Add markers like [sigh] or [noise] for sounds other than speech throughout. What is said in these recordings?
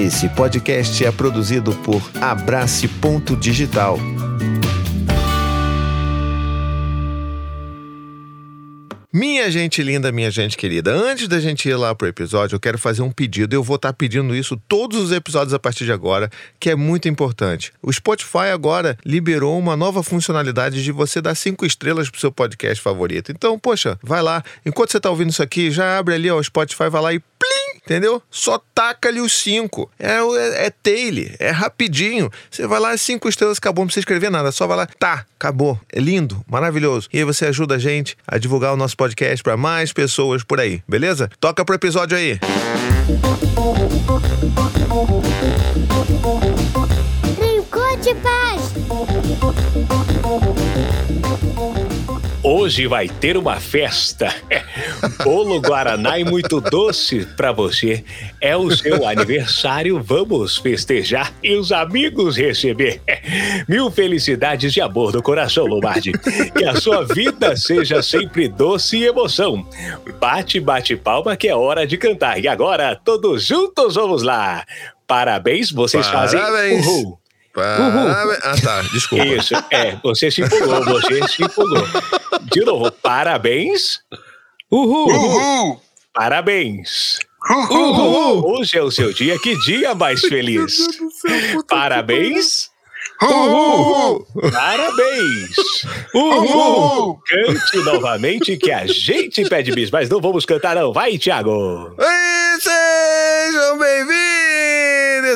Esse podcast é produzido por Abrace Ponto Digital. Minha gente linda, minha gente querida, antes da gente ir lá pro episódio, eu quero fazer um pedido. Eu vou estar tá pedindo isso todos os episódios a partir de agora, que é muito importante. O Spotify agora liberou uma nova funcionalidade de você dar cinco estrelas pro seu podcast favorito. Então, poxa, vai lá. Enquanto você tá ouvindo isso aqui, já abre ali ó, o Spotify, vai lá e entendeu? Só taca-lhe os cinco. É, é, é tail, é rapidinho. Você vai lá, cinco estrelas, acabou, não precisa escrever nada. Só vai lá, tá, acabou. É lindo, maravilhoso. E aí você ajuda a gente a divulgar o nosso podcast para mais pessoas por aí, beleza? Toca pro episódio aí. Brincou Hoje vai ter uma festa. [laughs] Bolo Guaraná e muito doce para você. É o seu aniversário, vamos festejar e os amigos receber. Mil felicidades de amor do coração, Lombardi. Que a sua vida seja sempre doce e emoção. Bate, bate palma que é hora de cantar. E agora, todos juntos, vamos lá. Parabéns, vocês Parabéns. fazem uhul. Parabéns. Ah, tá. Desculpa. Isso, é. Você se empolgou, você se empolgou. De novo, parabéns. Uhul! Uhul! Parabéns. Uhul! Hoje é o seu dia. Que dia mais feliz. Parabéns. Uhul! Parabéns. Uhul! Cante novamente que a gente pede bis, mas não vamos cantar não. Vai, Thiago. E sejam bem-vindos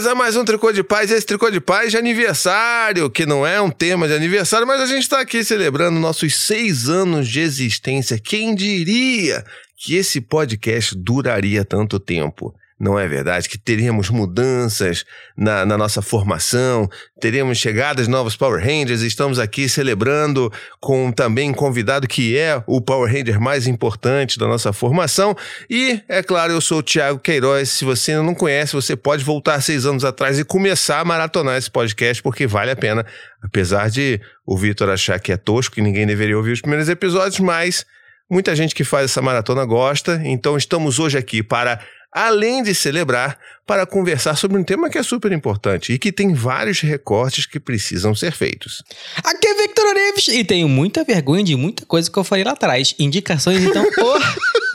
a mais um Tricô de Paz. Esse Tricô de Paz de aniversário, que não é um tema de aniversário, mas a gente está aqui celebrando nossos seis anos de existência. Quem diria que esse podcast duraria tanto tempo? Não é verdade? Que teríamos mudanças na, na, nossa formação, teremos chegadas novos Power Rangers. Estamos aqui celebrando com também um convidado que é o Power Ranger mais importante da nossa formação. E, é claro, eu sou o Thiago Queiroz. Se você ainda não conhece, você pode voltar seis anos atrás e começar a maratonar esse podcast, porque vale a pena. Apesar de o Vitor achar que é tosco, que ninguém deveria ouvir os primeiros episódios, mas muita gente que faz essa maratona gosta. Então, estamos hoje aqui para além de celebrar, para conversar sobre um tema que é super importante e que tem vários recortes que precisam ser feitos. Aqui é Victor Neves e tenho muita vergonha de muita coisa que eu falei lá atrás. Indicações, então, [laughs] oh,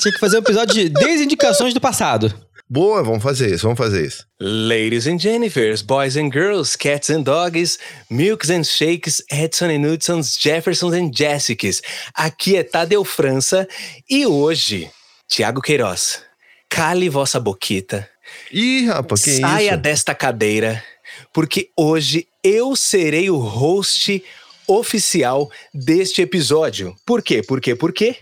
tinha que fazer um episódio de desindicações do passado. Boa, vamos fazer isso, vamos fazer isso. Ladies and Jennifers, boys and girls, cats and dogs, milks and shakes, Edson and Hudsons, Jeffersons and Jessicas. Aqui é Tadeu França e hoje, Tiago Queiroz cale vossa boquita. Ih, rapaz, que Saia isso? desta cadeira, porque hoje eu serei o host oficial deste episódio. Por quê? Por quê? Por quê?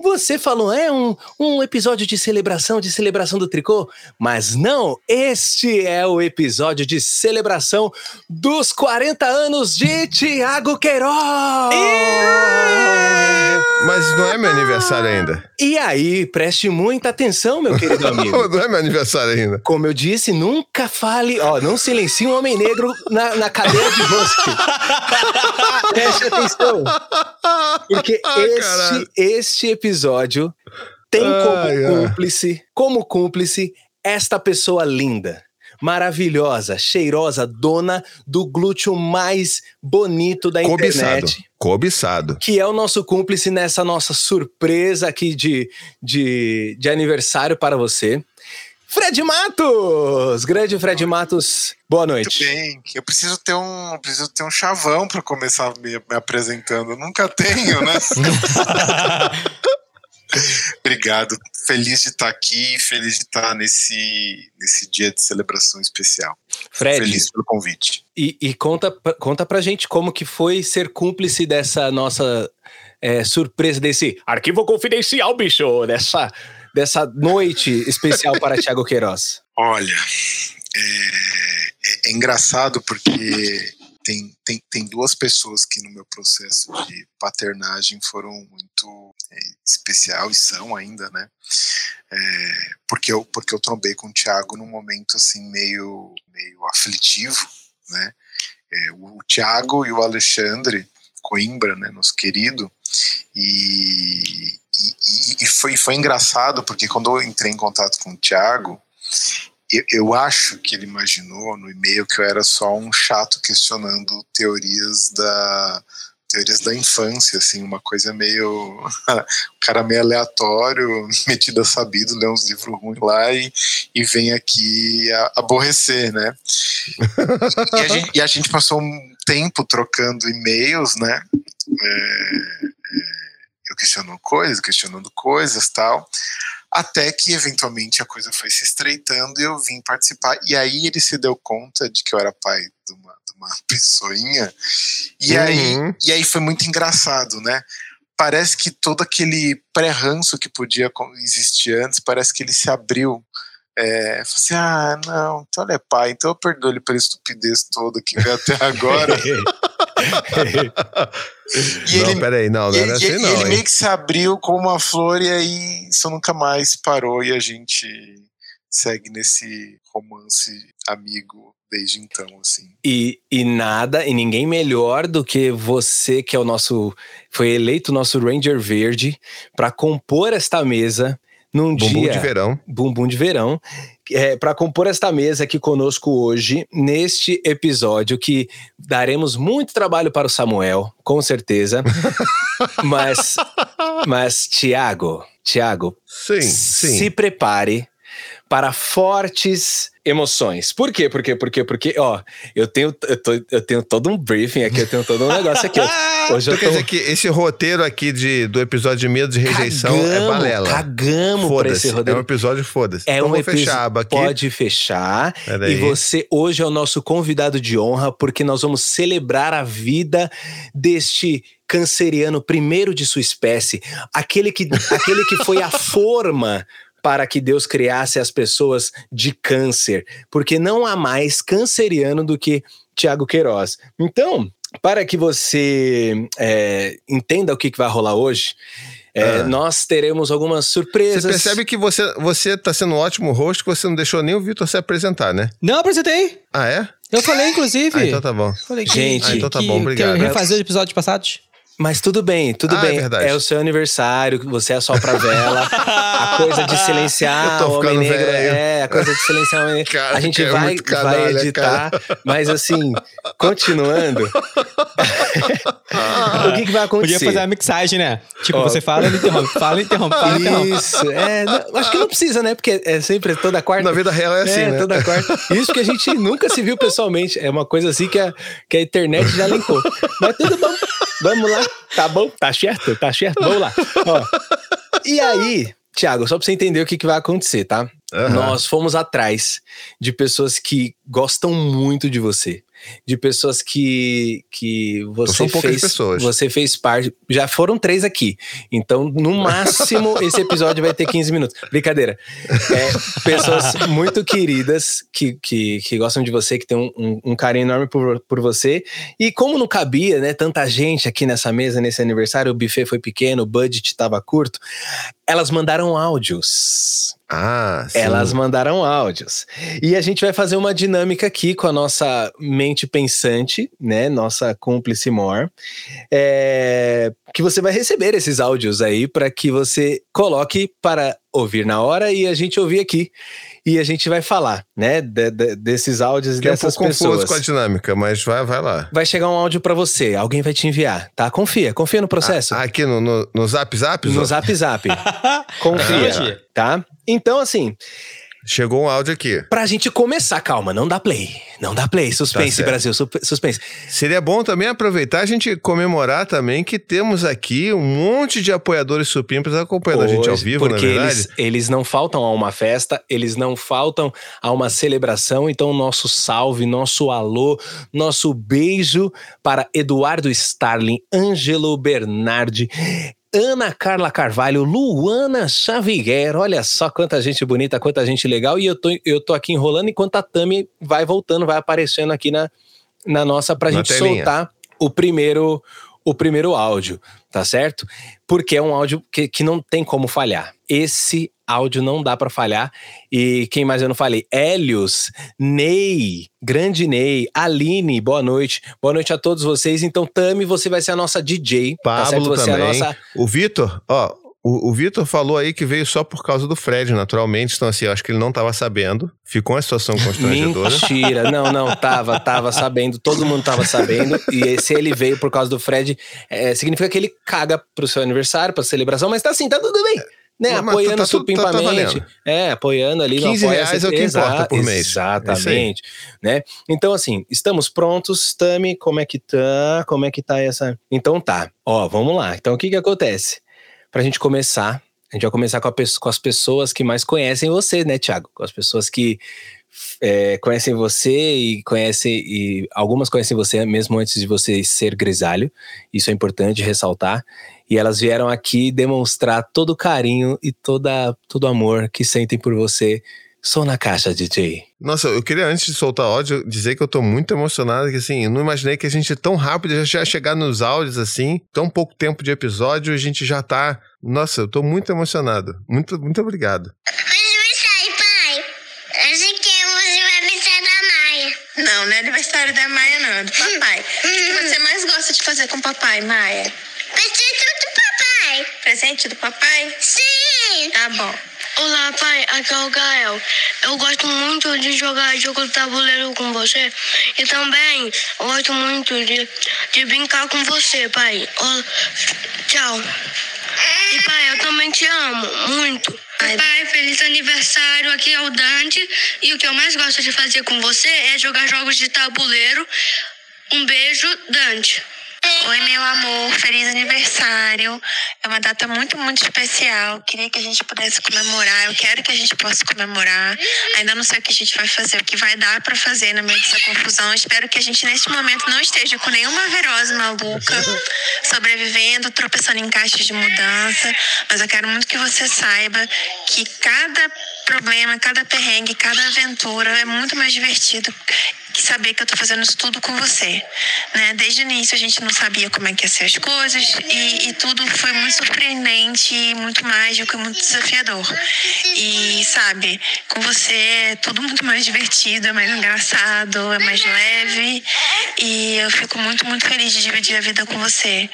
Você falou, é um, um episódio de celebração, de celebração do tricô? Mas não, este é o episódio de celebração dos 40 anos de Tiago Queiroz! Mas não é meu aniversário ainda. E aí, preste muita atenção, meu querido [laughs] amigo. não é meu aniversário ainda. Como eu disse, nunca fale, ó, não silencie um homem negro na, na cadeira de host. [laughs] Preste atenção. Porque Ah, este, este episódio tem como Ai, ai. cúmplice, como cúmplice, esta pessoa linda, maravilhosa, cheirosa, dona do glúteo mais bonito da Cobiçado. internet. Cobiçado. Que é o nosso cúmplice nessa nossa surpresa aqui de, de, de aniversário para você. Fred Matos! Grande Fred Matos, boa Muito noite. bem. Eu preciso ter um, preciso ter um chavão para começar me, me apresentando. Eu nunca tenho, né? [laughs] [laughs] [laughs] Obrigado. Feliz de estar aqui, feliz de estar nesse, nesse dia de celebração especial. Fred, Feliz pelo convite. E, e conta, pra- conta pra gente como que foi ser cúmplice dessa noça é, surpresa, desse arquivo confidencial, bicho, dessa, dessa noite especial para [laughs] Thiago Queiroz. Olha, é, é- é engraçado porque tem, tem, tem duas pessoas que no meu processo de paternagem foram muito especial e são ainda, né? É, porque, eu, porque eu trombei com o Thiago num momento assim meio, meio aflitivo, né? É, o, o Thiago e o Alexandre Coimbra, né, nosso querido, e, e, e foi, foi engraçado porque quando eu entrei em contato com o Thiago, eu, eu acho que ele imaginou no e-mail que eu era só um chato questionando teorias da teorias da infância, assim, uma coisa meio. [laughs] um cara meio aleatório, [laughs] metido a sabido, lê uns livros ruins lá e, e vem aqui a, aborrecer, né? e, a gente, e, a gente, passou um tempo trocando e-mails, né? É, é, eu questionando coisas, questionando coisas tal. Até que eventualmente a coisa foi se estreitando e eu vim participar. E aí ele se deu conta de que eu era pai de uma uma [laughs] pessoinha. E, uhum. aí, e aí foi muito engraçado, né? Parece que todo aquele pré-ranço que podia existir antes, parece que ele se abriu. É, assim, ah, não, então ele é pai, então eu perdoo ele pela estupidez toda que veio até agora. [laughs] e não, ele, peraí, não, não e, era assim, e, não. Ele meio que se abriu como uma flor e aí isso nunca mais parou e a gente segue nesse romance amigo desde então, assim. E, e nada, e ninguém melhor do que você, que é o nosso. Foi eleito nosso Ranger Verde, para compor esta mesa num bumbum dia. Bumbum de verão. Bumbum de verão. É, para compor esta mesa aqui conosco hoje, neste episódio, que daremos muito trabalho para o Samuel, com certeza. [laughs] mas, mas, Tiago, Tiago, sim, sim. se prepare para fortes emoções. Por quê? Por quê? Por quê? Porque, ó, eu tenho, eu, tô, eu tenho todo um briefing aqui, eu tenho todo um negócio aqui. [laughs] Hoje então eu tô... quer dizer que esse roteiro aqui de, do episódio de medo de rejeição é cagamos, é balela. Cagamos pra esse roteiro. É um episódio foda-se. É então um episódio. fechar a aba aqui. Pode fechar. E você hoje é o nosso convidado de honra, porque nós vamos celebrar a vida deste canceriano primeiro de sua espécie, aquele que, aquele que foi a [laughs] forma para que Deus criasse as pessoas de câncer, porque não há mais canceriano do que Tiago Queiroz. Então, para que você é, entenda o que, que vai rolar hoje, é, ah. nós teremos algumas surpresas. Você percebe que você, você tá sendo um ótimo host, que você não deixou nem o Vitor se apresentar, né? Não apresentei. Ah, é? Eu falei, inclusive. Ah, então tá bom. Falei que, Gente, ah, então tá bom, obrigado. Que refazer os episódios passados. Mas tudo bem, tudo ah, bem. É, verdade. é o seu aniversário, você é só pra vela. a coisa de [laughs] silenciar o homem negro. Velho. É, a coisa de silenciar o homem negro. Cara, a gente é vai, canalha, vai editar. Cara. Mas assim, continuando. [laughs] o que, que, vai acontecer? Podia fazer a mixagem, né? Tipo, você fala, ele interrompe, fala, interrompe, fala, interrompe. Isso, é. Não, acho que não precisa, né? Porque é sempre toda quarta. Na vida real é assim, é, né? toda quarta. Isso que a gente nunca se viu pessoalmente. É uma coisa assim que a, que a internet já linkou. Mas tudo bom. Vamos lá. Tá bom? Tá certo? Tá certo? Vamos lá. Ó. E aí, Tiago, só pra você entender o que, que vai acontecer, tá? Uhum. Nós fomos atrás de pessoas que gostam muito de você de pessoas que, que você então fez. Pessoas. Você fez parte. Já foram três aqui. Então, no máximo, [laughs] esse episódio vai ter 15 minutos. Brincadeira. É, pessoas muito queridas que, que, que gostam de você, que tem um, um, um, carinho enorme por, por você. E como não cabia, né, tanta gente aqui nessa mesa, nesse aniversário, o buffet foi pequeno, o budget estava curto, elas mandaram áudios. Ah, sim. Elas mandaram áudios. E a gente vai fazer uma dinâmica aqui com a nossa mente pensante, né? Nossa cúmplice mor. É, que você vai receber esses áudios aí para que você coloque para ouvir na hora e a gente ouvir aqui. E a gente vai falar, né, de, de, desses áudios que dessas é um pouco pessoas. confuso com a dinâmica, mas vai, vai lá. Vai chegar um áudio para você, alguém vai te enviar, tá? Confia, confia no processo. Ah, aqui no, no, no Zap Zap? No Zap Zap. [laughs] confia, tá? Então, assim, Chegou um áudio aqui. Pra gente começar, calma, não dá play. Não dá play. Suspense, tá Brasil, suspense. Seria bom também aproveitar a gente comemorar também que temos aqui um monte de apoiadores supimpas acompanhando pois, a gente ao vivo, porque na verdade. Eles, eles não faltam a uma festa, eles não faltam a uma celebração. Então, nosso salve, nosso alô, nosso beijo para Eduardo Starling, Ângelo Bernardi, Ana Carla Carvalho, Luana Xavier. Olha só quanta gente bonita, quanta gente legal. E eu tô, eu tô aqui enrolando enquanto a Tami vai voltando, vai aparecendo aqui na, na nossa pra na gente telinha. soltar o primeiro o primeiro áudio, tá certo? Porque é um áudio que, que não tem como falhar. Esse áudio não dá para falhar. E quem mais eu não falei? Hélios, Ney, grande Ney, Aline, boa noite. Boa noite a todos vocês. Então, Tami, você vai ser a nossa DJ. Pablo tá certo? Você também. É a nossa... O Vitor, ó, O, o Vitor falou aí que veio só por causa do Fred, naturalmente. Então, assim, eu acho que ele não tava sabendo. Ficou uma situação constrangedora. Mentira, não, não, tava, tava sabendo, todo mundo tava sabendo. E se ele veio por causa do Fred, é, significa que ele caga pro seu aniversário, pra celebração, mas tá assim, tá tudo bem. Né, mas apoiando tá tudo- tá- tá supimpamente. é, apoiando ali. no 15 Apoia-se. reais é o que importa por mês. É Exatamente. né? Então, assim, estamos prontos, Tami? Como é que tá? Como é que tá essa. Então tá. Ó, vamos lá. Então, o que que acontece? Pra gente começar, a gente vai começar com, com as pessoas que mais conhecem você, né, Thiago? Com as pessoas que é, conhecem você e conhecem. E algumas conhecem você mesmo antes de você ser grisalho. Isso é importante ressaltar. E elas vieram aqui demonstrar todo o carinho e toda, todo o amor que sentem por você. Sou na caixa, DJ. Nossa, eu queria, antes de soltar áudio, dizer que eu tô muito emocionado, que assim, eu não imaginei que a gente tão rápido já chegar nos áudios assim, tão pouco tempo de episódio, a gente já tá. Nossa, eu tô muito emocionado. Muito, muito obrigado. Não, não é aniversário da Maia, não, é do papai. O que que você mais gosta de fazer com o papai, Maia? Papai. Presente do papai? Sim. Tá bom. Olá, pai. Aqui é o Gael. Eu gosto muito de jogar jogo de tabuleiro com você. E também gosto muito de, de brincar com você, pai. Ó, tchau. E, pai, eu também te amo muito. Pai, feliz aniversário. Aqui é o Dante. E o que eu mais gosto de fazer com você é jogar jogos de tabuleiro. Um beijo, Dante. Oi, meu amor, feliz aniversário. É uma data muito, muito especial. Queria que a gente pudesse comemorar. Eu quero que a gente possa comemorar. Ainda não sei o que a gente vai fazer, o que vai dar pra fazer no meio dessa confusão. Espero que a gente, neste momento, não esteja com nenhuma virose maluca, sobrevivendo, tropeçando em caixas de mudança. Mas eu quero muito que você saiba que cada problema, cada perrengue, cada aventura é muito mais divertido que saber que eu tô fazendo isso tudo com você, né? Desde o início a gente não sabia como é que ia ser as coisas e, e tudo foi muito surpreendente, muito mágico e muito desafiador. E sabe, com você é tudo muito mais divertido, é mais engraçado, é mais leve e eu fico muito, muito feliz de dividir a vida com você.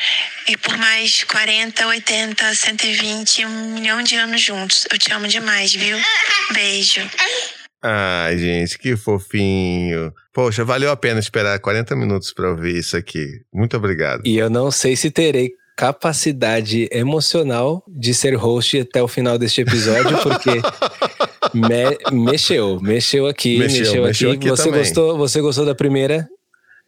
E por mais 40, 80, 120, um milhão de anos juntos. Eu te amo demais, viu? Beijo. Ai, gente, que fofinho. Poxa, valeu a pena esperar 40 minutos pra ouvir isso aqui. Muito obrigado. E eu não sei se terei capacidade emocional de ser host até o final deste episódio, porque [laughs] me- mexeu, mexeu aqui, Mexeu, mexeu, mexeu aqui. aqui Você também. gostou? Você gostou da primeira?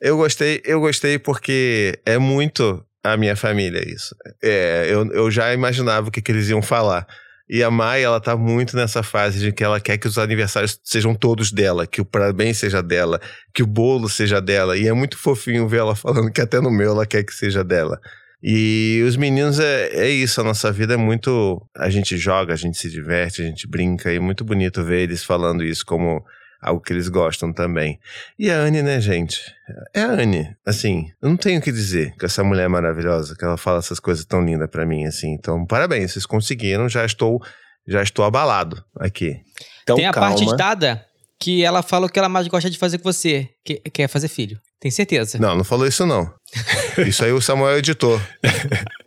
Eu gostei, eu gostei porque é muito a minha família isso. É, eu, eu já imaginava o que, que eles iam falar. E a Mai, ela tá muito nessa fase de que ela quer que os aniversários sejam todos dela, que o parabéns seja dela, que o bolo seja dela. E é muito fofinho ver ela falando que até no meu ela quer que seja dela. E os meninos é, é isso, a nossa vida é muito. A gente joga, a gente se diverte, a gente brinca, e é muito bonito ver eles falando isso como algo que eles gostam também. E a Anne, né, gente? É a Anne. Assim, eu não tenho o que dizer com essa mulher maravilhosa, que ela fala essas coisas tão lindas pra mim, assim. Então, parabéns, vocês conseguiram, já estou, já estou abalado aqui. Então, Tem a calma. parte dada que ela fala o que ela mais gosta de fazer com você, que, que é fazer filho. Tem certeza? Não, não falou isso não. [laughs] Isso aí o Samuel editou. [laughs]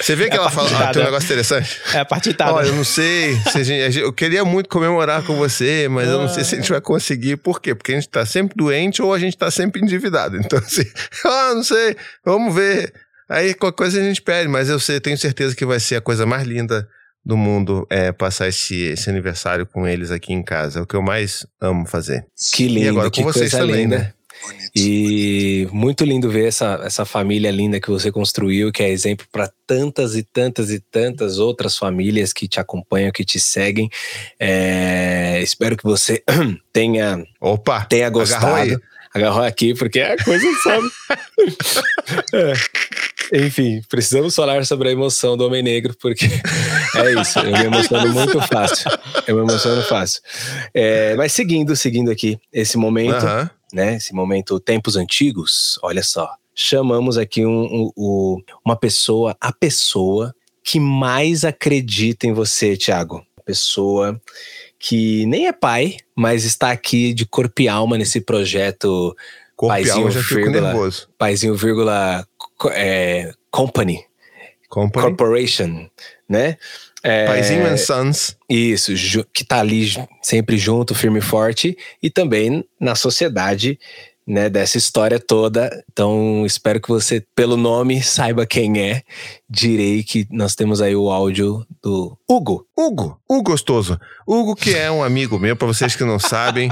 Você vê que É ela fala, ah, tem um negócio interessante? [laughs] É a parte dada. Olha, eu não sei. se a gente- eu queria muito comemorar com você, mas eu não sei se a gente vai conseguir. Por quê? Porque a gente tá sempre doente ou a gente tá sempre endividado. [laughs] Então, assim, ah, não sei, vamos ver. Aí qualquer coisa a gente pede, mas eu sei, tenho certeza que vai ser a coisa mais linda do mundo é passar esse, esse aniversário com eles aqui em casa. É o que eu mais amo fazer. Que lindo, e agora que com vocês coisa também, linda. né? Bonito. E muito lindo ver essa, essa família linda que você construiu, que é exemplo para tantas e tantas e tantas outras famílias que te acompanham, que te seguem. É, espero que você [clears throat] tenha, Opa! tenha gostado. Agarrou aqui, porque é coisa sabe. [laughs] É. Enfim, precisamos falar sobre a emoção do Homem Negro, porque é isso, eu me emociono [laughs] muito fácil. Eu me emociono fácil. É, mas seguindo, seguindo aqui esse momento, Aham. Né? Esse momento tempos antigos, olha só. Chamamos aqui um, um- um- uma pessoa, a pessoa que mais acredita em você, Thiago. Pessoa que nem é pai, mas está aqui de corpo e alma nesse projeto Corpo e Paizinho, vírgula. nervoso. Paizinho, vírgula, é, Company. Company. Corporation, né? É, Paizinho and Sons. Isso, que tá ali sempre junto, firme e forte, e também na sociedade, né, dessa história toda. Então, espero que você, pelo nome, saiba quem é. Direi que nós temos aí o áudio do Hugo. Hugo, o gostoso. Hugo, que é um amigo meu, pra vocês que não sabem,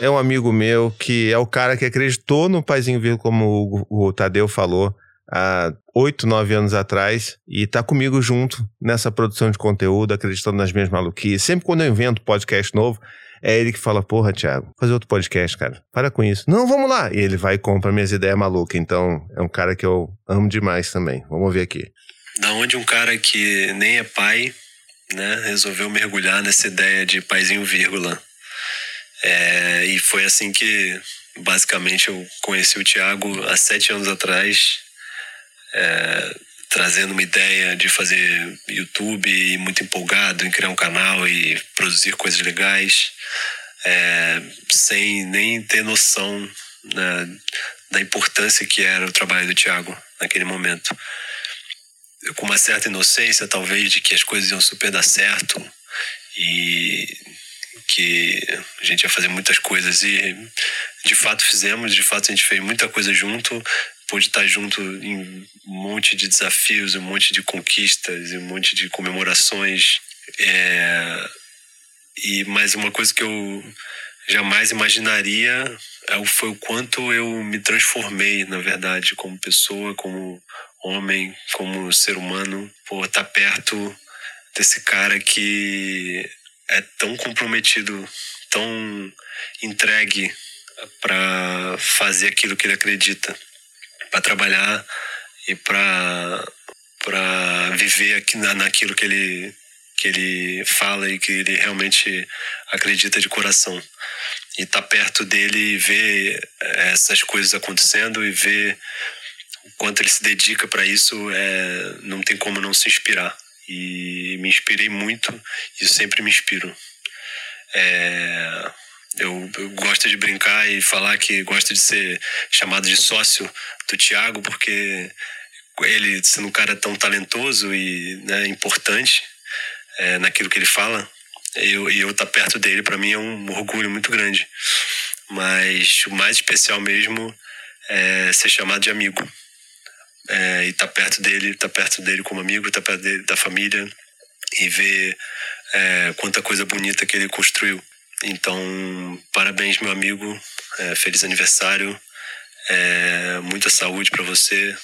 é um amigo meu que é o cara que acreditou no Paizinho Vir, como o, Hugo- o Tadeu falou, há oito, nove anos atrás, e tá comigo junto nessa produção de conteúdo, acreditando nas minhas maluquices. Sempre quando eu invento podcast novo, é ele que fala, porra, Thiago, fazer outro podcast, cara. Para com isso. Não, vamos lá. E ele vai e compra minhas ideias malucas. Então, é um cara que eu amo demais também. Vamos ver aqui. Da onde um cara que nem é pai, né, resolveu mergulhar nessa ideia de paizinho vírgula. É, e foi assim que, basicamente, eu conheci o Thiago há sete anos atrás, é, trazendo uma ideia de fazer YouTube e muito empolgado em criar um canal e produzir coisas legais, é, sem nem ter noção né, da importância que era o trabalho do Thiago naquele momento. Com uma certa inocência, talvez, de que as coisas iam super dar certo e que a gente ia fazer muitas coisas. E de fato fizemos, de fato a gente fez muita coisa junto, pôde estar junto em um monte de desafios, um monte de conquistas, um monte de comemorações. É... E mais uma coisa que eu jamais imaginaria é foi o quanto eu me transformei, na verdade, como pessoa, como homem, como ser humano, por estar perto desse cara que é tão comprometido, tão entregue para fazer aquilo que ele acredita, para trabalhar e para para viver aqui na, naquilo que ele que ele fala e que ele realmente acredita de coração. E estar perto dele e ver eh, essas coisas acontecendo e ver o quanto ele se dedica para isso é não tem como não se inspirar. E me inspirei muito e sempre me inspiro. É, eu, eu gosto de brincar e falar que gosto de ser chamado de sócio do Thiago porque ele sendo um cara tão talentoso e né, importante é, naquilo que ele fala eu, e eu estar perto dele para mim é um orgulho muito grande mas o mais especial mesmo é ser chamado de amigo é, e estar perto dele, estar perto dele como amigo, estar perto dele, da família e ver é, quanta coisa bonita que ele construiu. Então, parabéns, meu amigo, é, feliz aniversário, é, muita saúde para você,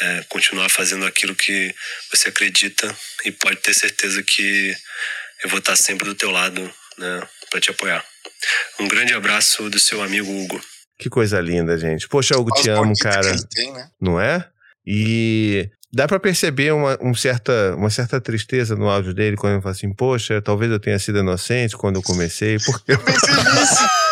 é, continuar fazendo aquilo que você acredita e pode ter certeza que eu vou estar sempre do teu lado, né, para te apoiar. Um grande abraço do seu amigo Hugo. Que coisa linda, gente. Poxa, Hugo, te amo, cara. tem, né? Não é? E dá pra perceber uma, um certa, uma certa tristeza no áudio dele quando ele fala assim: Poxa, talvez eu tenha sido inocente quando eu comecei, porque [laughs]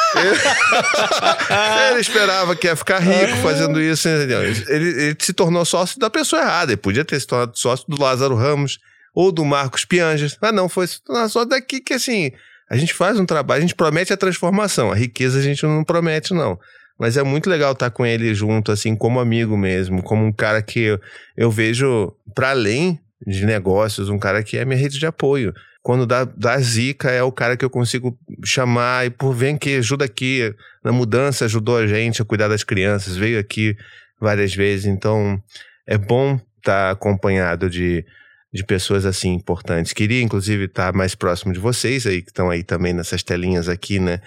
ele esperava que ia ficar rico fazendo isso. entendeu? Ele, ele se tornou sócio da pessoa errada. Ele podia ter se tornado sócio do Lázaro Ramos ou do Marcos Pianjas. Mas não, foi se tornar só daqui que assim. A gente faz um trabalho, a gente promete a transformação. A riqueza a gente não promete, não. Mas é muito legal estar com ele junto, assim, como amigo mesmo, como um cara que eu, eu vejo para além de negócios, um cara que é minha rede de apoio. Quando dá, dá zica, é o cara que eu consigo chamar e, por vem que ajuda aqui. Na mudança, ajudou a gente a cuidar das crianças, veio aqui várias vezes. Então, é bom estar acompanhado de, de pessoas assim importantes. Queria, inclusive, estar mais próximo de vocês aí, que estão aí também nessas telinhas aqui, né?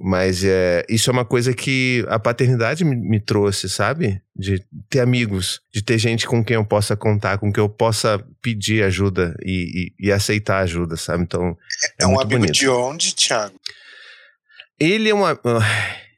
Mas é, isso é uma coisa que a paternidade me, me trouxe, sabe? De ter amigos, de ter gente com quem eu possa contar, com quem eu possa pedir ajuda e, e, e aceitar ajuda, sabe? Então, é, É, um amigo bonito. de onde, Thiago? Ele é uma.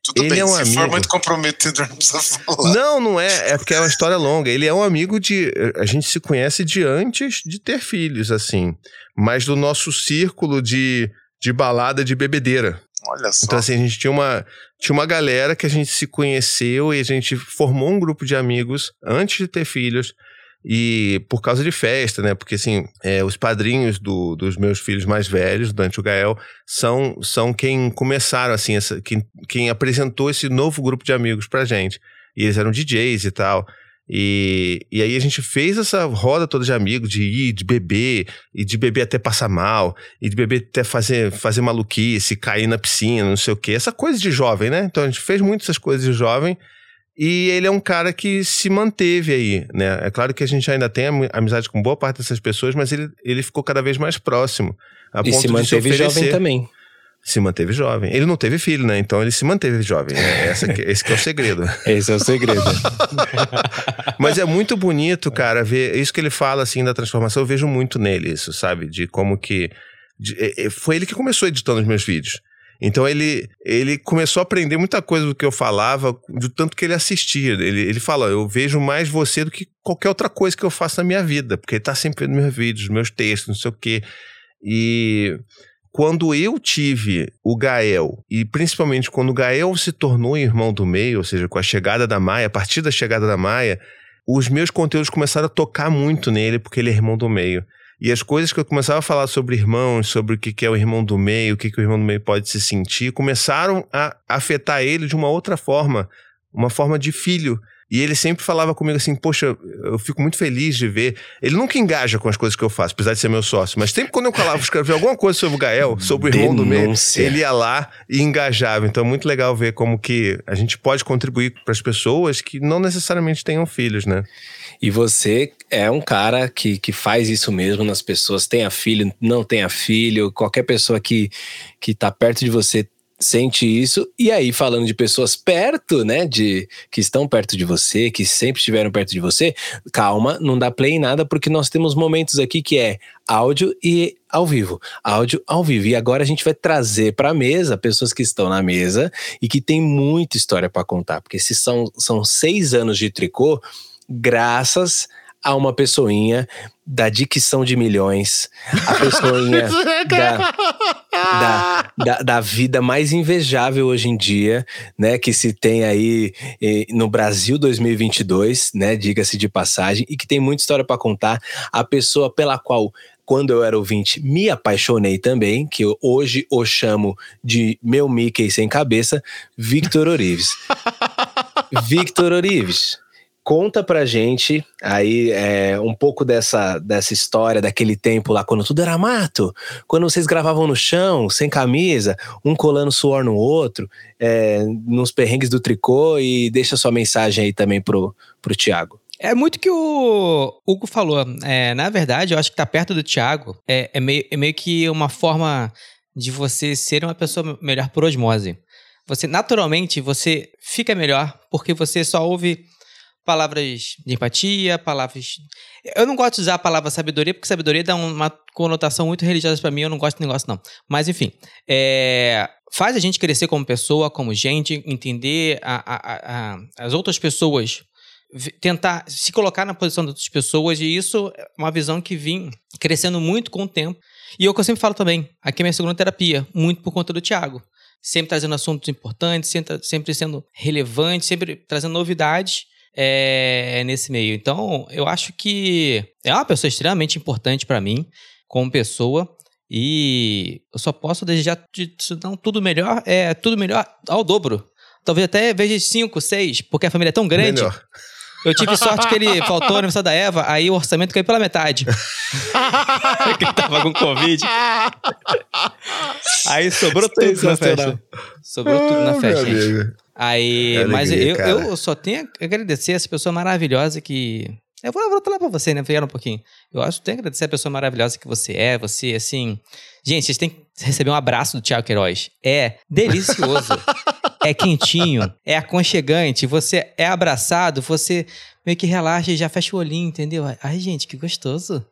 Tudo Ele bem, é um se for amigo. muito comprometedor, não precisa falar. Não, não é. É porque é uma história longa. Ele é um amigo de. A gente se conhece de antes de ter filhos, assim. Mas do nosso círculo de, de balada de bebedeira. Olha só. Então, assim, a gente tinha uma, tinha uma galera que a gente se conheceu e a gente formou um grupo de amigos antes de ter filhos. E por causa de festa, né? Porque, assim, é, os padrinhos do- dos meus filhos mais velhos, Dante e o Gael, são, são quem começaram, assim, essa, quem, quem apresentou esse novo grupo de amigos pra gente. E eles eram DJs e tal. E, e aí a gente fez essa roda toda de amigos, de ir, de beber, e de beber até passar mal, e de beber até fazer, fazer maluquice, cair na piscina, não sei o quê. Essa coisa de jovem, né? Então a gente fez muito essas coisas de jovem. E ele é um cara que se manteve aí, né? É claro que a gente ainda tem amizade com boa parte dessas pessoas, mas ele, ele ficou cada vez mais próximo. A e ponto se de manteve oferecer. jovem também. Se manteve jovem. Ele não teve filho, né? Então ele se manteve jovem. Né? Essa esse que é o segredo. [laughs] Esse é o segredo. [laughs] Mas é muito bonito, cara, ver isso que ele fala assim da transformação. Eu vejo muito nele isso, sabe? De como que de- é- é- foi ele que começou editando os meus vídeos. Então ele, ele começou a aprender muita coisa do que eu falava, do tanto que ele assistia. Ele, ele fala: Eu vejo mais você do que qualquer outra coisa que eu faço na minha vida, porque ele tá sempre vendo meus vídeos, meus textos, não sei o quê. E quando eu tive o Gael, e principalmente quando o Gael se tornou irmão do meio, ou seja, com a chegada da Maia, a partir da chegada da Maia, os meus conteúdos começaram a tocar muito nele, porque ele é irmão do meio. E as coisas que eu começava a falar sobre irmãos, sobre o que é o irmão do meio, o que, que o irmão do meio pode se sentir, começaram a afetar ele de uma outra forma, uma forma de filho. E ele sempre falava comigo assim: Poxa, eu fico muito feliz de ver. Ele nunca engaja com as coisas que eu faço, apesar de ser meu sócio, mas sempre quando eu falava, escrever alguma coisa sobre o Gael, sobre o irmão do meio, ele ia lá e engajava. Então é muito legal ver como que a gente pode contribuir para as pessoas que não necessariamente tenham filhos, né? E você é um cara que, que faz isso mesmo nas pessoas, tenha filho, não tenha filho, qualquer pessoa que, que tá perto de você sente isso. E aí, falando de pessoas perto, né, de que estão perto de você, que sempre estiveram perto de você, calma, não dá play em nada, porque nós temos momentos aqui que é áudio e ao vivo, áudio ao vivo. E agora a gente vai trazer para a mesa pessoas que estão na mesa e que tem muita história para contar, porque esses são, são seis anos de tricô, graças a uma pessoinha da dicção de milhões, a pessoinha [laughs] da, da, da, da vida mais invejável hoje em dia, né, que se tem aí eh, no Brasil 2022, né, diga-se de passagem, e que tem muita história para contar, a pessoa pela qual quando eu era ouvinte, me apaixonei também, que hoje o chamo de meu Mickey sem cabeça, Victor Orives. [laughs] Victor Orives, conta pra gente aí é, um pouco dessa, dessa história daquele tempo lá, quando tudo era mato, quando vocês gravavam no chão, sem camisa, um colando suor no outro, é, nos perrengues do tricô, e deixa sua mensagem aí também pro, pro Thiago. É muito que o Hugo falou. É, na verdade, eu acho que tá perto do Thiago é, é, meio, é meio que uma forma de você ser uma pessoa melhor por osmose. Você, naturalmente, você fica melhor porque você só ouve palavras de empatia, palavras. Eu não gosto de usar a palavra sabedoria, porque sabedoria dá uma conotação muito religiosa pra mim, eu não gosto do negócio, não. Mas, enfim, é, faz a gente crescer como pessoa, como gente, entender a- a- a- as outras pessoas tentar se colocar na posição das outras pessoas e isso é uma visão que vim crescendo muito com o tempo. E é o que eu sempre falo também, aqui é minha segunda terapia, muito por conta do Thiago. Sempre trazendo assuntos importantes, sempre, sempre sendo relevante, sempre trazendo novidades é, nesse meio. Então, eu acho que é uma pessoa extremamente importante para mim, como pessoa, e eu só posso desejar de te dar tudo melhor, é tudo melhor ao dobro. Talvez até vezes 5, 6, porque a família é tão grande. Melhor. Eu tive sorte que ele [laughs] faltou no aniversário da Eva, aí o orçamento caiu pela metade. [laughs] que ele tava com Covid. Aí sobrou tudo na Sensacional. festa. Sobrou tudo na Ah, festa, gente. Aí, Que mas alegria, eu, cara. eu só tenho a agradecer essa pessoa maravilhosa que. Eu vou voltar lá pra você, né? Pegar um pouquinho. Eu acho que tenho que agradecer a pessoa maravilhosa que você é. Você, assim. Gente, vocês têm que receber um abraço do Thiago Queiroz. É delicioso. [laughs] é quentinho. É aconchegante. Você é abraçado. Você meio que relaxa e já fecha o olhinho, entendeu? Ai, gente, que gostoso.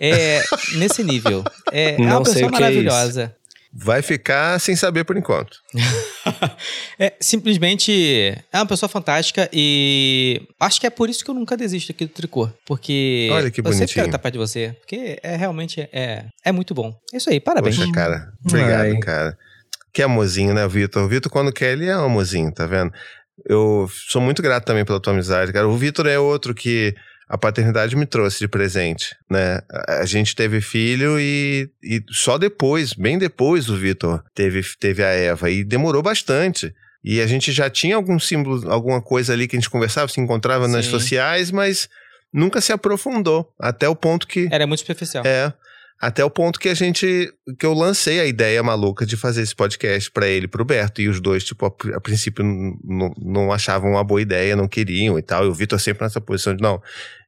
É nesse nível. É, é uma pessoa é maravilhosa. Vai ficar sem saber por enquanto. [laughs] É, simplesmente é uma pessoa fantástica e acho que é por isso que eu nunca desisto aqui do tricô. Porque Olha que eu sempre bonitinho. quero estar perto de você. Porque é realmente é, é muito bom. É isso aí, parabéns. Poxa, cara. Obrigado, Ai. cara. Que amorzinho, né, Vitor? O Vitor, quando quer, ele é um amorzinho, tá vendo? Eu sou muito grato também pela tua amizade, cara. O Vitor é outro que a paternidade me trouxe de presente, né? A gente teve filho e, e só depois, bem depois do Vitor, teve, teve a Eva. E demorou bastante. E a gente já tinha algum símbolo, alguma coisa ali que a gente conversava, se encontrava nas Sim. sociais, mas nunca se aprofundou. Até o ponto que. Era muito superficial. É. Até o ponto que a gente. que eu lancei a ideia maluca de fazer esse podcast pra ele e pro Berto. E os dois, tipo, a, a princípio n- n- não achavam uma boa ideia, não queriam e tal. E o Vitor sempre nessa posição de, não,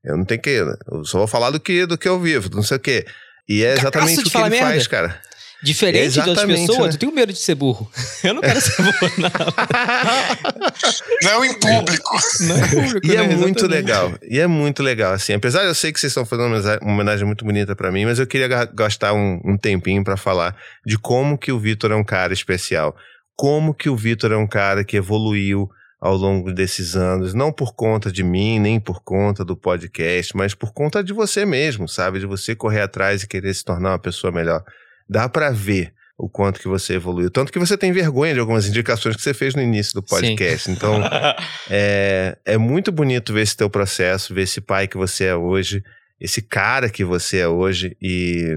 eu não tenho que. Eu só vou falar do que, do que eu vivo, não sei o quê. E é exatamente o que ele merda. faz, cara. Diferente de outras pessoas, né? eu tenho medo de ser burro. [laughs] Eu não quero ser burro, não. [laughs] Não em público. Não é público, [laughs] E é né? muito Exatamente. legal. E é muito legal, assim. Apesar de eu sei que vocês estão fazendo uma homenagem- muito bonita pra mim, mas eu queria ga- gastar um, um tempinho pra falar de como que o Vitor é um cara especial. Como que o Vitor é um cara que evoluiu ao longo desses anos, não por conta de mim, nem por conta do podcast, mas por conta de você mesmo, sabe? De você correr atrás e querer se tornar uma pessoa melhor. Dá pra ver o quanto que você evoluiu. Tanto que você tem vergonha de algumas [laughs] indicações que você fez no início do podcast. Então, [laughs] é, é muito bonito ver esse teu processo, ver esse pai que você é hoje, esse cara que você é hoje e,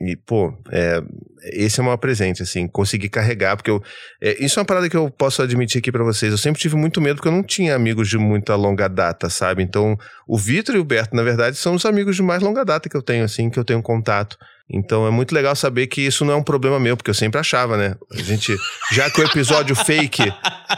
e pô, é, esse é o maior presente, assim, conseguir carregar, porque eu, é, isso é uma parada que eu posso admitir aqui pra vocês, eu sempre tive muito medo porque eu não tinha amigos de muita longa data, sabe? Então, o Vitor e o Berto, na verdade, são os amigos de mais longa data que eu tenho, assim, que eu tenho contato. Então é muito legal saber que isso não é um problema meu, porque eu sempre achava, né? A gente, já que o episódio fake,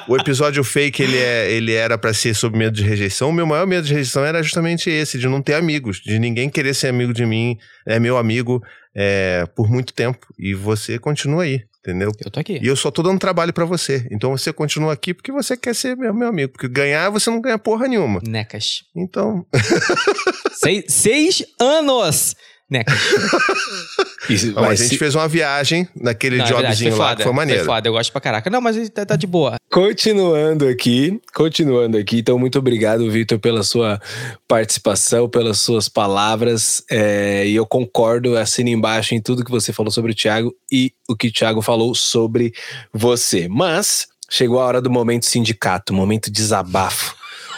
o episódio fake ele, é, ele era pra ser sobre medo de rejeição, o meu maior medo de rejeição era justamente esse, de não ter amigos, de ninguém querer ser amigo de mim, é meu amigo é, por muito tempo. E você continua aí, entendeu? Eu tô aqui. E eu só tô dando trabalho pra você. Então você continua aqui porque você quer ser meu, meu amigo. Porque ganhar você não ganha porra nenhuma. Necas. Então, [laughs] Seis, seis anos! Necas. [laughs] Isso, Não, a gente se- fez uma viagem naquele Não, é verdade, jobzinho lá que foi maneiro. Foi foda, eu gosto pra caraca. Não, mas tá, tá de boa. Continuando aqui, continuando aqui, então muito obrigado, Vitor, pela sua participação, pelas suas palavras. é, e eu concordo, assino embaixo em tudo que você falou sobre o Thiago e o que o Thiago falou sobre você. Mas chegou a hora do momento sindicato, momento desabafo,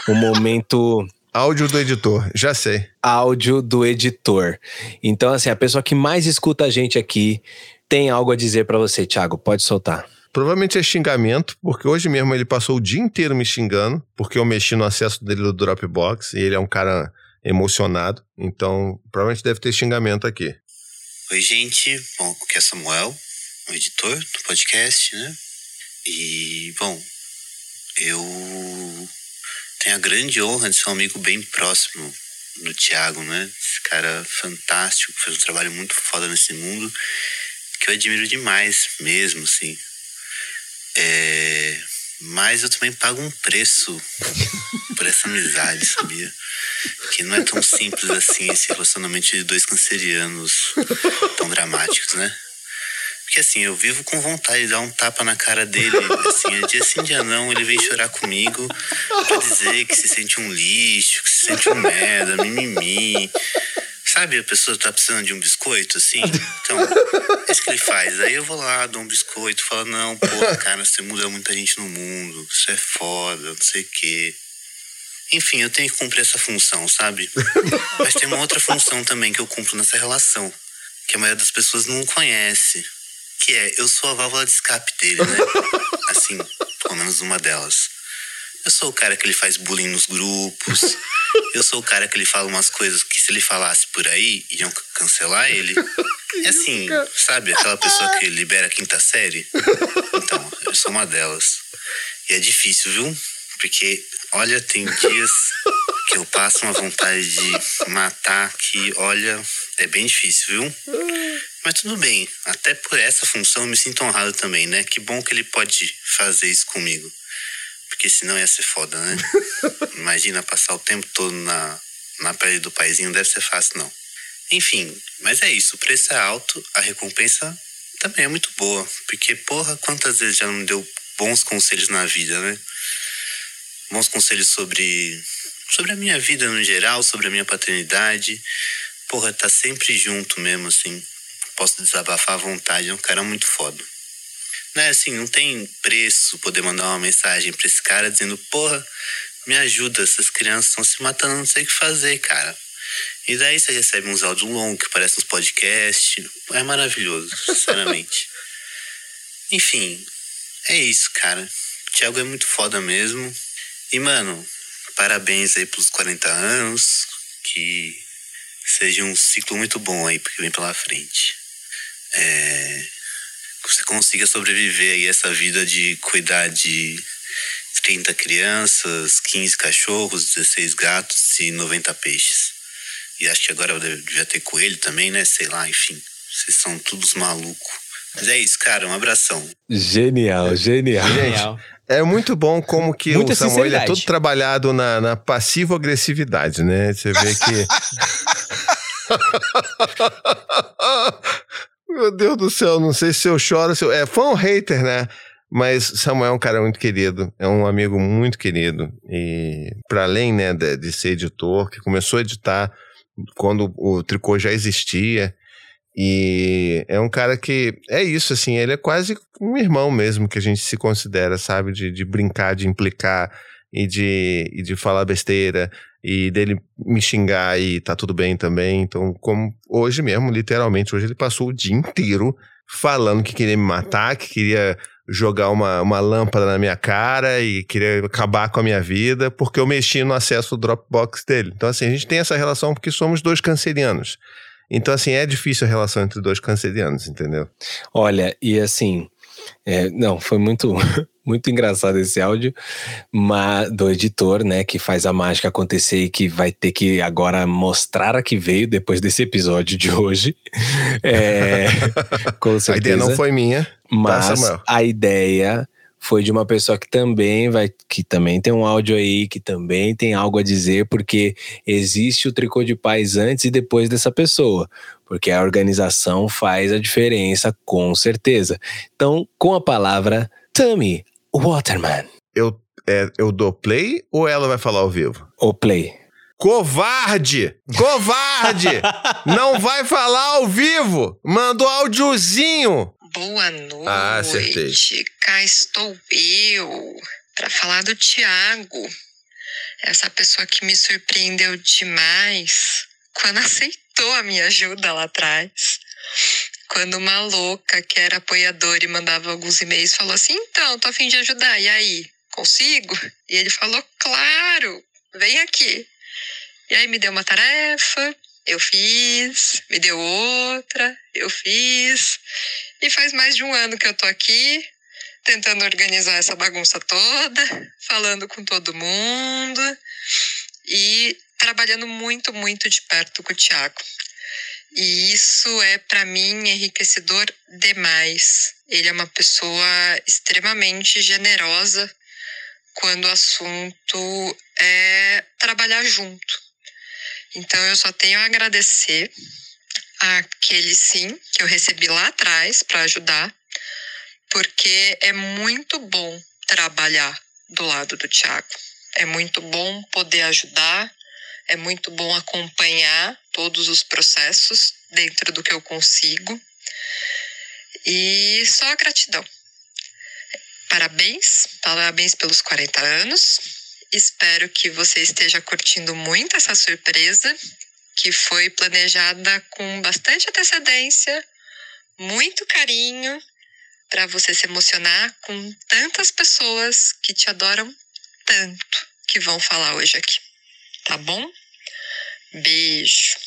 o momento Áudio do editor, já sei. áudio do editor. Então, assim, a pessoa que mais escuta a gente aqui tem algo a dizer pra você, Thiago. Pode soltar. Provavelmente é xingamento, porque hoje mesmo ele passou o dia inteiro me xingando, porque eu mexi no acesso dele do Dropbox e ele é um cara emocionado. Então, provavelmente deve ter xingamento aqui. Oi, gente. Bom, aqui é Samuel, o editor do podcast, né? E, bom, eu tenho a grande honra de ser um amigo bem próximo do Thiago, né? Esse cara fantástico, fez um trabalho muito foda nesse mundo, que eu admiro demais mesmo, assim. É... Mas eu também pago um preço [laughs] por essa amizade, sabia? Que não é tão simples assim esse relacionamento de dois cancerianos tão dramáticos, né? Porque assim, eu vivo com vontade de dar um tapa na cara dele. Assim, é dia sim, dia não, ele vem chorar comigo pra dizer que se sente um lixo, que se sente um merda, mimimi. Sabe, a pessoa tá precisando de um biscoito, assim? Então, é isso que ele faz. Aí eu vou lá, dou um biscoito, falo, não, pô, cara, você muda muita gente no mundo, isso é foda, não sei o quê. Enfim, eu tenho que cumprir essa função, sabe? Mas tem uma outra função também que eu cumpro nessa relação, que a maioria das pessoas não conhece. Que é, eu sou a válvula de escape dele, né? [laughs] Assim, pelo menos uma delas. Eu sou o cara que ele faz bullying nos grupos. Eu sou o cara que ele fala umas coisas que se ele falasse por aí, iam cancelar ele. [laughs] É assim, sabe? Aquela pessoa que libera a quinta série. [laughs] Então, eu sou uma delas. E é difícil, viu? Porque, olha, tem dias que eu passo uma vontade de matar que, olha, é bem difícil, viu? Mas tudo bem, até por essa função eu me sinto honrado também, né? Que bom que ele pode fazer isso comigo. Porque senão ia ser foda, né? [laughs] Imagina passar o tempo todo na, na pele do paizinho, deve ser fácil, não. Enfim, mas é isso, o preço é alto, a recompensa também é muito boa. Porque, porra, quantas vezes já não me deu bons conselhos na vida, né? Bons conselhos sobre, sobre a minha vida no geral, sobre a minha paternidade. Porra, tá sempre junto mesmo, assim. Posso desabafar à vontade, é um cara muito foda. Né, assim, não tem preço poder mandar uma mensagem pra esse cara dizendo, porra, me ajuda, essas crianças estão se matando, não sei o que fazer, cara. E daí você recebe uns áudios longos que parecem uns podcasts. É maravilhoso, [laughs] sinceramente. Enfim, é isso, cara. O Thiago é muito foda mesmo. E, mano, parabéns aí pelos 40 anos. Que seja um ciclo muito bom aí, porque vem pela frente. É, que você consiga sobreviver aí essa vida de cuidar de 30 crianças, 15 cachorros, 16 gatos e 90 peixes. E acho que agora devia ter coelho também, né? Sei lá, enfim. Vocês são todos malucos. Mas é isso, cara. Um abração. Genial, genial. Genial. É muito bom como que Muita o Samuel é todo trabalhado na, na passivo-agressividade, né? Você vê que. [laughs] [laughs] Meu Deus do céu, não sei se eu choro. Se eu... É fã ou hater, né? Mas Samuel é um cara muito querido, é um amigo muito querido. E para além né, de, de ser editor, que começou a editar quando o tricô já existia. E é um cara que é isso, assim, ele é quase um irmão mesmo que a gente se considera, sabe? De, de brincar, de implicar e de, e de falar besteira e dele me xingar e tá tudo bem também. Então, como hoje mesmo, literalmente, hoje ele passou o dia inteiro falando que queria me matar, que queria jogar uma, uma lâmpada na minha cara e queria acabar com a minha vida porque eu mexi no acesso do Dropbox dele. Então, assim, a gente tem essa relação porque somos dois cancerianos. Então, assim, é difícil a relação entre dois cancerianos, entendeu? Olha, e assim, é, não, foi muito, muito engraçado esse áudio mas, do editor, né, que faz a mágica acontecer e que vai ter que agora mostrar a que veio depois desse episódio de hoje. [laughs] É, com certeza. A ideia não foi minha, Mas tá, a ideia foi de uma pessoa que também vai, que também tem um áudio aí, que também tem algo a dizer, porque existe o tricô de paz antes e depois dessa pessoa, porque a organização faz a diferença, com certeza. Então, com a palavra, Tammy Waterman, Eu, é, eu dou play ou ela vai falar ao vivo? o play. Covarde! Covarde! [laughs] não vai falar ao vivo! Mandou áudiozinho! Boa noite. Ah, acertei. Cá estou eu para falar do Tiago. Essa pessoa que me surpreendeu demais quando [laughs] aceitou a minha ajuda lá atrás. Quando uma louca que era apoiadora e mandava alguns e-mails falou assim: Então, tô a fim de ajudar, e aí? Consigo? E ele falou: Claro, vem aqui. E aí me deu uma tarefa, eu fiz, me deu outra, eu fiz. E faz mais de um ano que eu tô aqui, tentando organizar essa bagunça toda, falando com todo mundo e trabalhando muito, muito de perto com o Tiago. E isso é, para mim, enriquecedor demais. Ele é uma pessoa extremamente generosa quando o assunto é trabalhar junto. Então, eu só tenho a agradecer aquele sim que eu recebi lá atrás para ajudar, porque é muito bom trabalhar do lado do Tiago. É muito bom poder ajudar, é muito bom acompanhar todos os processos dentro do que eu consigo. E só gratidão. Parabéns, parabéns pelos 40 anos. Espero que você esteja curtindo muito essa surpresa, que foi planejada com bastante antecedência, muito carinho, para você se emocionar com tantas pessoas que te adoram tanto, que vão falar hoje aqui. Tá bom? Beijo.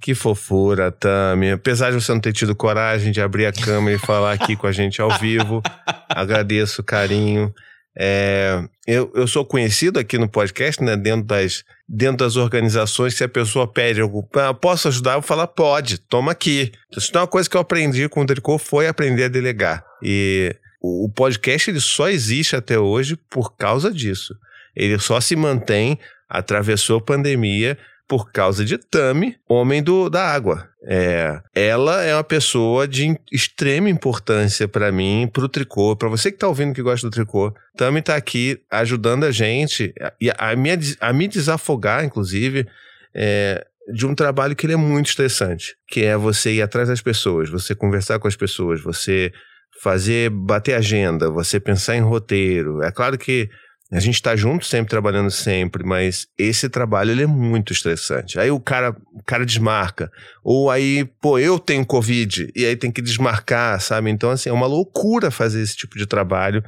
Que fofura, Tami. Apesar de você não ter tido coragem de abrir a câmera e falar aqui com a gente ao vivo, [laughs] agradeço o carinho. É, eu, eu sou conhecido aqui no podcast, né? Dentro das, dentro das organizações, se a pessoa pede algo, ah, posso ajudar? Eu vou falar, pode, toma aqui. Isso é uma coisa que eu aprendi com o Tricô, foi aprender a delegar. E o, o podcast ele só existe até hoje por causa disso. Ele só se mantém, atravessou a pandemia por causa de Tami, homem do, da água. É, ela é uma pessoa de extrema importância para mim, pro tricô, para você que tá ouvindo que gosta do tricô. Tami tá aqui ajudando a gente a, a, minha, a me desafogar, inclusive, é, de um trabalho que ele é muito estressante, que é você ir atrás das pessoas, você conversar com as pessoas, você fazer bater agenda, você pensar em roteiro. É claro que a gente está junto sempre, trabalhando sempre, mas esse trabalho ele é muito estressante. Aí o cara, o cara desmarca. Ou aí, pô, eu tenho Covid, e aí tem que desmarcar, sabe? Então, assim, é uma loucura fazer esse tipo de trabalho.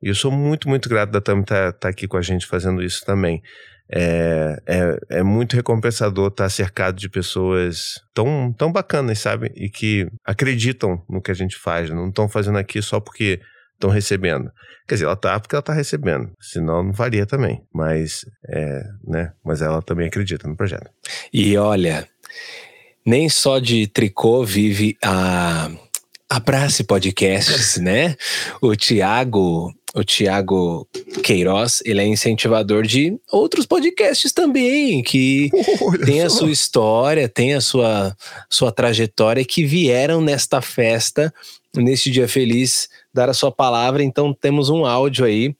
E eu sou muito, muito grato da Tami estar tá, tá aqui com a gente fazendo isso também. É, é, é muito recompensador estar cercado de pessoas tão, tão bacanas, sabe? E que acreditam no que a gente faz, não estão fazendo aqui só porque estão recebendo. Quer dizer, ela tá porque ela tá recebendo, senão não faria também. Mas, é, né? Mas ela também acredita no projeto. E olha, nem só de tricô vive a Abrace Podcasts, [laughs] né? O Tiago o Tiago Queiroz, ele é incentivador de outros podcasts também, que [laughs] Olha tem a sua história, tem a sua, sua trajetória, que vieram nesta festa, neste dia feliz, dar a sua palavra. Então temos um áudio aí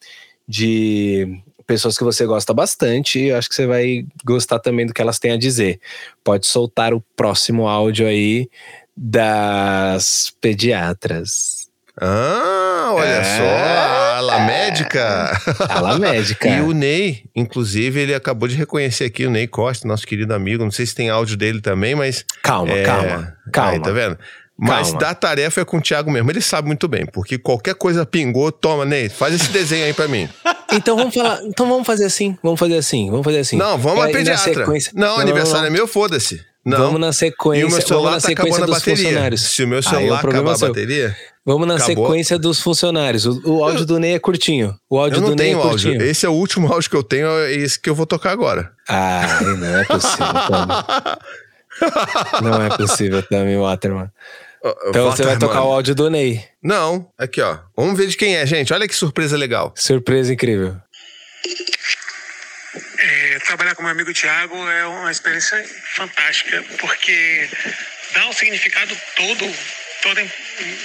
de pessoas que você gosta bastante. Eu acho que você vai gostar também do que elas têm a dizer. Pode soltar o próximo áudio aí das pediatras. Ah, olha é. só, a La Médica. A La Médica. [laughs] e o Ney, inclusive, ele acabou de reconhecer aqui o Ney Costa, nosso querido amigo. Não sei se tem áudio dele também, mas. Calma, é... calma, calma. Aí, tá vendo? Mas Calma. da tarefa é com o Thiago mesmo. Ele sabe muito bem, porque qualquer coisa pingou, toma, Ney, faz esse desenho aí pra mim. [laughs] Então vamos falar. Então vamos fazer assim. Vamos fazer assim. Vamos fazer assim. Não, vamos é, a pediatra. Sequência... Não, não, aniversário não, não. é meu, foda-se. Não. Vamos na sequência. E o meu celular vamos na tá sequência dos bateria. funcionários. Se o meu celular ah, acabar a bateria. Vamos na acabou. sequência dos funcionários. O, o áudio eu, do Ney é curtinho. O áudio eu não do Ney tenho é curtinho. Áudio. Esse é o último áudio que eu tenho, é esse que eu vou tocar agora. Ah, não é possível, [laughs] não é possível, Tommy Waterman. Então você vai tocar o áudio do Ney. Não, aqui ó. Vamos ver de quem é, gente. Olha que surpresa legal. Surpresa incrível. É, trabalhar com meu amigo Tiago é uma experiência fantástica, porque dá um significado todo, toda,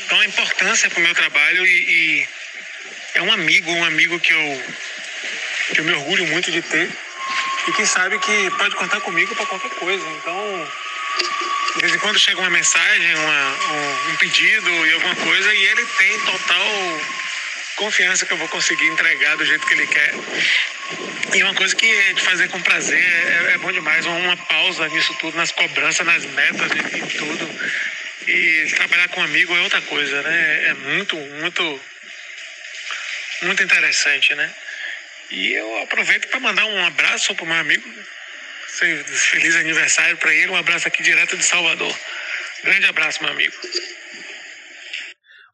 dá uma importância para o meu trabalho e, e, é um amigo, um amigo que eu, que eu me orgulho muito de ter e que sabe que pode contar comigo para qualquer coisa. Então, de vez em quando chega uma mensagem, uma, um, um pedido e alguma coisa e ele tem total confiança que eu vou conseguir entregar do jeito que ele quer. E uma coisa que é de fazer com prazer é, é bom demais, uma pausa nisso tudo, nas cobranças, nas metas e, e tudo. E trabalhar com um amigo é outra coisa, né? É muito, muito, muito interessante, né? E eu aproveito para mandar um abraço para o meu amigo. Feliz aniversário para ele. Um abraço aqui direto de Salvador. Grande abraço, meu amigo.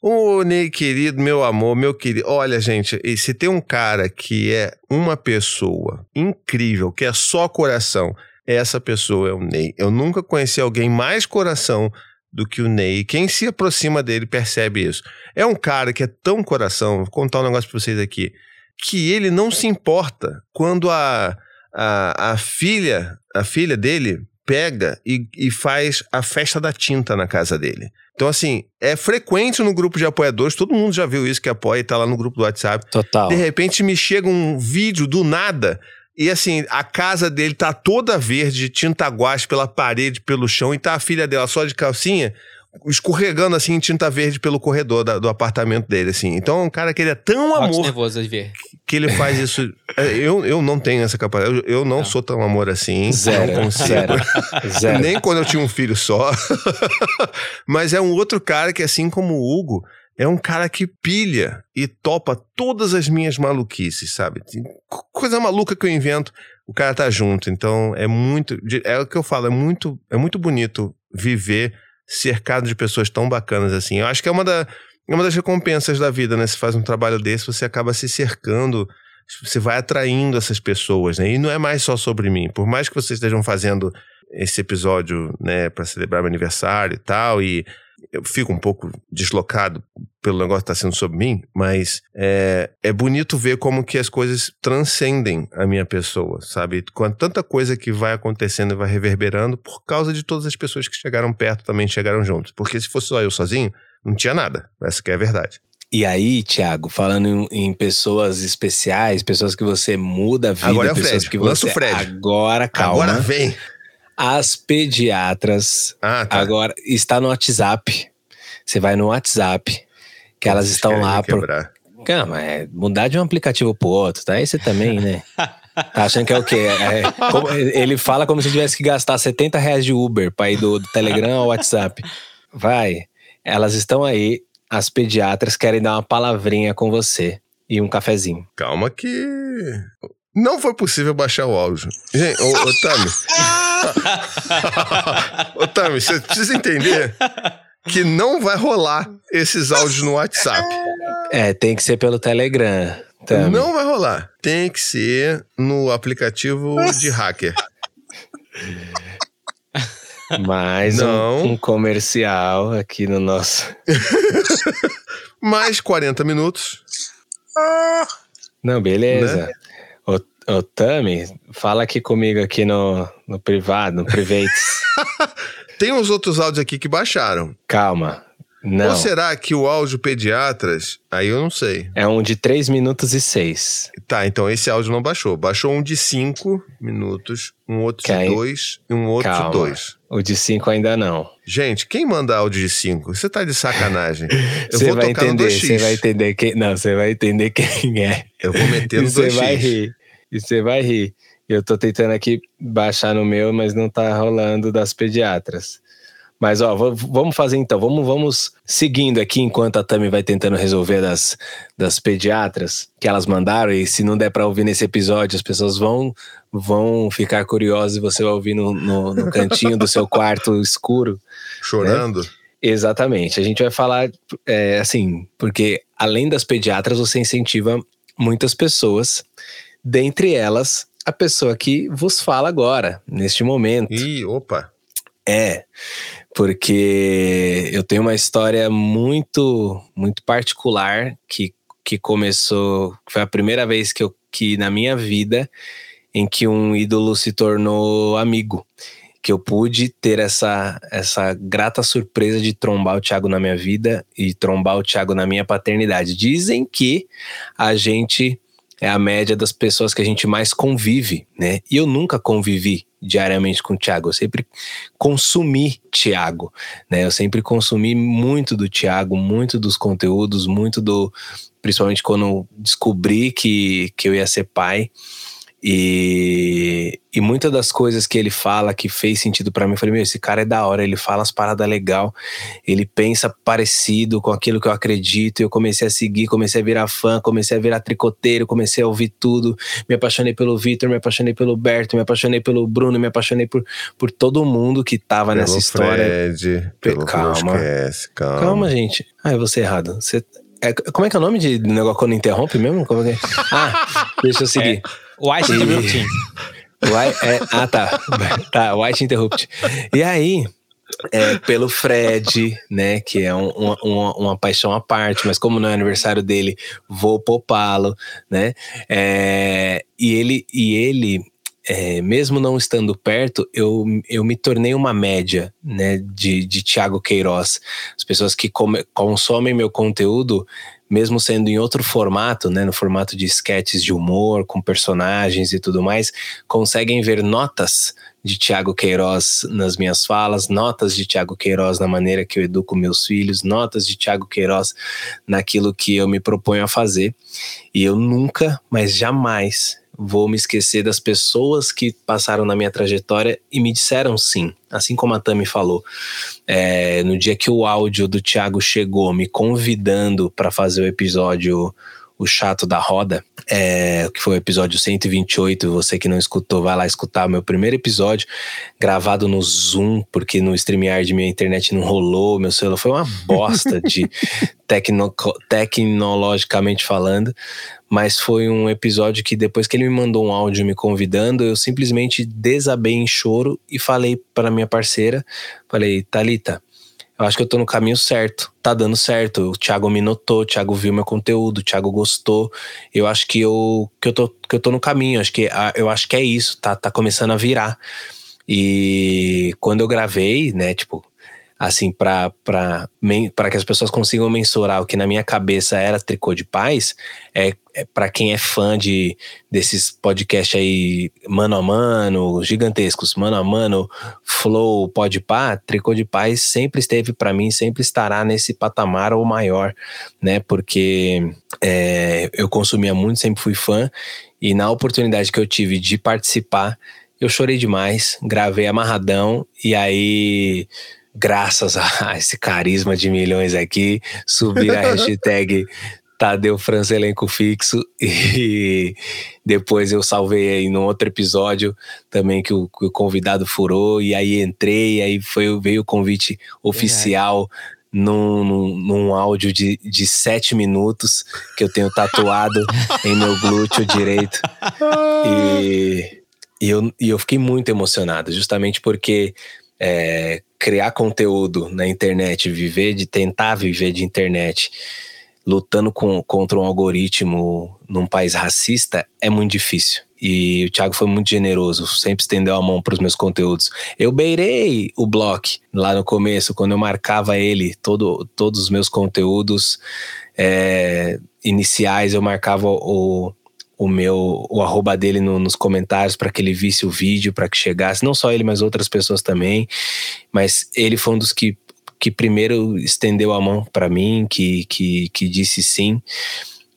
Ô, Ney, querido, meu amor, meu querido. Olha, gente, se tem um cara que é uma pessoa incrível, que é só coração, essa pessoa é o Ney. Eu nunca conheci alguém mais coração do que o Ney. Quem se aproxima dele percebe isso. É um cara que é tão coração, vou contar um negócio pra vocês aqui, que ele não se importa quando a, a, a filha, a filha dele pega e, e faz a festa da tinta na casa dele. Então, assim, é frequente no grupo de apoiadores, todo mundo já viu isso que apoia e tá lá no grupo do WhatsApp. Total. De repente me chega um vídeo do nada e assim, a casa dele tá toda verde, tinta guache pela parede, pelo chão, e tá a filha dela só de calcinha, escorregando assim em tinta verde pelo corredor da, do apartamento dele, assim. Então é um cara que ele é tão amor. nervoso de ver. Que ele faz [laughs] isso. É, eu, eu não tenho essa capacidade. Eu, eu não, não, sou tão amor assim. Zero. Não consigo. Zero. Zero. Nem quando eu tinha um filho só. [laughs] Mas é um outro cara que, assim como o Hugo, é um cara que pilha e topa todas as minhas maluquices, sabe? Coisa maluca que eu invento, o cara tá junto. Então é muito. É o que eu falo, é muito, é muito bonito viver cercado de pessoas tão bacanas assim. Eu acho que é uma, da, é uma das recompensas da vida, né? Se faz um trabalho desse, você acaba se cercando, você vai atraindo essas pessoas, né? E não é mais só sobre mim. Por mais que vocês estejam fazendo esse episódio, né, para celebrar meu aniversário e tal, e eu fico um pouco deslocado pelo negócio que está sendo sobre mim, mas é, é bonito ver como que as coisas transcendem a minha pessoa, sabe? Com tanta coisa que vai acontecendo e vai reverberando por causa de todas as pessoas que chegaram perto também chegaram juntos. Porque se fosse só eu sozinho, não tinha nada. Essa que é a verdade. E aí, Thiago, falando em, pessoas especiais, pessoas que você muda a vida, agora é o Fred. pessoas que você o Fred. agora calma. Agora vem. As pediatras ah, tá. agora está no WhatsApp. Você vai no WhatsApp, que elas estão lá. Pro... Calma, é mudar de um aplicativo pro outro, tá? Aí você também, né? [laughs] Tá achando que é o quê? É, como, ele fala como se tivesse que gastar 70 reais de Uber pra ir do, do Telegram ao WhatsApp. Vai. Elas estão aí, as pediatras querem dar uma palavrinha com você. e um cafezinho. Calma que. Não foi possível baixar o áudio. Gente, ô, ô Tami. [laughs] ô Tami, você precisa entender que não vai rolar esses áudios no WhatsApp. É, tem que ser pelo Telegram. Tami. Não vai rolar. Tem que ser no aplicativo de hacker. Mais um, um comercial aqui no nosso. [laughs] Mais 40 minutos. Não, beleza. Né? Ô, Tami, fala aqui comigo aqui no, no privado, no privates. [laughs] Tem uns outros áudios aqui que baixaram. Calma. Não. Ou será que o áudio pediatras. Aí eu não sei. É um de 3 minutos e 6. Tá, então esse áudio não baixou. Baixou um de 5 minutos, um outro Que aí- de 2 e um outro Calma. de 2. O de 5 ainda não. Gente, quem manda áudio de 5? Você tá de sacanagem. [laughs] Eu Você vou vai tocar no entender, 2x. você vai entender quem. Não, você vai entender quem é. Eu vou meter no E você vai 2x. rir. E você vai rir. Eu tô tentando aqui baixar no meu, mas não tá rolando das pediatras. Mas ó, vamos fazer então, vamos, vamos seguindo aqui enquanto a Tami vai tentando resolver das, das pediatras que elas mandaram. E se não der pra ouvir nesse episódio, as pessoas vão vão ficar curiosas e você vai ouvir no, no, no cantinho do seu quarto escuro. Chorando. Exatamente. A gente vai falar é, assim, porque além das pediatras, você incentiva muitas pessoas, dentre elas a pessoa que vos fala agora, neste momento. Ih, opa. É, porque eu tenho uma história muito, muito particular que, que começou, foi a primeira vez que eu que na minha vida em que um ídolo se tornou amigo, que eu pude ter essa essa grata surpresa de trombar o Thiago na minha vida e trombar o Thiago na minha paternidade. Dizem que a gente é a média das pessoas que a gente mais convive, né? E eu nunca convivi diariamente com o Thiago, eu sempre consumi Thiago, né? Eu sempre consumi muito do Thiago, muito dos conteúdos, muito do principalmente quando descobri que, que eu ia ser pai. E, e muitas das coisas que ele fala que fez sentido pra mim, eu falei, meu, esse cara é da hora, ele fala as paradas legal, ele pensa parecido com aquilo que eu acredito. E eu comecei a seguir, comecei a virar fã, comecei a virar tricoteiro, comecei a ouvir tudo. Me apaixonei pelo Vitor, me apaixonei pelo Berto, me apaixonei pelo Bruno, me apaixonei por, por todo mundo que tava Pelo nessa história. Fred, pelo Calma. Flowscast, calma. Calma, gente. Ah, eu vou ser errado. Você, é, como é que é o nome de negócio quando interrompe mesmo? Como é que é? Ah, [laughs] deixa eu seguir. White E- Interrupting. [laughs] White, é, ah, tá. [laughs] Tá, White Interrupt. E aí, é, pelo Fred, né, que é um- uma, uma, uma paixão à parte, mas como não é aniversário dele, vou poupá-lo, né? É, e ele, e ele é, mesmo não estando perto, eu, eu me tornei uma média, né, de, de Thiago Queiroz. As pessoas que come- consomem meu conteúdo, mesmo sendo em outro formato, né, no formato de sketches de humor, com personagens e tudo mais, conseguem ver notas de Tiago Queiroz nas minhas falas, notas de Tiago Queiroz na maneira que eu educo meus filhos, notas de Tiago Queiroz naquilo que eu me proponho a fazer. E eu nunca, mas jamais vou me esquecer das pessoas que passaram na minha trajetória e me disseram sim, assim como a Tami falou. É, no dia que o áudio do Thiago chegou me convidando para fazer o episódio O Chato da Roda, é, que foi o episódio 128. Você que não escutou, vai lá escutar o meu primeiro episódio, gravado no Zoom, porque no StreamYard minha internet não rolou, meu celular foi uma bosta de [laughs] tecno, tecnologicamente falando. Mas foi um episódio que depois que ele me mandou um áudio me convidando, eu simplesmente desabei em choro e falei para minha parceira, falei, Talita, eu acho que eu tô no caminho certo, tá dando certo. O Thiago me notou, o Thiago viu meu conteúdo, o Thiago gostou. Eu acho que eu, que eu, tô, que eu tô no caminho, acho que, ah, eu acho que é isso, tá, tá começando a virar. E quando eu gravei, né, tipo, assim, para que as pessoas consigam mensurar o que na minha cabeça era tricô de paz, é, é para quem é fã de desses podcasts aí mano a mano, gigantescos, mano a mano, flow, podpah, tricô de paz sempre esteve para mim, sempre estará nesse patamar ou maior, né? Porque é, eu consumia muito, sempre fui fã, e na oportunidade que eu tive de participar, eu chorei demais, gravei amarradão, e aí graças a esse carisma de milhões aqui, subir a hashtag Tadeu França elenco fixo e depois eu salvei aí num outro episódio também que o, que o convidado furou e aí entrei, aí foi, veio o convite oficial num, num, num, áudio de, de sete minutos que eu tenho tatuado [laughs] em meu glúteo direito. E, e, eu, e eu fiquei muito emocionado, justamente porque é, criar conteúdo na internet, viver de tentar viver de internet, lutando com, contra um algoritmo num país racista é muito difícil. E o Thiago foi muito generoso, sempre estendeu a mão para os meus conteúdos. Eu beirei o block lá no começo, quando eu marcava ele, todo, todos os meus conteúdos é, iniciais, eu marcava o, o meu o arroba dele no, nos comentários para que ele visse o vídeo, para que chegasse, não só ele, mas outras pessoas também. Mas ele foi um dos que, que primeiro estendeu a mão para mim, que, que, que disse sim.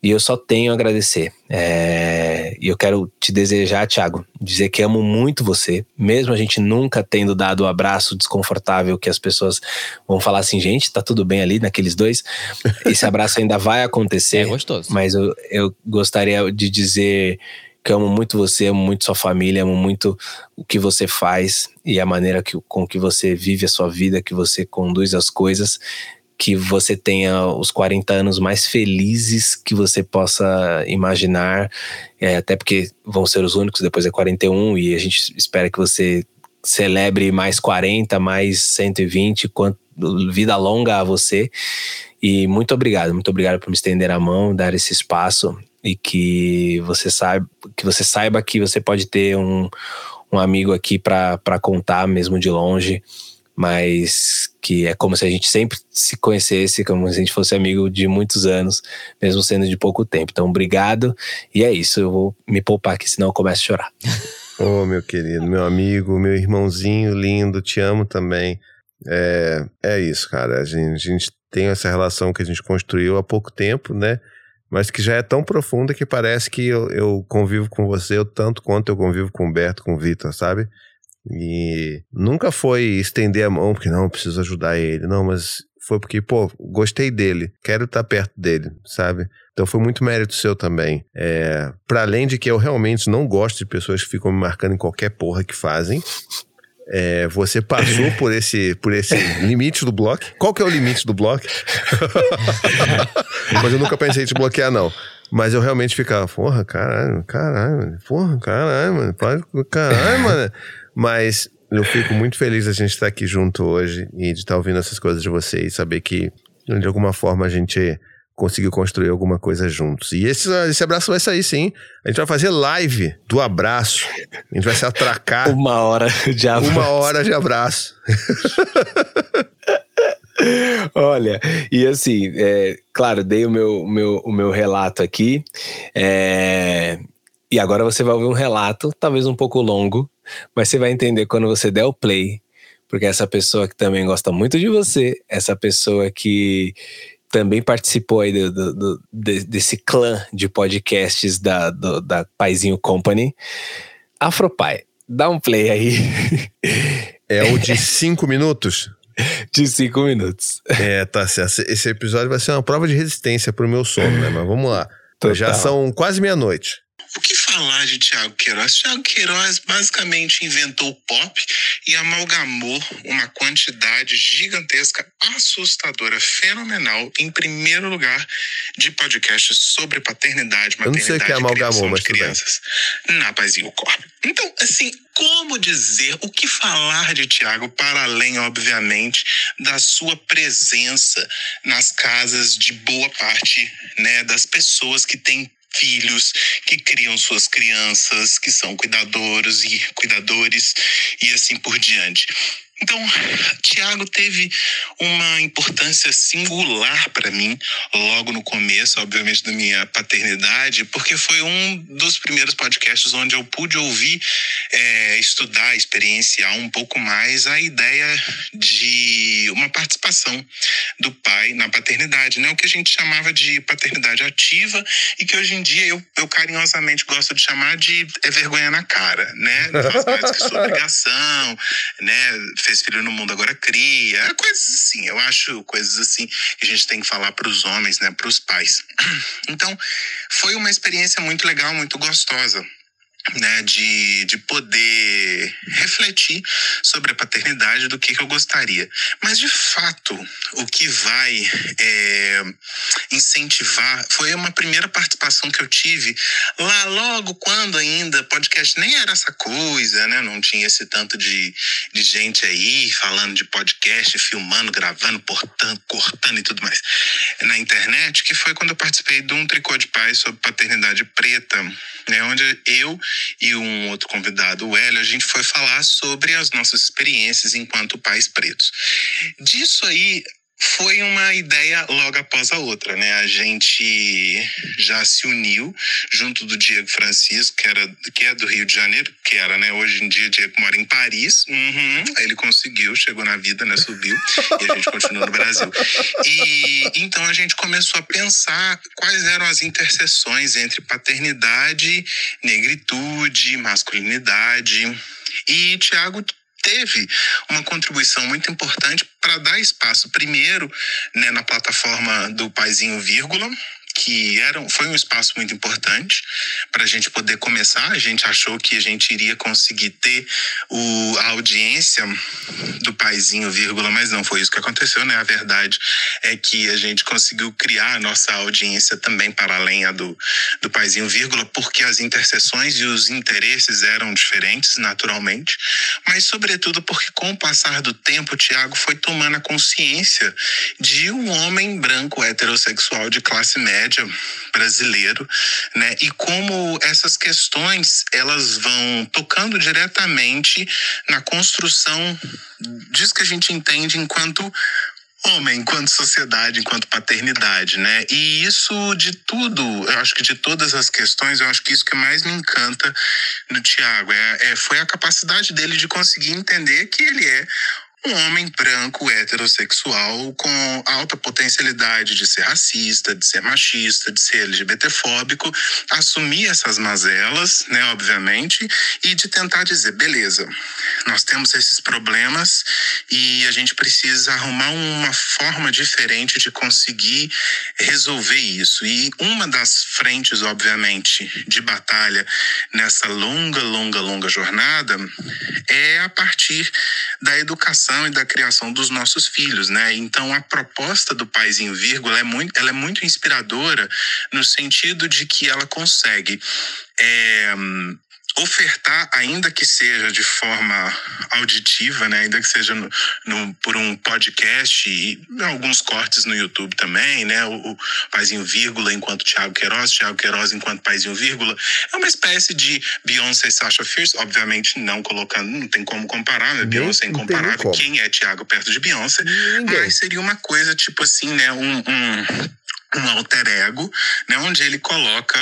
E eu só tenho a agradecer. É, e eu quero te desejar, Thiago, dizer que amo muito você, mesmo a gente nunca tendo dado o abraço desconfortável que as pessoas vão falar assim, gente, tá tudo bem ali naqueles dois. Esse abraço ainda vai acontecer. É gostoso. Mas eu, eu gostaria de dizer que eu amo muito você, amo muito sua família, amo muito o que você faz e a maneira que, com que você vive a sua vida, que você conduz as coisas que você tenha os 40 anos mais felizes que você possa imaginar, é, até porque vão ser os únicos, depois é 41, e a gente espera que você celebre mais 40, mais 120, quanto, vida longa a você. E muito obrigado, muito obrigado por me estender a mão, dar esse espaço e que você saiba que você saiba que você pode ter um, um amigo aqui para contar mesmo de longe mas que é como se a gente sempre se conhecesse, como se a gente fosse amigo de muitos anos, mesmo sendo de pouco tempo. Então, obrigado. E é isso, eu vou me poupar aqui, senão eu começo a chorar. [laughs] Ô, oh, meu querido, meu amigo, meu irmãozinho lindo, te amo também. É, é isso, cara. A gente, a gente tem essa relação que a gente construiu há pouco tempo, né? Mas que já é tão profunda que parece que eu, eu convivo com você o tanto quanto eu convivo com o Humberto, com o Vitor, sabe? E nunca foi estender a mão, porque não, preciso ajudar ele. Não, mas foi porque, pô, gostei dele, quero estar perto dele, sabe? Então foi muito mérito seu também. É, para além de que eu realmente não gosto de pessoas que ficam me marcando em qualquer porra que fazem. É, você passou por esse, por esse limite do bloco. Qual que é o limite do bloco? [laughs] Mas eu nunca pensei em te bloquear, não. Mas eu realmente ficava, porra, caralho, caralho, porra, caralho, mano, caralho, mano. Mas eu fico muito feliz a gente estar aqui junto hoje e de estar ouvindo essas coisas de vocês, saber que de alguma forma a gente conseguiu construir alguma coisa juntos. E esse, esse abraço vai sair sim. A gente vai fazer live do abraço. A gente vai se atracar. Uma hora de abraço. Uma hora de abraço. [laughs] Olha, e assim, é, claro, dei o meu, meu, o meu relato aqui. É, e agora você vai ouvir um relato, talvez um pouco longo, mas você vai entender quando você der o play, porque essa pessoa que também gosta muito de você, essa pessoa que também participou aí do, do, do, desse clã de podcasts da, da Paizinho Company, Afropai. Dá um play aí. É o de cinco minutos? [laughs] De cinco minutos. É, tá certo. Esse episódio vai ser uma prova de resistência pro meu sono, né? Mas vamos lá. Total. Já são quase meia-noite. O que falar de Tiago Queiroz? Tiago Queiroz basicamente inventou o pop e amalgamou uma quantidade gigantesca, assustadora, fenomenal, em primeiro lugar, de podcasts sobre paternidade, maternidade Eu não sei que é amalgamou, mas de crianças na Pazinho Corp. Então, assim, como dizer, o que falar de Tiago para além, obviamente, da sua presença nas casas de boa parte né, das pessoas que têm filhos, que criam suas crianças, que são cuidadores e cuidadores e assim por diante. Então, Tiago teve uma importância singular para mim logo no começo, obviamente, da minha paternidade, porque foi um dos primeiros podcasts onde eu pude ouvir, é, estudar, experienciar um pouco mais a ideia de uma participação do pai na paternidade, né? O que a gente chamava de paternidade ativa e que hoje em dia eu, eu carinhosamente gosto de chamar de é vergonha na cara, né? Faz que sua obrigação, né? Fez filho no mundo, agora cria. Coisas assim. Eu acho coisas assim que a gente tem que falar para os homens, né? Para os pais. [clears throat] Então, foi uma experiência muito legal, muito gostosa né, de, de poder refletir sobre a paternidade do que, que eu gostaria. Mas, de fato, o que vai é, incentivar foi uma primeira participação que eu tive lá logo quando ainda podcast nem era essa coisa, né? Não tinha esse tanto de, de gente aí falando de podcast, filmando, gravando, portando, cortando e tudo mais na internet, que foi quando eu participei de um tricô de paz sobre paternidade preta, né? Onde eu e um outro convidado, o Hélio, a gente foi falar sobre as nossas experiências enquanto pais pretos. Disso aí, foi uma ideia logo após a outra, né? A gente já se uniu junto do Diego Francisco, que, era, que é do Rio de Janeiro, que era, né? Hoje em dia, Diego mora em Paris. Uhum, ele conseguiu, chegou na vida, né? Subiu e a gente continua no Brasil. E então a gente começou a pensar quais eram as interseções entre paternidade, negritude, masculinidade. E Tiago teve uma contribuição muito importante para dar espaço, primeiro, né, na plataforma do Paizinho Vírgula, que era, foi um espaço muito importante para a gente poder começar. A gente achou que a gente iria conseguir ter o, a audiência do paizinho, vírgula, mas não foi isso que aconteceu, né? A verdade é que a gente conseguiu criar a nossa audiência também para além a do, do paizinho, vírgula, porque as interseções e os interesses eram diferentes, naturalmente, mas sobretudo porque com o passar do tempo, o Tiago foi tomando a consciência de um homem branco heterossexual de classe média média brasileiro, né? E como essas questões elas vão tocando diretamente na construção disso que a gente entende enquanto homem, enquanto sociedade, enquanto paternidade, né? E isso de tudo, eu acho que de todas as questões, eu acho que isso que mais me encanta no Tiago é, é foi a capacidade dele de conseguir entender que ele é um homem branco heterossexual com alta potencialidade de ser racista, de ser machista, de ser LGBTfóbico, assumir essas mazelas, né, obviamente, e de tentar dizer, beleza, nós temos esses problemas e a gente precisa arrumar uma forma diferente de conseguir resolver isso. E uma das frentes, obviamente, de batalha nessa longa, longa, longa jornada é a partir da educação educação e da criação dos nossos filhos, né? Então a proposta do Paizinho Vírgula é muito, ela é muito inspiradora no sentido de que ela consegue é, ofertar, ainda que seja de forma auditiva, né, ainda que seja no, no, por um podcast e alguns cortes no YouTube também, né, o, o Paizinho Vírgula enquanto Thiago Queiroz, Thiago Queiroz enquanto Paizinho Vírgula, é uma espécie de Beyoncé e Sasha Fierce, obviamente não colocando, não tem como comparar, né, Beyoncé é incomparável, quem é Thiago perto de Beyoncé, Ninguém. mas seria uma coisa tipo assim, né, um, um um alter ego, né, onde ele coloca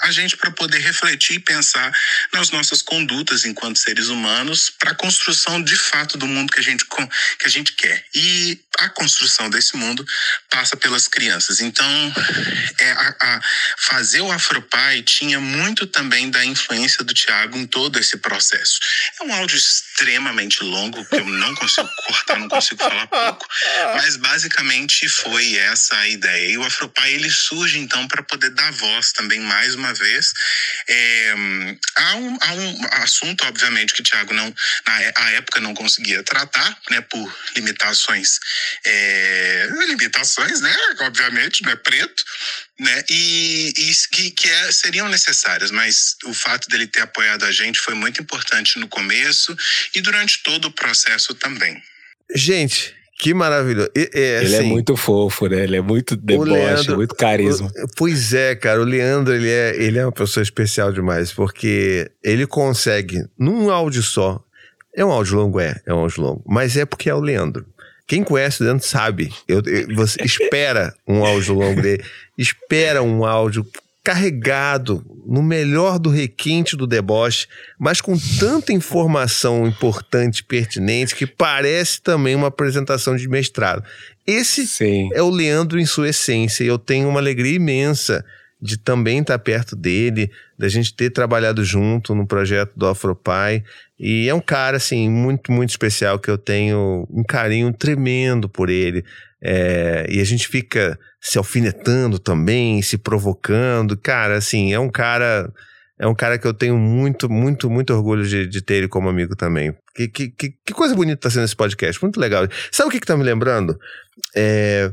a gente para poder refletir e pensar nas nossas condutas enquanto seres humanos para a construção de fato do mundo que a gente que a gente quer. E a construção desse mundo passa pelas crianças. Então, é, a, a fazer o Afropai tinha muito também da influência do Tiago em todo esse processo. É um áudio extremamente longo que eu não consigo cortar, não consigo falar pouco, mas basicamente foi essa a ideia. E o Afropai ele surge então para poder dar voz também mais uma vez. É, há, um, um assunto obviamente que Tiago não na época não conseguia tratar, né, por limitações é, limitações, né, obviamente, não é preto, né? E, e que, que é, seriam necessárias, mas o fato dele ter apoiado a gente foi muito importante no começo e durante todo o processo também. Gente, que maravilhoso. E, é, ele é assim, é muito fofo, né? Ele é muito deboche, Leandro, muito carisma. O, pois é, cara. O Leandro, ele é, ele é uma pessoa especial demais, porque ele consegue, num áudio só, é um áudio longo, é, é um áudio longo, mas é porque é o Leandro. Quem conhece o Leandro sabe. Eu, eu, você [laughs] espera um áudio longo dele, espera um áudio carregado no melhor do requinte do deboche, mas com tanta informação importante, pertinente, que parece também uma apresentação de mestrado. Esse Sim. é o Leandro em sua essência, e eu tenho uma alegria imensa de também estar perto dele, da gente ter trabalhado junto no projeto do Afropai. E é um cara, assim, muito, muito especial que eu tenho um carinho tremendo por ele. É, e a gente fica se alfinetando também, se provocando. Cara, assim, é um cara. É um cara que eu tenho muito, muito, muito orgulho de, de ter ele como amigo também. Que, que, que, que coisa bonita tá sendo esse podcast, muito legal. Sabe o que, que tá me lembrando? É,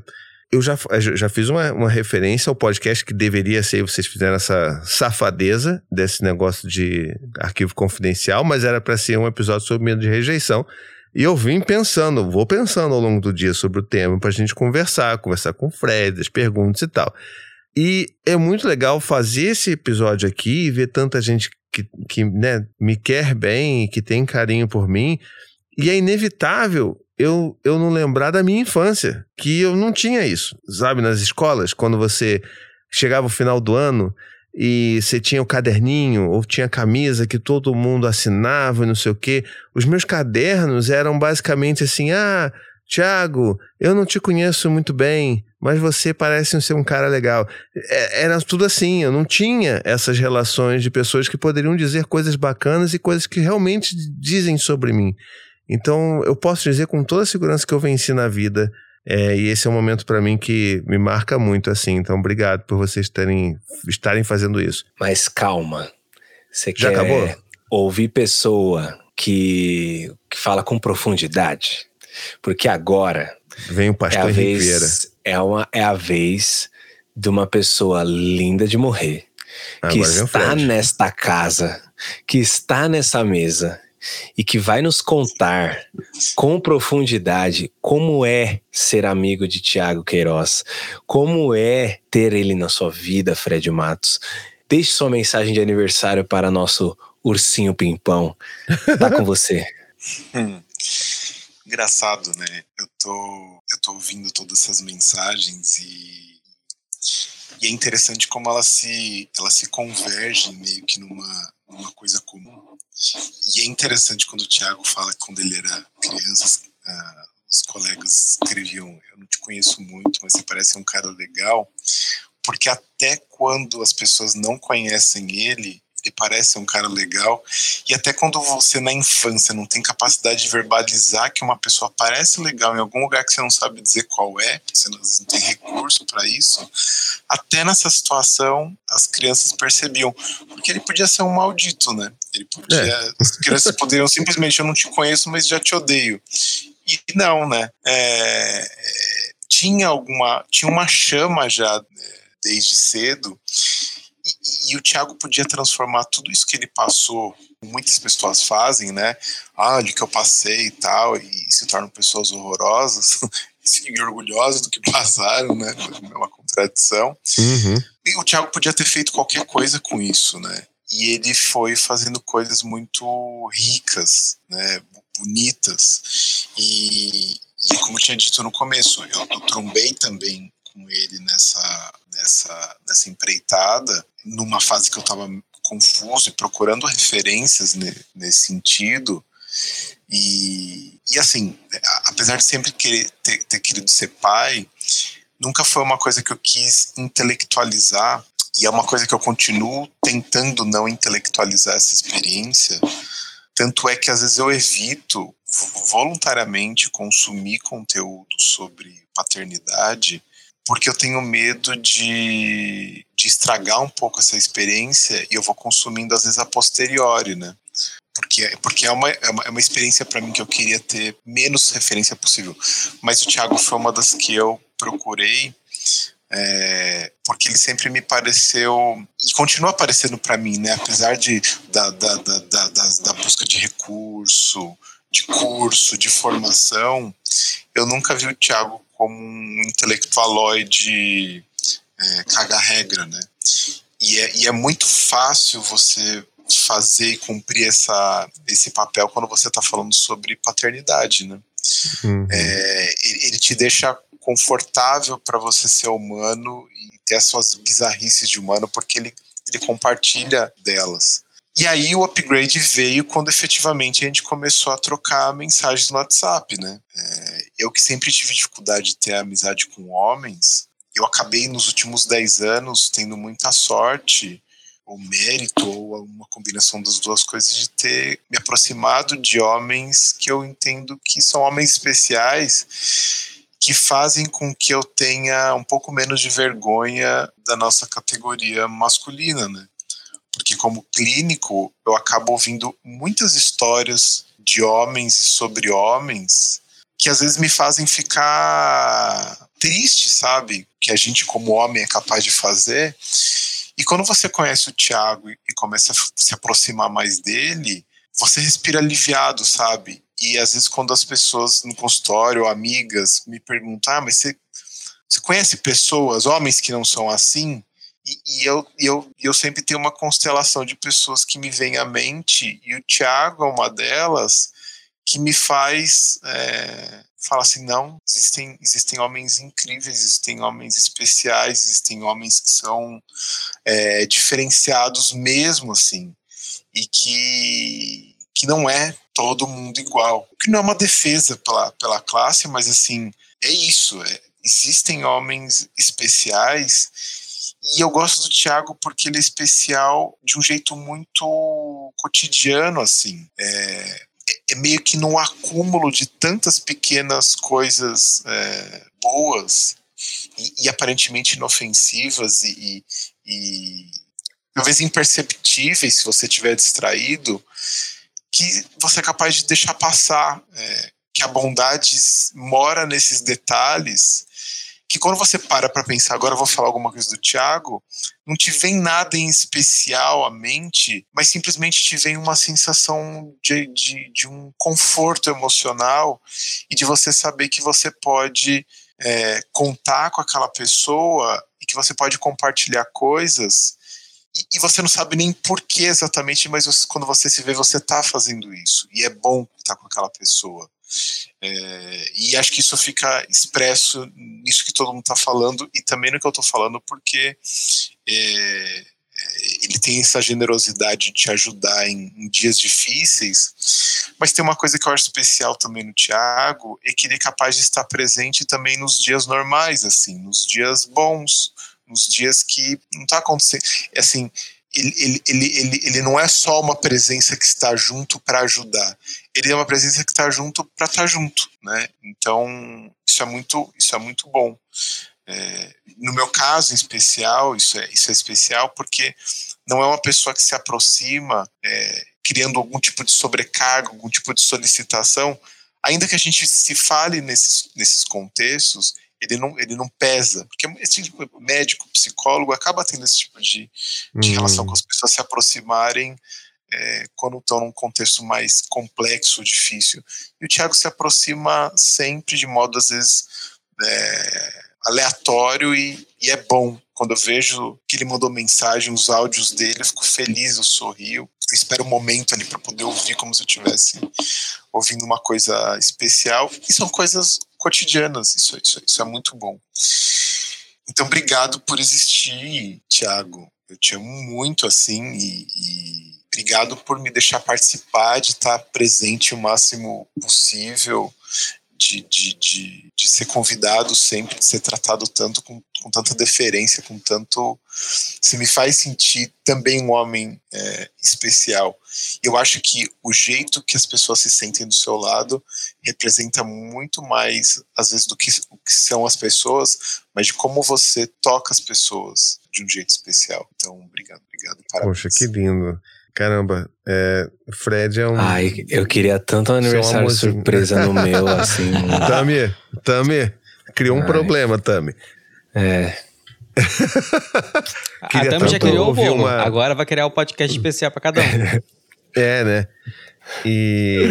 eu já, já fiz uma, uma referência ao podcast que deveria ser, vocês fizeram essa safadeza desse negócio de arquivo confidencial, mas era para ser um episódio sobre medo de rejeição. E eu vim pensando, vou pensando ao longo do dia sobre o tema pra gente conversar, conversar com o Fred, as perguntas e tal. E é muito legal fazer esse episódio aqui e ver tanta gente que, que né, me quer bem, que tem carinho por mim. E é inevitável eu, eu não lembrar da minha infância, que eu não tinha isso, sabe? Nas escolas, quando você chegava o final do ano e você tinha o caderninho ou tinha camisa que todo mundo assinava e não sei o quê. Os meus cadernos eram basicamente assim: ah, Tiago, eu não te conheço muito bem, mas você parece ser um cara legal. É, era tudo assim, eu não tinha essas relações de pessoas que poderiam dizer coisas bacanas e coisas que realmente dizem sobre mim. Então, eu posso dizer com toda a segurança que eu venci na vida. É, e esse é um momento para mim que me marca muito, assim. Então, obrigado por vocês terem, estarem fazendo isso. Mas calma. Você Já quer acabou? ouvir pessoa que, que fala com profundidade? Porque agora Vem o é a pastor Henrique Vieira. vez, é, uma, é a vez de uma pessoa linda de morrer. que Agora o está nesta casa, que está nessa mesa e que vai nos contar com profundidade como é ser amigo de Tiago Queiroz, como é ter ele na sua vida, Fred Matos. Deixe sua mensagem de aniversário para nosso ursinho pimpão. Tá com você. [laughs] Hum. Engraçado, né? Eu tô, eu tô ouvindo todas essas mensagens e, e é interessante como elas se, elas se convergem meio que numa, numa coisa comum. E é interessante quando o Tiago fala que quando ele era criança, ah, os colegas escreviam: Eu não te conheço muito, mas você parece um cara legal. Porque até quando as pessoas não conhecem ele, ele parece um cara legal. E até quando você, na infância, não tem capacidade de verbalizar que uma pessoa parece legal em algum lugar que você não sabe dizer qual é, você não, às vezes não tem recurso para isso, até nessa situação as crianças percebiam. Porque ele podia ser um maldito, né? Ele podia, É. As crianças poderiam simplesmente: Eu não te conheço, mas já te odeio. E não, né? É, é, tinha alguma. Tinha uma chama já né, desde cedo. E, e o Thiago podia transformar tudo isso que ele passou, muitas pessoas fazem, né? Ah, olha o que eu passei e tal, e se tornam pessoas horrorosas [laughs] e orgulhosas do que passaram, né? É uma contradição. Uhum. E o Thiago podia ter feito qualquer coisa com isso, né? E ele foi fazendo coisas muito ricas, né? Bonitas. E, e como eu tinha dito no começo, eu, eu trombei também com ele nessa, nessa, nessa empreitada, numa fase que eu estava confuso e procurando referências ne- nesse sentido. E, e assim, apesar de sempre querer, ter, ter querido ser pai, nunca foi uma coisa que eu quis intelectualizar. E é uma coisa que eu continuo tentando não intelectualizar essa experiência. Tanto é que às vezes eu evito voluntariamente consumir conteúdo sobre paternidade porque eu tenho medo de, de estragar um pouco essa experiência e eu vou consumindo às vezes a posteriori, né? Porque, porque é, uma, é, uma, é uma experiência para mim que eu queria ter menos referência possível. Mas o Thiago foi uma das que eu procurei é, porque ele sempre me pareceu e continua aparecendo para mim, né? Apesar de da, da, da, da, da- da busca de recurso, de curso, de formação, eu nunca vi o Thiago como um intelectualoide é, caga-regra, né? E é, e é muito fácil você fazer e cumprir essa, esse papel quando você está falando sobre paternidade, né? Uhum. É, ele, ele te deixa confortável para você ser humano e ter as suas bizarrices de humano, porque ele, ele compartilha delas. E aí o upgrade veio quando efetivamente a gente começou a trocar mensagens no WhatsApp, né? É, eu que sempre tive dificuldade de ter amizade com homens, eu acabei nos últimos 10 anos tendo muita sorte ou mérito ou uma combinação das duas coisas de ter me aproximado de homens que eu entendo que são homens especiais que fazem com que eu tenha um pouco menos de vergonha da nossa categoria masculina, né? Porque como clínico, eu acabo ouvindo muitas histórias de homens e sobre homens que às vezes me fazem ficar triste, sabe? Que a gente como homem é capaz de fazer. E quando você conhece o Tiago e começa a se aproximar mais dele, você respira aliviado, sabe? E às vezes quando as pessoas no consultório, amigas, me perguntam, ah, mas você, você conhece pessoas, homens que não são assim? E, e eu, eu, eu sempre tenho uma constelação de pessoas que me vêm à mente, e o Tiago é uma delas que me faz é, falar assim, não, existem, existem homens incríveis, existem homens especiais, existem homens que são é, diferenciados mesmo, assim, e que, que não é todo mundo igual. Que não é uma defesa pela, pela classe, mas assim, é isso. É, existem homens especiais e eu gosto do Thiago porque ele é especial de um jeito muito cotidiano, assim. É, é meio que num acúmulo de tantas pequenas coisas é, boas e, e, aparentemente inofensivas e, e, e talvez imperceptíveis se você estiver distraído, que você é capaz de deixar passar, é, que a bondade mora nesses detalhes, que quando você para para pensar, agora eu vou falar alguma coisa do Tiago, não te vem nada em especial à mente, mas simplesmente te vem uma sensação de, de, de um conforto emocional e de você saber que você pode é, contar com aquela pessoa e que você pode compartilhar coisas e, você não sabe nem por que exatamente, mas quando você se vê, você está fazendo isso. E é bom estar com aquela pessoa. É, e acho que isso fica expresso nisso que todo mundo está falando e também no que eu estou falando, porque é, é, ele tem essa generosidade de te ajudar em, em, dias difíceis, mas tem uma coisa que eu acho especial também no Tiago, é que ele é capaz de estar presente também nos dias normais, assim, nos dias bons, nos dias que não está acontecendo. É assim, ele, ele, ele, ele, ele não é só uma presença que está junto para ajudar, ele é uma presença que está junto para estar tá junto, né? Então isso é muito, isso é muito bom. É, no meu caso em especial, isso é, isso é especial porque não é uma pessoa que se aproxima é, criando algum tipo de sobrecarga, algum tipo de solicitação, ainda que a gente se fale nesses, nesses contextos, ele não, ele não pesa. Porque esse tipo, médico, psicólogo, acaba tendo esse tipo de, de hum. relação com as pessoas se aproximarem é, quando estão num contexto mais complexo, difícil. E o Tiago se aproxima sempre de modo, às vezes, é, aleatório e, e, é bom. Quando eu vejo que ele mandou mensagem, os áudios dele, eu fico feliz, eu sorrio. Eu espero um momento ali para poder ouvir como se eu estivesse ouvindo uma coisa especial. E são coisas cotidianas, isso, isso, isso é muito bom. Então, obrigado por existir, Tiago. Eu te amo muito, assim, e, e obrigado por me deixar participar, de estar presente o máximo possível de, de, de, de, ser convidado sempre, de ser tratado tanto com, com tanta deferência, com tanto. Você me faz sentir também um homem é, especial. Eu acho que o jeito que as pessoas se sentem do seu lado representa muito mais, às vezes, do que, o que são as pessoas, mas de como você toca as pessoas de um jeito especial. Então, obrigado, obrigado. Parabéns. Poxa, que lindo. Caramba, é, Fred é um. Ai, eu queria tanto um aniversário surpresa no meu, assim. [laughs] Tami, Tami, criou um Ai. problema, Tami. É. a Tami já criou o bolo, uma... agora vai criar o um podcast especial para cada um. [laughs] é, né? E,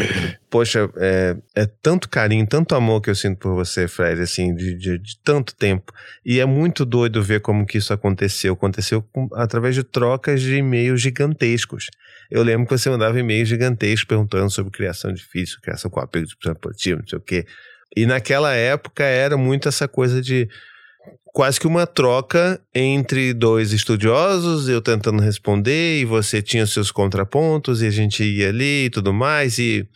poxa, é, é, tanto carinho, tanto amor que eu sinto por você, Fred, assim, de, de, de tanto tempo. E é muito doido ver como que isso aconteceu. Aconteceu com, através de trocas de e-mails gigantescos. Eu lembro que você mandava e-mails gigantescos perguntando sobre criação difícil, criação com apego de não sei o quê. E naquela época era muito essa coisa de quase que uma troca entre dois estudiosos, eu tentando responder, e você tinha seus contrapontos, e a gente ia ali e tudo mais, e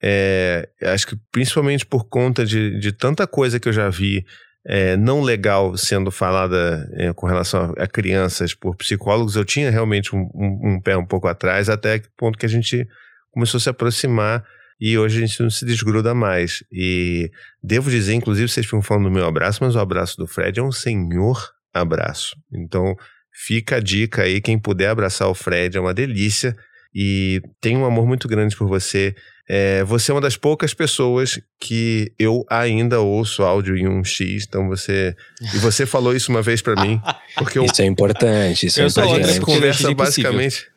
é, acho que principalmente por conta de, de tanta coisa que eu já vi é, não legal sendo falada é, com relação a, a, crianças por psicólogos, eu tinha realmente um, um, um, pé um pouco atrás, até que ponto que a gente começou a se aproximar e hoje a gente não se desgruda mais. E devo dizer, inclusive, vocês ficam falando do meu abraço, mas o abraço do Fred é um senhor abraço. Então, fica a dica aí, quem puder abraçar o Fred, é uma delícia. E tem um amor muito grande por você. É, você é uma das poucas pessoas que eu ainda ouço áudio em um X, então você. E você falou isso uma vez para mim. [laughs] Porque eu, isso é importante. Isso eu é importante. A conversa basicamente.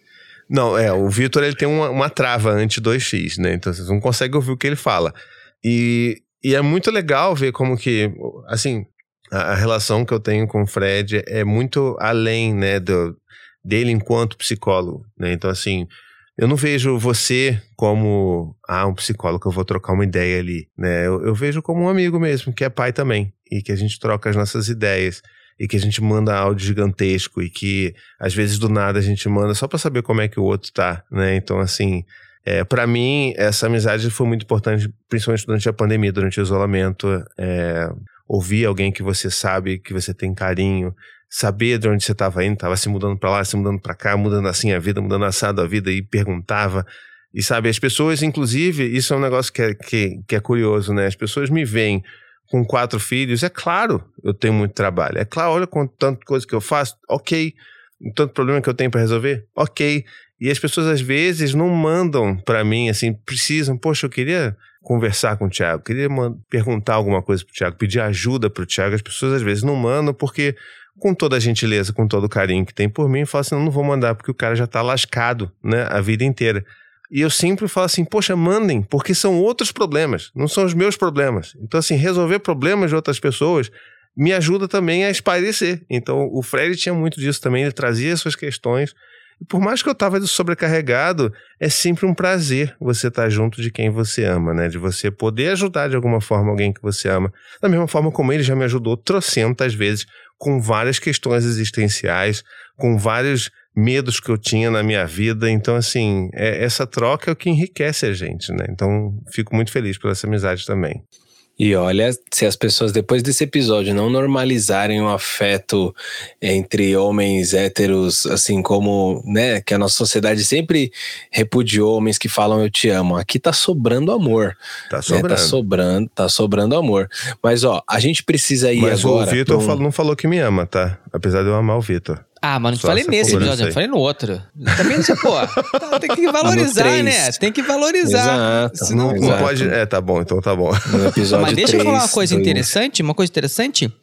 Não, é, o Vitor ele tem uma, uma trava anti 2x, né? Então vocês não conseguem ouvir o que ele fala. E, e é muito legal ver como que, assim, a, a relação que eu tenho com o Fred é muito além, né, do, dele enquanto psicólogo, né? Então, assim, eu não vejo você como ah, um psicólogo eu vou trocar uma ideia ali, né? Eu, eu, vejo como um amigo mesmo, que é pai também, e que a gente troca as nossas ideias, e que a gente manda áudio gigantesco, e que às vezes do nada a gente manda só para saber como é que o outro tá, né? Então, assim, é, para mim, essa amizade foi muito importante, principalmente durante a pandemia, durante o isolamento. É, ouvir alguém que você sabe, que você tem carinho, saber de onde você estava indo, estava se mudando para lá, se mudando para cá, mudando assim a vida, mudando assado a vida e perguntava. E sabe, as pessoas, inclusive, isso é um negócio que é, que, que é curioso, né? As pessoas me veem com quatro filhos, é claro, eu tenho muito trabalho. É claro, olha com tanta coisa que eu faço, ok. Tanto problema que eu tenho para resolver, ok. E as pessoas às vezes não mandam para mim assim, precisam, poxa, eu queria conversar com o Thiago, queria perguntar alguma coisa pro Thiago, pedir ajuda pro Thiago. As pessoas às vezes não mandam porque com toda a gentileza, com todo o carinho que tem por mim, fala assim: não, não vou mandar, porque o cara já tá lascado, né, a vida inteira. E eu sempre falo assim: poxa, mandem, porque são outros problemas, não são os meus problemas. Então, assim, resolver problemas de outras pessoas me ajuda também a esparecer. Então, o Fred tinha muito disso também, ele trazia suas questões. E por mais que eu tava sobrecarregado, é sempre um prazer você estar tá junto de quem você ama, né? De você poder ajudar de alguma forma alguém que você ama. Da mesma forma como ele já me ajudou trocentas vezes com várias questões existenciais, com vários medos que eu tinha na minha vida. Então, assim, é, essa troca é o que enriquece a gente, né? Então, fico muito feliz por essa amizade também. E olha, se as pessoas depois desse episódio não normalizarem o afeto entre homens héteros, assim como, né, que a nossa sociedade sempre repudiou homens que falam eu te amo. Aqui tá sobrando amor. Tá sobrando. Né? Tá sobrando, tá sobrando amor. Mas ó, a gente precisa ir Mas agora. Mas o Vitor um... não falou que me ama, tá? Apesar de eu amar o Vitor. Ah, mas não falei nesse episódio, eu falei no outro. Também, pô, tá, tem que [laughs] valorizar, né? Tem que valorizar. Exato. Senão, não, não pode. É, tá bom, então tá bom. No episódio mas deixa 3, eu falar uma coisa 2. interessante, uma coisa interessante.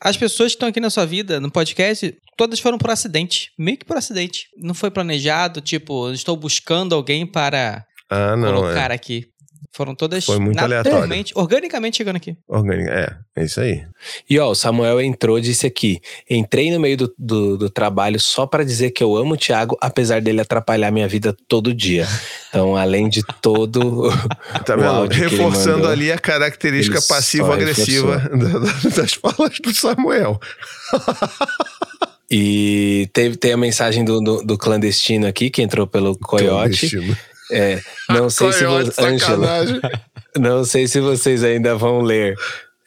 As pessoas que estão aqui na sua vida, no podcast, todas foram por acidente. Meio que por acidente. Não foi planejado, tipo, estou buscando alguém para ah, não, colocar é. aqui. Foram todas Foi muito naturalmente, organicamente chegando aqui. Orgânica, é, é isso aí. E ó, o Samuel entrou disse aqui: entrei no meio do, do, do trabalho só para dizer que eu amo o Thiago, apesar dele atrapalhar minha vida todo dia. Então, além de todo. [laughs] tá vendo? Reforçando ali a característica passivo-agressiva [laughs] das falas do Samuel. E teve, tem a mensagem do, do, do, clandestino aqui, que entrou pelo Coyote. É, não sei se você, Angela, [laughs] não sei se vocês ainda vão ler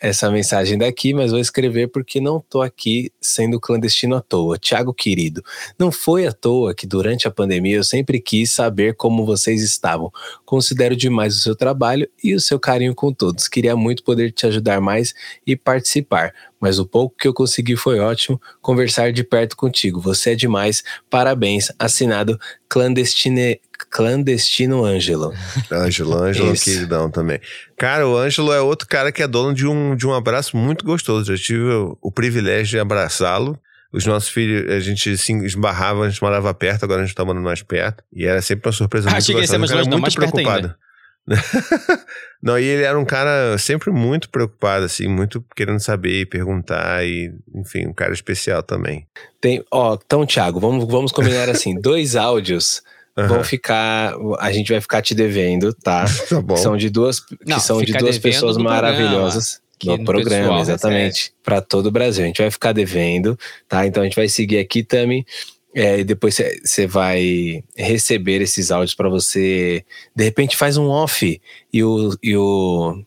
essa mensagem daqui, mas vou escrever porque não tô aqui sendo clandestino à toa. Tiago querido, não foi à toa que durante a pandemia eu sempre quis saber como vocês estavam. Considero demais o seu trabalho e o seu carinho com todos. Queria muito poder te ajudar mais e participar, mas o pouco que eu consegui foi ótimo conversar de perto contigo. Você é demais. Parabéns. Assinado clandestine Clandestino Ângelo. [laughs] Ângelo, Ângelo, queridão também. Cara, o Ângelo é outro cara que é dono de um, de um abraço muito gostoso. Já tive o, o privilégio de abraçá-lo. Os nossos filhos, a gente se esbarrava, a gente morava perto, agora a gente tá morando mais perto. E era sempre uma surpresa ah, muito gostosa. Ser mais longe, muito preocupado. [laughs] não, e ele era um cara sempre muito preocupado, assim, muito querendo saber e perguntar, e enfim, um cara especial também. Tem, ó, então, Thiago, vamos, vamos combinar [laughs] assim: dois áudios Uhum. Vão ficar. A gente vai ficar te devendo, tá? [laughs] tá bom. Que são de duas, que Não, são de duas pessoas maravilhosas. no, no programa, pessoal, exatamente. Para todo o Brasil. A gente vai ficar devendo, tá? Então a gente vai seguir aqui, Tami. É, e depois você vai receber esses áudios para você. De repente faz um off e o, e o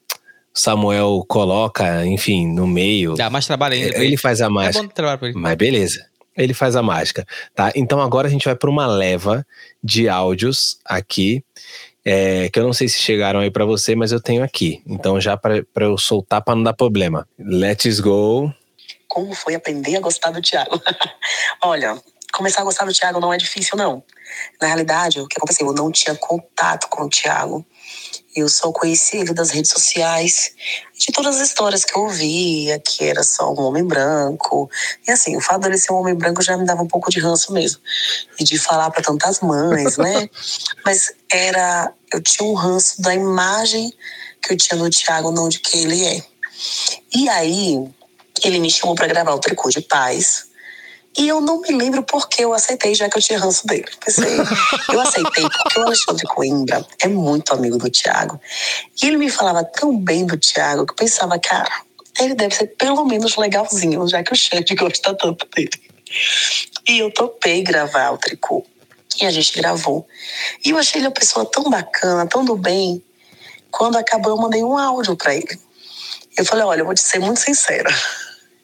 Samuel coloca, enfim, no meio. Dá mais trabalho ainda. pra Ele faz a É mágica. bom trabalho pra ele. Mas beleza. Ele faz a mágica, tá? Então agora a gente vai para uma leva de áudios aqui, é, que eu não sei se chegaram aí para você, mas eu tenho aqui. Então já para eu soltar para não dar problema. Let's go. Como foi aprender a gostar do Thiago? [laughs] Olha, começar a gostar do Thiago não é difícil, não. Na realidade, o que aconteceu? Eu não tinha contato com o Thiago. Eu só conheci ele das redes sociais, de todas as histórias que eu ouvia, que era só um homem branco. E assim, o fato dele ser um homem branco já me dava um pouco de ranço mesmo. E de falar para tantas mães, né? [laughs] Mas era. Eu tinha um ranço da imagem que eu tinha do Thiago, não de quem ele é. E aí, ele me chamou para gravar o Tricô de Paz. E eu não me lembro por que eu aceitei, já que eu tinha ranço dele. Pensei, eu aceitei porque o Alexandre Coimbra é muito amigo do Thiago. E ele me falava tão bem do Thiago que eu pensava, cara, ele deve ser pelo menos legalzinho, já que o Xande gosta tanto dele. E eu topei gravar o tricô. E a gente gravou. E eu achei ele uma pessoa tão bacana, tão do bem. Quando acabou, eu mandei um áudio pra ele. Eu falei, olha, eu vou te ser muito sincera.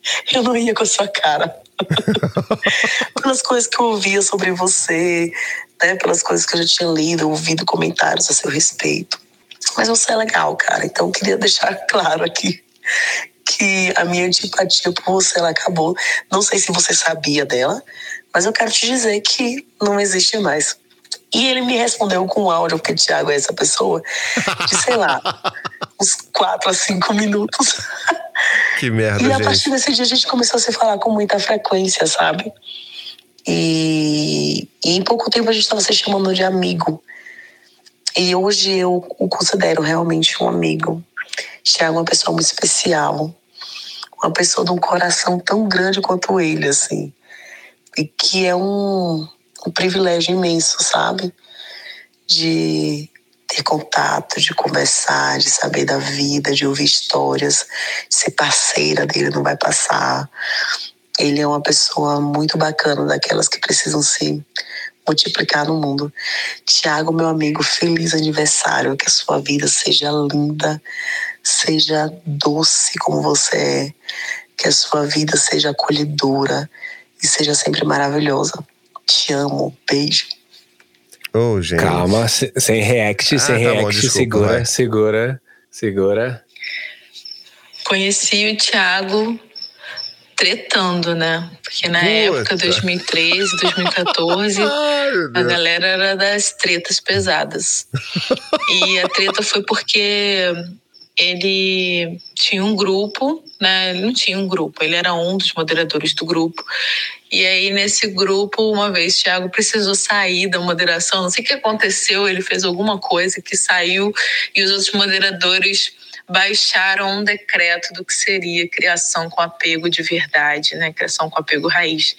[laughs] Eu não ia com a sua cara. [laughs] pelas coisas que eu ouvia sobre você, né? Pelas coisas que eu já tinha lido, ouvido comentários a seu respeito. Mas você é legal, cara. Então eu queria deixar [laughs] claro aqui que a minha antipatia por você ela acabou. Não sei se você sabia dela, mas eu quero te dizer que não existe mais. E ele me respondeu com um áudio, porque Thiago é essa pessoa, de sei lá, [laughs] uns quatro a cinco minutos. Que merda, E a gente. partir desse dia a gente começou a se falar com muita frequência, sabe? E, e em pouco tempo a gente estava se chamando de amigo. E hoje eu o considero realmente um amigo. Thiago é uma pessoa muito especial. Uma pessoa de um coração tão grande quanto ele, assim. E que é um, um privilégio imenso, sabe? De ter contato, de conversar, de saber da vida, de ouvir histórias, de ser parceira dele, não vai passar. Ele é uma pessoa muito bacana, daquelas que precisam se multiplicar no mundo. Tiago, meu amigo, feliz aniversário, que a sua vida seja linda, seja doce como você é, que a sua vida seja acolhedora e seja sempre maravilhosa. Te amo, beijo. Ô, gente. Calma, se- sem react, Ah, sem tá bom, react, desculpa, segura, vai. segura, segura. Conheci o Thiago tretando, né? Porque na época, 2013, 2014, [laughs] a galera era das tretas pesadas. E a treta foi porque ele tinha um grupo, né? Ele não tinha um grupo, ele era um dos moderadores do grupo. E aí, nesse grupo, uma vez, o Thiago precisou sair da moderação. Não sei o que aconteceu, ele fez alguma coisa que saiu e os outros moderadores baixaram um decreto do que seria criação com apego de verdade, né? Criação com apego raiz.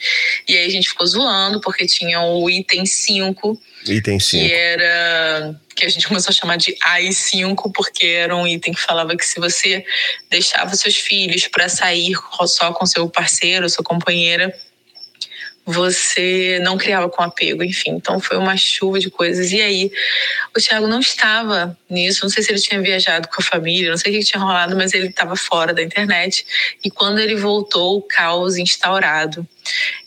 E aí a gente ficou zoando, porque tinha o item 5, Item que 5. era que a gente começou a chamar de AI5, porque era um item que falava que se você deixava seus filhos para sair só com seu parceiro, sua companheira, você não criava com apego, enfim. Então foi uma chuva de coisas. E aí, o Thiago não estava nisso. Não sei se ele tinha viajado com a família, não sei o que tinha rolado, mas ele estava fora da internet. E quando ele voltou, o caos instaurado.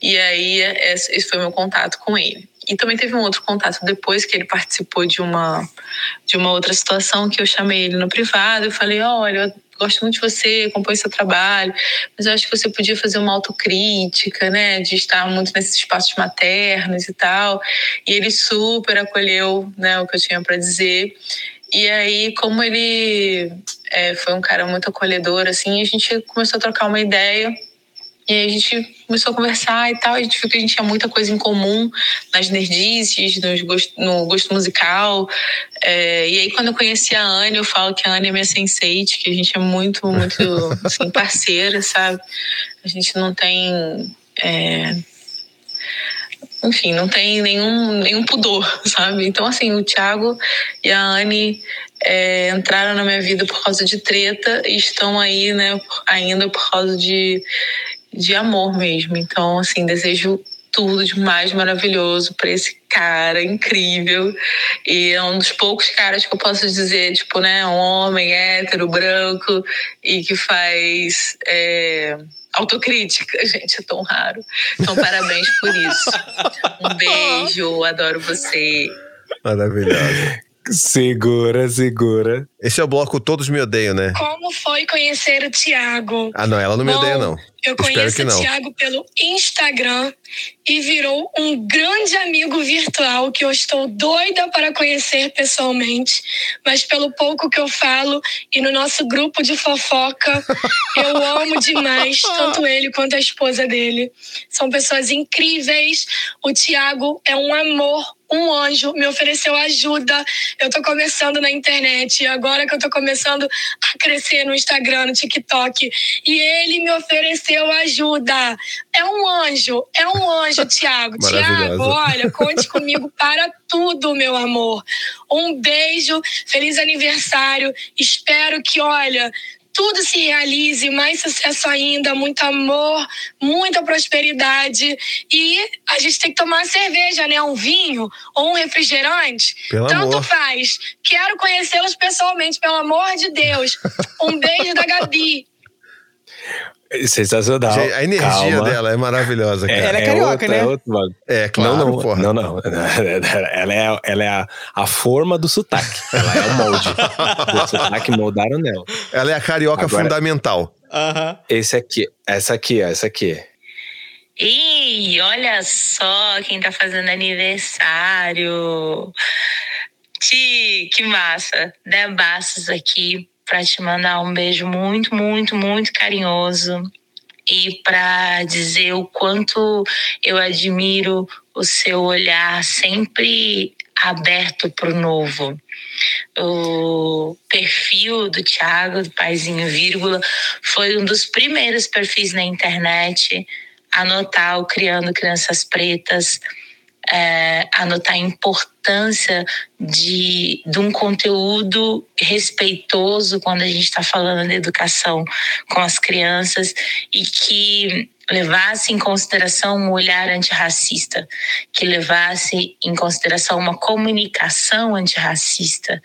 E aí, esse esse foi meu contato com ele. E também teve um outro contato depois que ele participou de uma de uma outra situação que eu chamei ele no privado. Eu falei: olha, gosto muito de você, acompanho seu trabalho, mas eu acho que você podia fazer uma autocrítica, né, de estar muito nesses espaços maternos e tal. E ele super acolheu, né, o que eu tinha para dizer. E aí, como ele é, foi um cara muito acolhedor, assim, a gente começou a trocar uma ideia. E aí a gente começou a conversar e tal. A gente viu que a gente tinha muita coisa em comum nas nerdices, nos gosto, no gosto musical. É, e aí, quando eu conheci a Anne, eu falo que a Anne é minha sensei, que a gente é muito, muito [laughs] assim, parceira, sabe? A gente não tem. é, enfim, não tem nenhum, nenhum pudor, sabe? Então, assim, o Thiago e a Anne é, entraram na minha vida por causa de treta e estão aí, né, ainda por causa de, de amor mesmo. Então, assim, desejo tudo de mais maravilhoso para esse cara incrível. E é um dos poucos caras que eu posso dizer, tipo, né, um homem hétero, branco e que faz. É, autocrítica, [laughs] gente, é tão raro. Então, parabéns por isso. [laughs] Um beijo, adoro você. Maravilhosa. Segura, segura. Esse é o bloco Todos Me Odeiam, né? Como foi conhecer o Tiago? Ah, não, ela não me Bom, odeia, não. Eu conheço que o. Tiago pelo Instagram e virou um grande amigo virtual que eu estou doida para conhecer pessoalmente. Mas pelo pouco que eu falo e no nosso grupo de fofoca, [laughs] eu amo demais tanto ele quanto a esposa dele. São pessoas incríveis. O Tiago é um amor, um anjo, me ofereceu ajuda. Eu tô começando na internet, agora que eu tô começando a crescer no Instagram, no TikTok, e ele me ofereceu ajuda. É um anjo, é um anjo, [laughs] Tiago. Tiago, olha, conte comigo para tudo, meu amor. Um beijo, feliz aniversário. Espero que, olha, tudo se realize, mais sucesso ainda, muito amor, muita prosperidade. E a gente tem que tomar uma cerveja, né? Um vinho ou um refrigerante. Pelo Tanto amor. faz. Quero conhecê-los pessoalmente, pelo amor de Deus. [laughs] Um beijo da Gabi. Sensacional. Gente, a energia Calma. dela é maravilhosa, cara. Ela é carioca, né? outra, É, outro bagulho. É, claro, não, não, porra. não, não. [laughs] Ela é, ela é a, a forma do sotaque. Ela é o molde. o sotaque moldaram nela. Ela é a carioca Agora- fundamental. Esse aqui, essa aqui, essa aqui. Ih, olha só quem tá fazendo aniversário. Ti, que massa. Debassos aqui pra te mandar um beijo muito, muito, muito carinhoso e pra dizer o quanto eu admiro o seu olhar sempre aberto pro novo. O perfil do Thiago, do Paizinho Vírgula, foi um dos primeiros perfis na internet a notar o Criando Crianças Pretas, é, anotar a importância de, de um conteúdo respeitoso quando a gente está falando de educação com as crianças e que levasse em consideração um olhar antirracista, que levasse em consideração uma comunicação antirracista.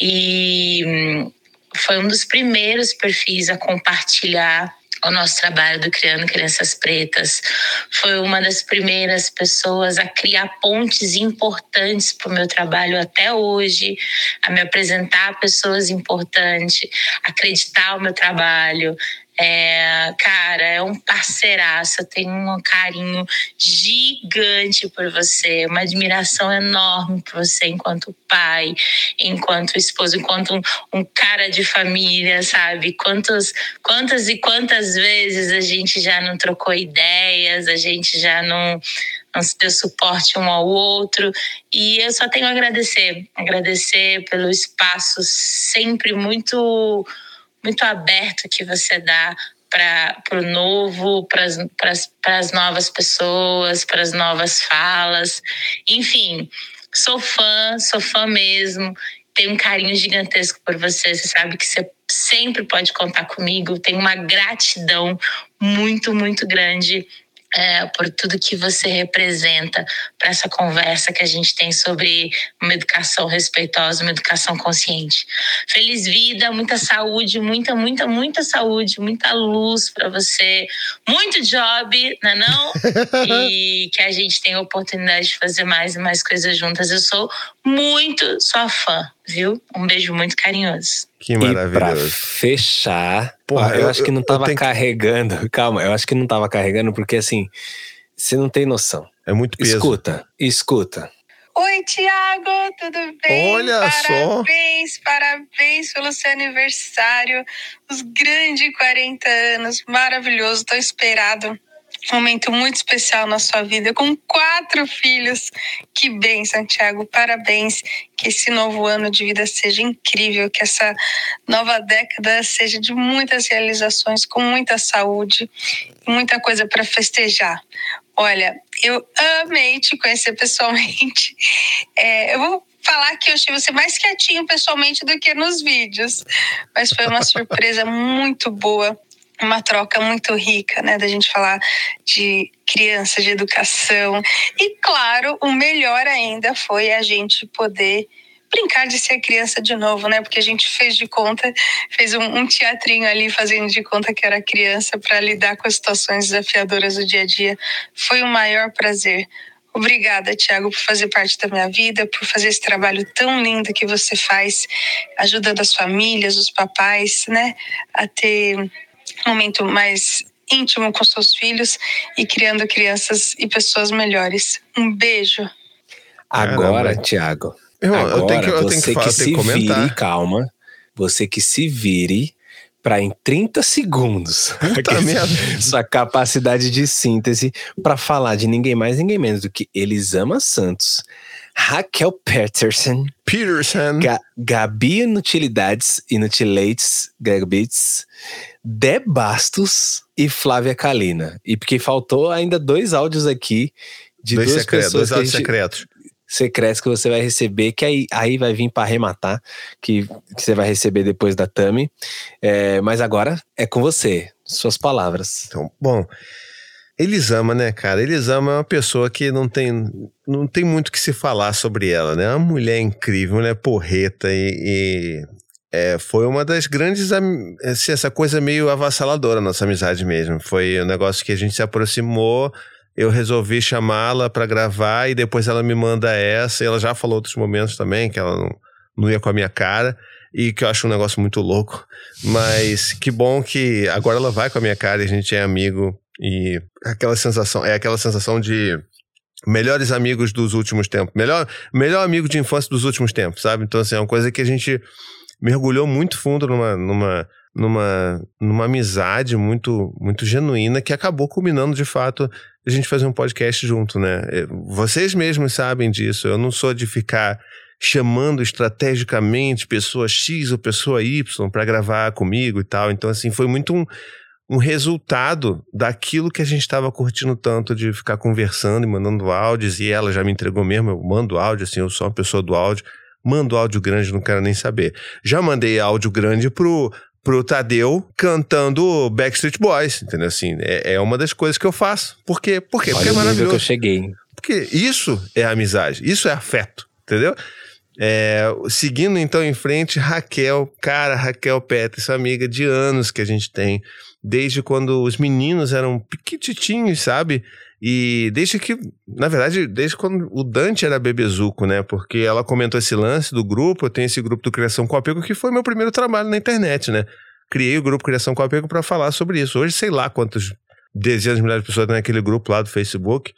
E hum, foi um dos primeiros perfis a compartilhar o nosso trabalho do Criando Crianças Pretas. Foi uma das primeiras pessoas a criar pontes importantes para o meu trabalho até hoje, a me apresentar a pessoas importantes, acreditar o meu trabalho. É, cara, é um parceiraço, eu tenho um carinho gigante por você, uma admiração enorme por você enquanto pai, enquanto esposo, enquanto um, um cara de família, sabe? Quantas, quantas e quantas vezes a gente já não trocou ideias, a gente já não, não se deu suporte um ao outro. E eu só tenho a agradecer, agradecer pelo espaço sempre muito muito aberto que você dá para o novo, para as novas pessoas, para as novas falas. Enfim, sou fã, sou fã mesmo. Tenho um carinho gigantesco por você. Você sabe que você sempre pode contar comigo. Tenho uma gratidão muito, muito grande é, por tudo que você representa para essa conversa que a gente tem sobre uma educação respeitosa, uma educação consciente. Feliz vida, muita saúde, muita, muita, muita saúde, muita luz para você, muito job, não é [laughs] não? e que a gente tenha a oportunidade de fazer mais e mais coisas juntas. Eu sou muito sua fã, viu? Um beijo muito carinhoso. Que E pra maravilhoso. fechar, Porra, eu, eu- acho que não tava que- carregando. [laughs] Calma, eu acho que não tava carregando porque assim, você não tem noção. É muito peso. Escuta, escuta. Oi, Tiago, tudo bem? Olha só. Parabéns, parabéns pelo seu aniversário. Os grandes 40 anos, maravilhoso, tão esperado. Um momento muito especial na sua vida, com quatro filhos. Que bem, Santiago, parabéns. Que esse novo ano de vida seja incrível, que essa nova década seja de muitas realizações, com muita saúde, muita coisa para festejar. Olha, eu amei te conhecer pessoalmente. [laughs] É, eu vou falar que eu achei você mais quietinho pessoalmente do que nos vídeos, mas foi uma surpresa muito boa. uma troca muito rica, né? Da gente falar de criança, de educação. E, claro, o melhor ainda foi a gente poder brincar de ser criança de novo, né? Porque a gente fez de conta, fez um, um teatrinho ali fazendo de conta que era criança para lidar com as situações desafiadoras do dia a dia. Foi o maior prazer. Obrigada, Tiago, por fazer parte da minha vida, por fazer esse trabalho tão lindo que você faz, ajudando as famílias, os papais, né, a ter um momento mais íntimo com seus filhos e criando crianças e pessoas melhores. Um beijo. Agora, Tiago, eu agora tenho que- eu tenho que você falar, que eu tenho se que comentar. vire, calma, você que se vire para em 30 segundos [laughs] sua capacidade de síntese para falar de ninguém mais, ninguém menos do que Elisama Santos, Raquel Peterson, Peterson, Ga Gabi Inutilidades, Inutilates, Gabits, Dé Bastos e Flávia Kalina. E porque faltou ainda dois áudios aqui de Dois duas secretos, pessoas dois que áudios gente- secretos. Secretos que você vai receber, que aí, aí vai vir para arrematar, que, que você vai receber depois da Tami. É, mas agora é com você, suas palavras. Então, bom, Elisama, né, cara? Elisama é uma pessoa que não tem, não tem muito que se falar sobre ela, né? É uma mulher incrível, mulher porreta e, e, é, foi uma das grandes, assim, essa coisa meio avassaladora, nossa amizade mesmo. Foi um negócio que a gente se aproximou, eu resolvi chamá-la pra gravar e depois ela me manda essa, e ela já falou outros momentos também, que ela não, não ia com a minha cara, e que eu acho um negócio muito louco. Mas que bom que agora ela vai com a minha cara e a gente é amigo. E aquela sensação, é aquela sensação de melhores amigos dos últimos tempos. Melhor, melhor amigo de infância dos últimos tempos, sabe? Então, assim, é uma coisa que a gente mergulhou muito fundo numa, numa, numa, numa amizade muito, muito genuína que acabou culminando, de fato, a gente fazer um podcast junto, né? É, Vocês mesmos sabem disso. Eu não sou de ficar chamando estrategicamente pessoa X ou pessoa Y para gravar comigo e tal. Então, assim, foi muito um, um resultado daquilo que a gente estava curtindo tanto de ficar conversando e mandando áudios. E ela já me entregou mesmo, eu mando áudio, assim, eu sou uma pessoa do áudio. Mando áudio grande, não quero nem saber. Já mandei áudio grande pro, pro Tadeu cantando Backstreet Boys, entendeu? Assim, é, é uma das coisas que eu faço. Por quê? Por quê? Porque Olha é o nível que maravilhoso. eu cheguei. Porque isso é amizade, isso é afeto, entendeu? É, seguindo então em frente, Raquel, cara, Raquel Petri, sua amiga de anos que a gente tem, desde quando os meninos eram piquititinhos, sabe? E desde que, na verdade, desde quando o Dante era bebezuco, né? Porque ela comentou esse lance do grupo, eu tenho esse grupo do Criação com Apego, que foi meu primeiro trabalho na internet, né? Criei o grupo Criação com Apego para falar sobre isso. Hoje, sei lá quantas dezenas de milhares de pessoas tem naquele grupo lá do Facebook.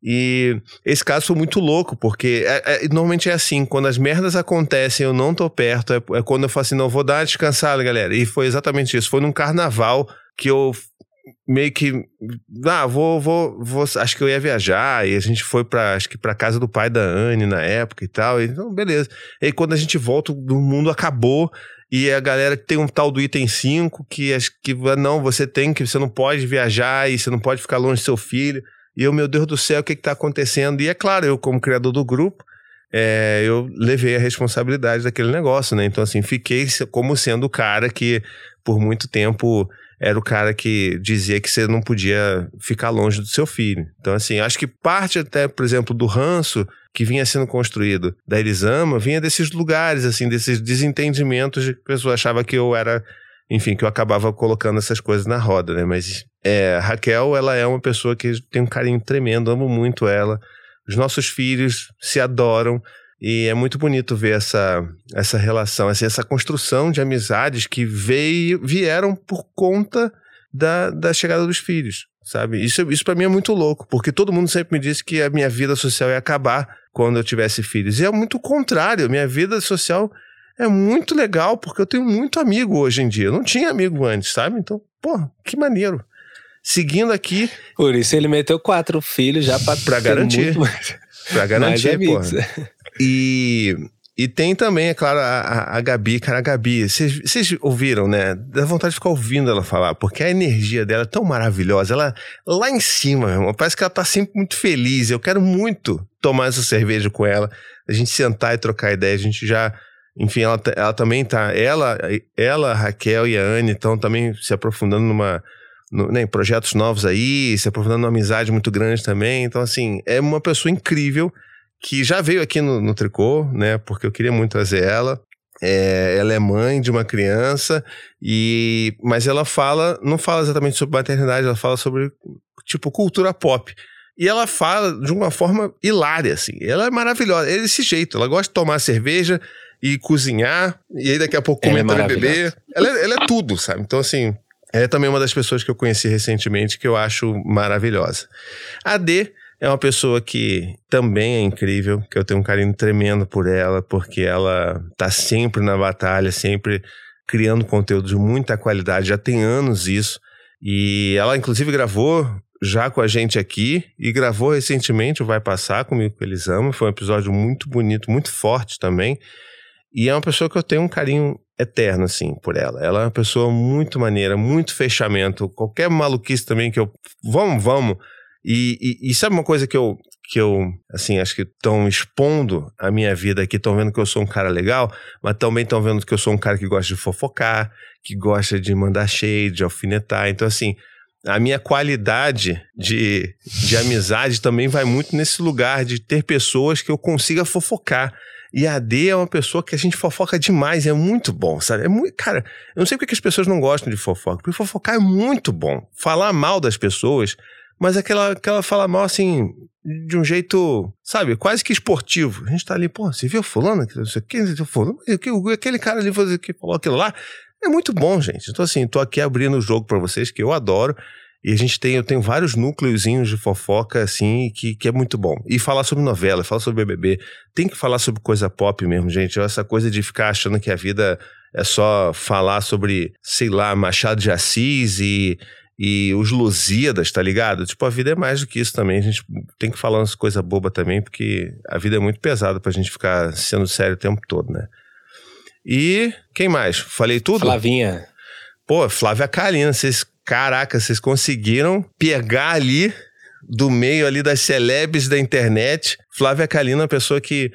E esse caso foi muito louco, porque é- é- normalmente é assim, quando as merdas acontecem eu não tô perto, é, é quando eu falo assim, não, vou dar descansada, galera. E foi exatamente isso. Foi num carnaval que eu meio que. Ah, vou, vou, vou. Acho que eu ia viajar, e a gente foi pra, acho que pra casa do pai da Anne na época e tal. Então, beleza. E aí, quando a gente volta, o mundo acabou. E a galera tem um tal do item 5 que acho que não, você tem que, você não pode viajar e você não pode ficar longe do seu filho. E eu, meu Deus do céu, o que está acontecendo? E é claro, eu, como criador do grupo, é, eu levei a responsabilidade daquele negócio, né? Então, assim, fiquei como sendo o cara que, por muito tempo, era o cara que dizia que você não podia ficar longe do seu filho. Então, assim, acho que parte até, por exemplo, do ranço que vinha sendo construído da Elisama, vinha desses lugares, assim, desses desentendimentos de que a pessoa achava que eu era enfim, que eu acabava colocando essas coisas na roda, né? Mas é, Raquel, ela é uma pessoa que tem um carinho tremendo, amo muito ela. Os nossos filhos se adoram e é muito bonito ver essa, essa relação, assim, essa construção de amizades que veio, vieram por conta da, da chegada dos filhos, sabe? Isso, isso para mim é muito louco, porque todo mundo sempre me disse que a minha vida social ia acabar quando eu tivesse filhos. E é muito o contrário, minha vida social é muito legal, porque eu tenho muito amigo hoje em dia. Eu não tinha amigo antes, sabe? Então, pô, que maneiro. Seguindo aqui. Por isso ele meteu quatro filhos já pra, pra garantir. muito pra [laughs] garantir, porra. E, e tem também, é claro, a, a- Gabi. Cara, a Gabi, vocês ouviram, né? Dá vontade de ficar ouvindo ela falar, porque a energia dela é tão maravilhosa. Ela lá em cima, irmão, parece que ela tá sempre muito feliz. Eu quero muito tomar essa cerveja com ela, a gente sentar e trocar ideia. A gente já enfim, ela, ela também tá. Ela, ela, Raquel e a Anne estão também se aprofundando numa. no- né, em projetos novos aí, se aprofundando numa amizade muito grande também. Então, assim, é uma pessoa incrível que já veio aqui no, no Tricô, né? Porque eu queria muito trazer ela. É, ela é mãe de uma criança e mas ela fala não fala exatamente sobre maternidade ela fala sobre tipo cultura pop e ela fala de uma forma hilária assim ela é maravilhosa é desse jeito ela gosta de tomar cerveja e cozinhar e aí daqui a pouco é comentar beber maravilhosa. ela, é- ela é tudo sabe então assim é também uma das pessoas que eu conheci recentemente que eu acho maravilhosa a D é uma pessoa que também é incrível, que eu tenho um carinho tremendo por ela, porque ela tá sempre na batalha, sempre criando conteúdo de muita qualidade, já tem anos isso. E ela, inclusive, gravou já com a gente aqui e gravou recentemente o Vai Passar comigo que eles amam. Foi um episódio muito bonito, muito forte também. E é uma pessoa que eu tenho um carinho eterno, assim, por ela. Ela é uma pessoa muito maneira, muito fechamento. Qualquer maluquice também que eu. Vamos, vamos. E, e- e sabe uma coisa que eu, que eu, assim, acho que estão expondo a minha vida aqui, estão vendo que eu sou um cara legal, mas também estão vendo que eu sou um cara que gosta de fofocar, que gosta de mandar shade, de alfinetar. Então, assim, a minha qualidade de, de amizade também vai muito nesse lugar de ter pessoas que eu consiga fofocar. E a D é uma pessoa que a gente fofoca demais, é muito bom, sabe? É muito, cara, eu não sei porque que as pessoas não gostam de fofoca, porque fofocar é muito bom. Falar mal das pessoas, mas aquela, aquela fala mal assim, de um jeito, sabe, quase que esportivo. A gente tá ali, pô, você viu fulano? Não sei o que, fulano? Aquele cara ali que falou aquilo lá. É muito bom, gente. Então, assim, tô aqui abrindo o jogo pra vocês, que eu adoro. E a gente tem, eu tenho vários núcleozinhos de fofoca, assim, que, que é muito bom. E falar sobre novela, falar sobre BBB. Tem que falar sobre coisa pop mesmo, gente. Essa coisa de ficar achando que a vida é só falar sobre, sei lá, Machado de Assis e, e os Lusíadas, tá ligado? Tipo, a vida é mais do que isso também. A gente tem que falar umas coisas bobas também, porque a vida é muito pesada pra gente ficar sendo sério o tempo todo, né? E quem mais? Falei tudo? Flavinha. Pô, Flávia Kalina, vocês, caraca, vocês conseguiram pegar ali do meio ali das celebres da internet. Flávia Kalina, é uma pessoa que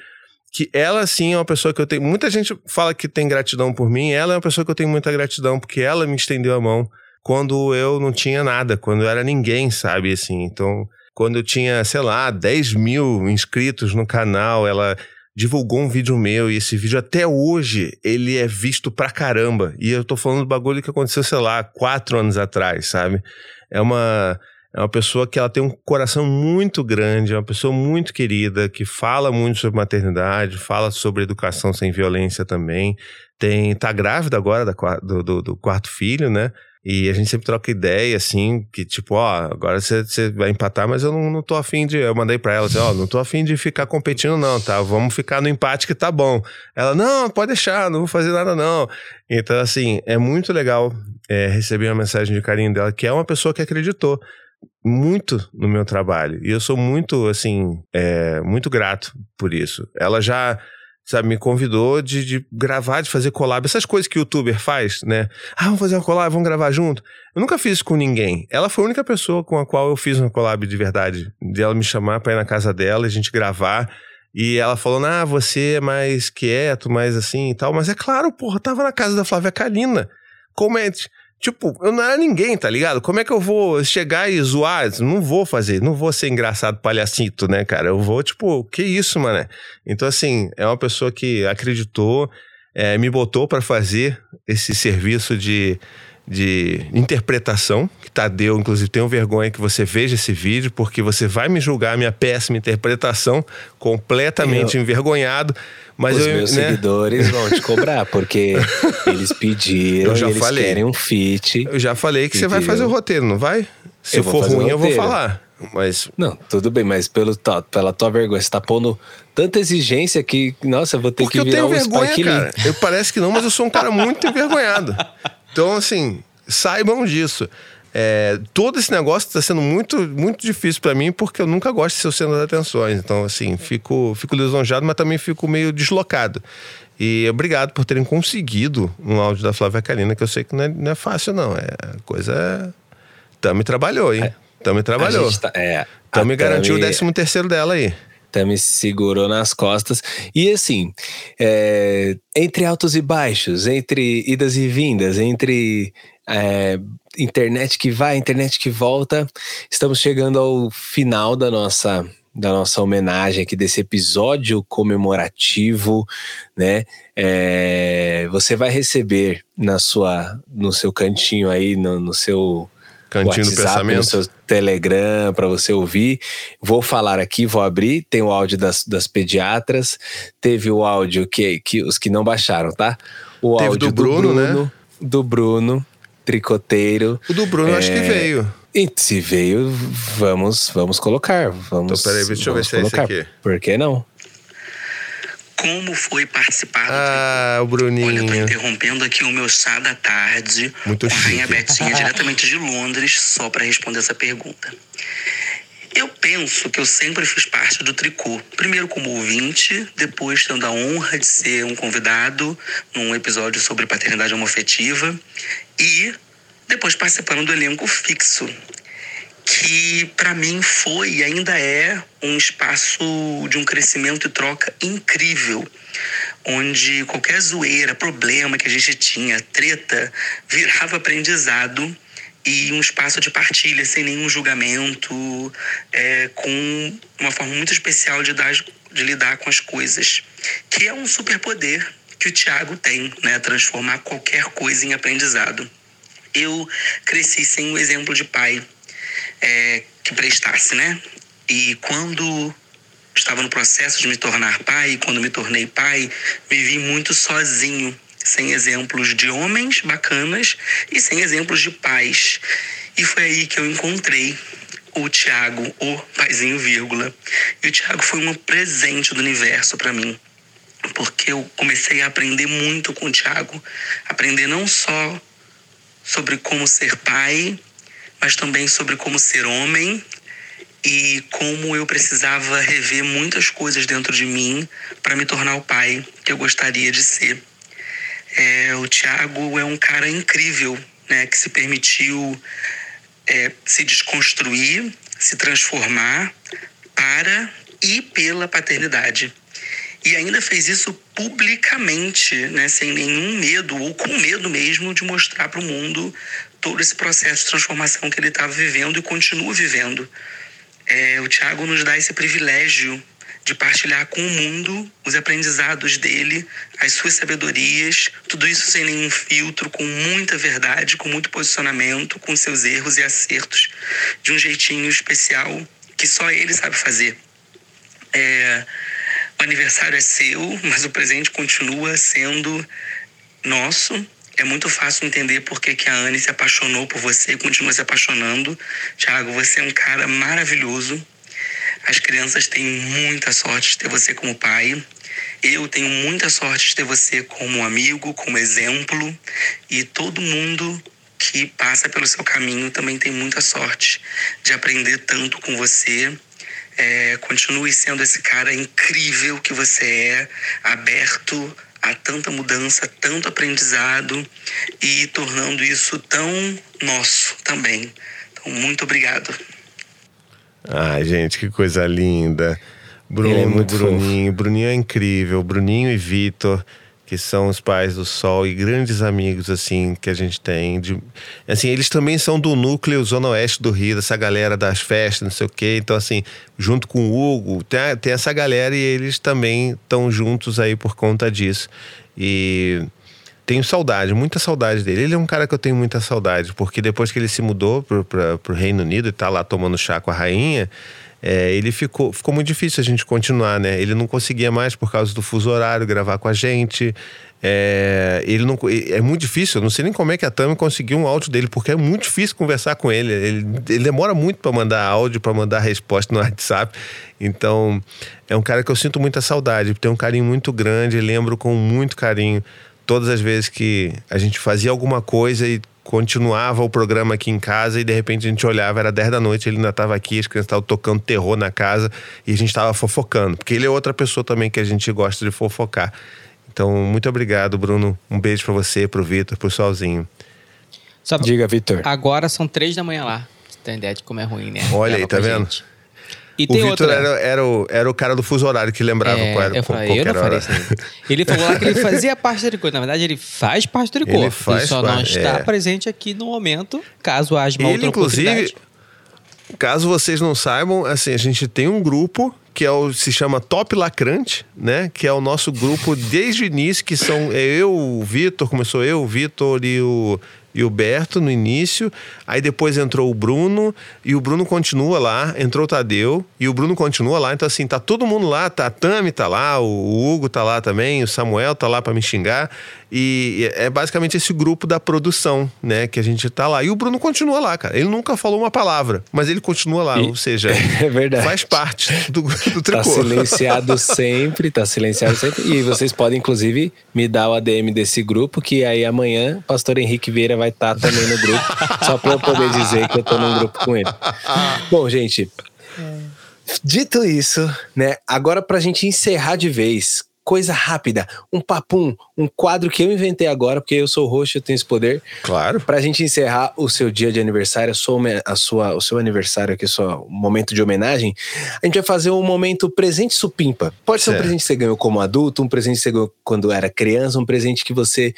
que ela sim é uma pessoa que eu tenho. Muita gente fala que tem gratidão por mim. Ela é uma pessoa que eu tenho muita gratidão, porque ela me estendeu a mão quando eu não tinha nada, quando eu era ninguém, sabe? Assim, então, quando eu tinha, sei lá, 10 mil inscritos no canal, ela divulgou um vídeo meu e esse vídeo até hoje ele é visto pra caramba. E eu tô falando do bagulho que aconteceu, sei lá, quatro anos atrás, sabe? É uma. É uma pessoa que ela tem um coração muito grande, é uma pessoa muito querida, que fala muito sobre maternidade, fala sobre educação sem violência também. Tem, tá grávida agora da, do, do, do quarto filho, né? E a gente sempre troca ideia, assim, que tipo, ó, agora você vai empatar, mas eu não, não tô afim de. Eu mandei pra ela assim, ó, não tô afim de ficar competindo, não, tá? Vamos ficar no empate que tá bom. Ela, não, pode deixar, não vou fazer nada, não. Então, assim, é muito legal é, receber uma mensagem de carinho dela, que é uma pessoa que acreditou muito no meu trabalho. E eu sou muito, assim, é, muito grato por isso. Ela já, sabe, me convidou de, de gravar, de fazer collab, essas coisas que o youtuber faz, né? Ah, vamos fazer uma collab, vamos gravar junto. Eu nunca fiz isso com ninguém. Ela foi a única pessoa com a qual eu fiz uma collab de verdade. De ela me chamar pra ir na casa dela, a gente gravar. E ela falou, ah, você é mais quieto, mais assim e tal. Mas é claro, porra, tava na casa da Flávia Kalina. Como é... Tipo, eu não era ninguém, tá ligado? Como é que eu vou chegar e zoar? Não vou fazer, não vou ser engraçado palhacito, né, cara? Eu vou, tipo, que isso, mano? Então, assim, é uma pessoa que acreditou, é, me botou pra fazer esse serviço de, de interpretação, que Tadeu, inclusive, tenho vergonha que você veja esse vídeo, porque você vai me julgar a minha péssima interpretação, completamente Eu- envergonhado. Mas Os eu, meus né? seguidores vão te cobrar, porque [laughs] eles pediram, Eu já eles falei. querem um feat. Eu já falei que você vai fazer o roteiro, não vai? Se Eu for ruim, eu vou falar. Mas. Não, tudo bem, mas pelo, tá- pela tua vergonha, você tá pondo tanta exigência que, nossa, eu vou ter Porque que eu virar tenho um vergonha, cara. Eu parece que não, mas eu sou um cara muito envergonhado. [laughs] Então, assim, saibam disso. É, todo esse negócio está sendo muito, muito difícil para mim, porque eu nunca gosto de ser o centro das atenções. Então, assim, fico, fico lisonjeado, mas também fico meio deslocado. E obrigado por terem conseguido um áudio da Flávia Kalina, que eu sei que não é, não é fácil, não. É coisa. Tami trabalhou, hein? Tami trabalhou. tá- é, Tami garantiu o Tami- 13 terceiro dela aí. Tami segurou nas costas. E assim, é, entre altos e baixos, entre idas e vindas, entre é, internet que vai, internet que volta, estamos chegando ao final da nossa da nossa homenagem aqui desse episódio comemorativo, né? É, você vai receber na sua, no seu cantinho aí, no, no seu Cantinho WhatsApp, do pensamento. no seu Telegram para você ouvir. Vou falar aqui, vou abrir. Tem o áudio das, das pediatras, teve o áudio que, que os que não baixaram, tá? O Teve áudio do Bruno, né? Do Bruno, tricoteiro. O do Bruno eu acho que É, veio. E se veio, vamos, vamos colocar. Vamos, Então, peraí, deixa eu ver se é esse aqui. Por que não? Como foi participar do Ah, o Bruninho. Olha, eu tô interrompendo aqui o meu chá da tarde Muito com a Rainha. Betinha, [laughs] diretamente de Londres, só para responder essa pergunta. Eu penso que eu sempre fiz parte do tricô. Primeiro como ouvinte, depois tendo a honra de ser um convidado num episódio sobre paternidade homoafetiva e depois participando do elenco fixo, que para mim foi e ainda é um espaço de um crescimento e troca incrível, onde qualquer zoeira, problema que a gente tinha, treta, virava aprendizado e um espaço de partilha sem nenhum julgamento, é, com uma forma muito especial de, dar, de lidar com as coisas, que é um superpoder que o Tiago tem, né? Transformar qualquer coisa em aprendizado. Eu cresci sem um exemplo de pai é, que prestasse, né? E quando estava no processo de me tornar pai, quando me tornei pai, me vi muito sozinho, sem exemplos de homens bacanas e sem exemplos de pais. E foi aí que eu encontrei o Tiago, o paizinho vírgula. E o Tiago foi um presente do universo para mim. Porque eu comecei a aprender muito com o Tiago. Aprender não só sobre como ser pai, mas também sobre como ser homem e como eu precisava rever muitas coisas dentro de mim para me tornar o pai que eu gostaria de ser. É, o Tiago é um cara incrível, né, que se permitiu é, se desconstruir, se transformar para e pela paternidade. E ainda fez isso publicamente, né, sem nenhum medo, ou com medo mesmo de mostrar para o mundo todo esse processo de transformação que ele estava vivendo e continua vivendo. É, o Tiago nos dá esse privilégio de partilhar com o mundo os aprendizados dele, as suas sabedorias, tudo isso sem nenhum filtro, com muita verdade, com muito posicionamento, com seus erros e acertos, de um jeitinho especial que só ele sabe fazer. É, o aniversário é seu, mas o presente continua sendo nosso. É muito fácil entender por que, que a Anne se apaixonou por você e continua se apaixonando. Tiago, você é um cara maravilhoso. As crianças têm muita sorte de ter você como pai. Eu tenho muita sorte de ter você como amigo, como exemplo. E todo mundo que passa pelo seu caminho também tem muita sorte de aprender tanto com você. É, continue sendo esse cara incrível que você é, aberto a tanta mudança, tanto aprendizado e tornando isso tão nosso também. Então, muito obrigado. Ai, gente, que coisa linda. Bruno, Ele é muito Bruninho. Bruninho é incrível. Bruninho e Vitor, que são os pais do Sol e grandes amigos, assim, que a gente tem. De, assim, eles também são do núcleo Zona Oeste do Rio, dessa galera das festas, não sei o quê. Então, assim, junto com o Hugo, tem, a- tem essa galera e eles também estão juntos aí por conta disso. E tenho saudade, muita saudade dele. Ele é um cara que eu tenho muita saudade, porque depois que ele se mudou pra, pro Reino Unido e tá lá tomando chá com a rainha, é, ele ficou, ficou muito difícil a gente continuar, né? Ele não conseguia mais por causa do fuso horário gravar com a gente. É, ele não, é muito difícil, eu não sei nem como é que a Tami conseguiu um áudio dele, porque é muito difícil conversar com ele. Ele, ele demora muito para mandar áudio, para mandar resposta no [laughs] WhatsApp. Então, é um cara que eu sinto muita saudade, tem um carinho muito grande, lembro com muito carinho todas as vezes que a gente fazia alguma coisa e continuava o programa aqui em casa e de repente a gente olhava, era 10 da noite, ele ainda estava aqui, as crianças estavam tocando terror na casa e a gente estava fofocando, porque ele é outra pessoa também que a gente gosta de fofocar. Então, muito obrigado, Bruno. Um beijo pra você, pro Vitor, pro Solzinho. Diga, Vitor. Agora são três da manhã lá. Você tem ideia de como é ruim, né? Olha aí, tá vendo? gente. E o Vitor era, era, o, era o cara do fuso horário que lembrava É, qual era eu falei, eu não faria isso. Ele falou lá que ele fazia parte do tricô. Na verdade, ele faz parte do tricô. Ele faz só não parte, está é. presente aqui no momento, caso haja uma Ele, outra inclusive, caso vocês não saibam, assim, a gente tem um grupo que é o, se chama Top Lacrante, né? Que é o nosso grupo desde o início, que são eu, o Vitor, começou eu, o Vitor e o, e o Berto no início. Aí depois entrou o Bruno e o Bruno continua lá, entrou o Tadeu e o Bruno continua lá. Então, assim, tá todo mundo lá, tá a Tami tá lá, o Hugo tá lá também, o Samuel tá lá pra me xingar. E é basicamente esse grupo da produção, né? Que a gente tá lá. E o Bruno continua lá, cara. Ele nunca falou uma palavra, mas ele continua lá. E- Ou seja, [laughs] É verdade. faz parte do, do Tá tricô. silenciado [laughs] sempre, tá silenciado sempre. E vocês podem, inclusive, me dar o ADM desse grupo, que aí amanhã o pastor Henrique Vieira vai estar também no grupo, só pra eu poder dizer que eu tô num grupo com ele. Bom, gente, dito isso, né, agora pra gente encerrar de vez, coisa rápida, um papum, um quadro que eu inventei agora, porque eu sou roxo, eu tenho esse poder. Claro. Pra gente encerrar o seu dia de aniversário, a sua, a sua, o seu aniversário aqui, o momento de homenagem, a gente vai fazer um momento presente supimpa. Pode ser um presente que você ganhou como adulto, um presente que você ganhou quando era criança, um presente que você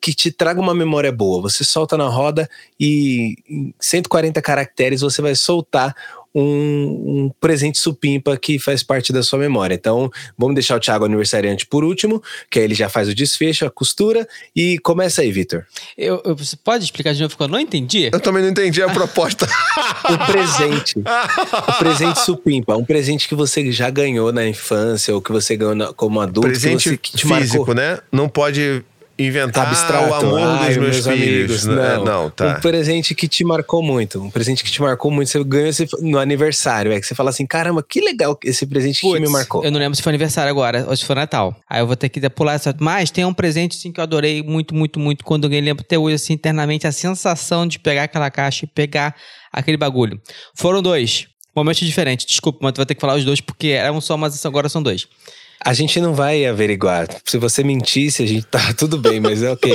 que te traga uma memória boa. Você solta na roda e em 140 caracteres você vai soltar um, um presente supimpa que faz parte da sua memória. Então, vamos deixar o Thiago aniversariante por último, que aí ele já faz o desfecho, a costura e começa aí, Vitor. Eu, eu- você pode explicar de novo? Porque eu não entendi. Eu também não entendi a proposta. [laughs] o presente. o presente supimpa. Um presente que você já ganhou na infância ou que você ganhou na- como adulto. que Presente você, que te físico, marcou. né? Não pode inventar Abstrato. o amor Ai, dos meus, filhos. Não, né? não, tá. Um presente que te marcou muito. Um presente que te marcou muito. Você ganhou esse- no aniversário. É que você fala assim: caramba, que legal esse presente que me marcou. Eu não lembro se foi aniversário agora ou se foi Natal. Aí eu vou ter que pular essa. Mas tem um presente assim, que eu adorei muito, muito, muito. Quando alguém lembra até hoje, assim, internamente, a sensação de pegar aquela caixa e pegar aquele bagulho. Foram dois. Momentos diferentes. Desculpa, mas tu vai ter que falar os dois, porque eram só, mas agora são dois. A gente não vai averiguar. Se você mentisse, a gente tá [laughs] tudo bem, mas é ok.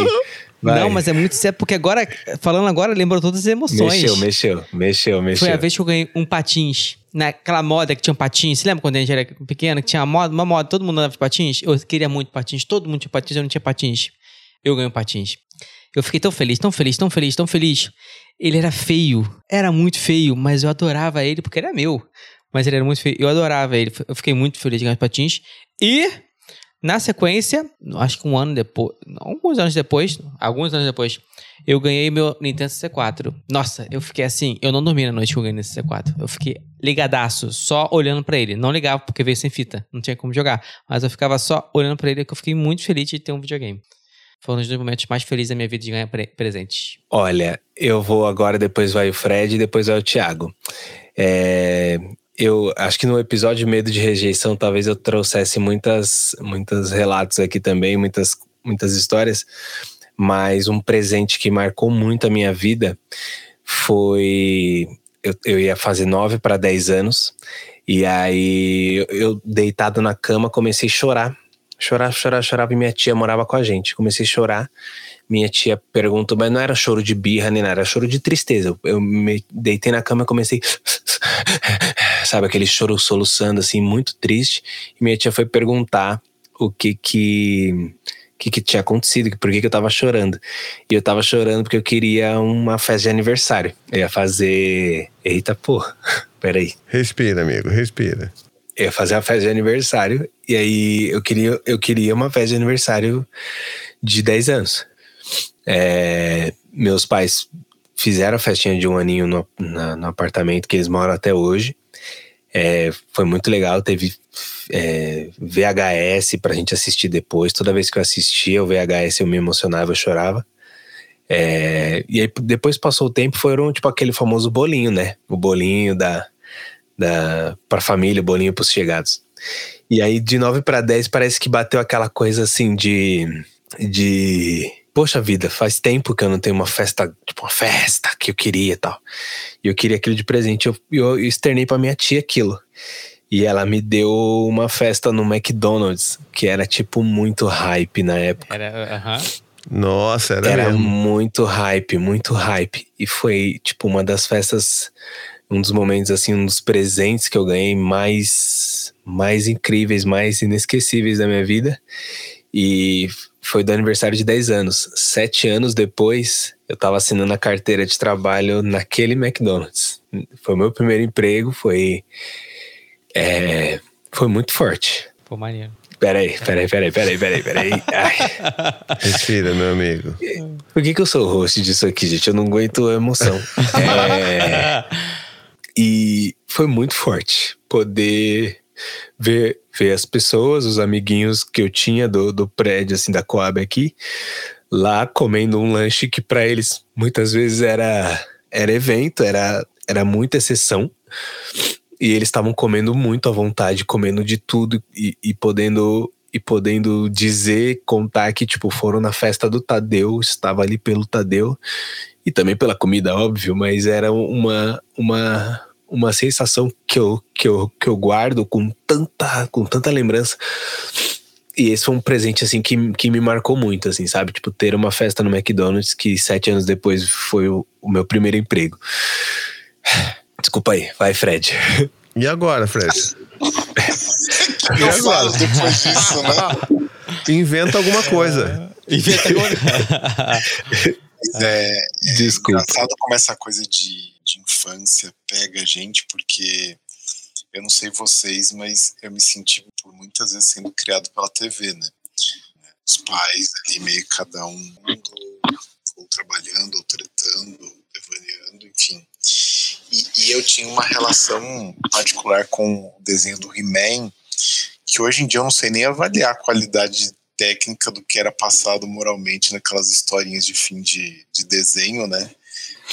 Vai. Não, mas é muito sério, porque agora, falando agora, lembrou todas as emoções. Mexeu, mexeu, mexeu, mexeu. Foi a vez que eu ganhei um patins. Naquela moda que tinha um patins. Você lembra quando a gente era pequeno, que tinha uma moda, uma moda, todo mundo andava de patins? Eu queria muito patins, todo mundo tinha patins, eu não tinha patins. Eu ganhei um patins. Eu fiquei tão feliz, tão feliz, tão feliz, tão feliz. Ele era feio, era muito feio, mas eu adorava ele porque era meu. Mas ele era muito feio, eu adorava ele. Eu fiquei muito feliz de ganhar os patins. E, na sequência, acho que um ano depois, alguns anos depois, alguns anos depois, eu ganhei meu Nintendo 64. Nossa, eu fiquei assim, eu não dormi na noite que eu ganhei nesse 64. Eu fiquei ligadaço, só olhando pra ele. Não ligava porque veio sem fita, não tinha como jogar. Mas eu ficava só olhando pra ele que eu fiquei muito feliz de ter um videogame. Foi um dos momentos mais felizes da minha vida de ganhar pre presentes. Olha, eu vou agora, depois vai o Fred e depois vai o Thiago. É, eu acho que no episódio Medo de Rejeição, talvez eu trouxesse muitas, muitos relatos aqui também, muitas, muitas histórias, mas um presente que marcou muito a minha vida foi. Eu, eu ia fazer 9 para 10 anos, e aí eu, deitado na cama, comecei a chorar. Chorar, chorar, chorava e minha tia morava com a gente. Comecei a chorar. Minha tia perguntou, mas não era choro de birra nem nada, era choro de tristeza. Eu me deitei na cama e comecei. [laughs] Sabe, aquele choro soluçando, assim, muito triste. E minha tia foi perguntar o que que. O que, que tinha acontecido, por que, que eu tava chorando. E eu tava chorando porque eu queria uma festa de aniversário. Eu ia fazer. Eita porra, [laughs] peraí. Respira, amigo, respira eu ia fazer uma festa de aniversário e aí eu queria, eu queria uma festa de aniversário de 10 anos. É, meus pais fizeram a festinha de um aninho no, na, no apartamento que eles moram até hoje. É, foi muito legal, teve é, VHS pra gente assistir depois. Toda vez que eu assistia o VHS eu me emocionava, eu chorava. É, e aí depois passou o tempo, foram tipo aquele famoso bolinho, né? O bolinho da, da para família, bolinho pros chegados. E aí de 9 para 10 parece que bateu aquela coisa assim de de poxa vida, faz tempo que eu não tenho uma festa, tipo uma festa que eu queria e tal. E eu queria aquilo de presente, eu, eu externei para minha tia aquilo. E ela me deu uma festa no McDonald's, que era tipo muito hype na época. Era, aham. Uh -huh. Nossa, era, era mesmo. muito hype, muito hype. E foi, tipo, uma das festas um dos momentos, assim, um dos presentes que eu ganhei mais, mais incríveis, mais inesquecíveis da minha vida. E foi do aniversário de 10 anos. Sete anos depois, eu estava assinando a carteira de trabalho naquele McDonald's. Foi o meu primeiro emprego, foi. É, foi muito forte. Pô, maneiro. Peraí, peraí, peraí, peraí, peraí, peraí. Respira, meu amigo. Por que, que eu sou o host disso aqui, gente? Eu não aguento a emoção. [laughs] É, E foi muito forte poder ver, ver as pessoas, os amiguinhos que eu tinha do, do prédio, assim, da Coab aqui, lá comendo um lanche que para eles muitas vezes era, era evento, era, era muita exceção. E eles estavam comendo muito à vontade, comendo de tudo e, e podendo e podendo dizer, contar que tipo foram na festa do Tadeu, estava ali pelo Tadeu e também pela comida, óbvio, mas era uma uma uma sensação que eu, que eu, que eu guardo com tanta com tanta lembrança. E esse foi um presente, assim, que, que me marcou muito, assim, sabe? Tipo, ter uma festa no McDonald's que sete anos depois foi o, o meu primeiro emprego. [sighs] Desculpa aí, vai, Fred. [laughs] E agora, Fred? Que [laughs] eu falo depois disso, né? Inventa alguma coisa. Inventa Mas [laughs] é, é Desculpa. engraçado como essa coisa de, de infância pega a gente, porque eu não sei vocês, mas eu me senti por muitas vezes sendo criado pela TV, né? Os pais ali meio cada um ou trabalhando, ou tretando, ou devaneando, enfim. E, e eu tinha uma relação particular com o desenho do He-Man, que hoje em dia eu não sei nem avaliar a qualidade técnica do que era passado moralmente naquelas historinhas de fim de, de desenho, né?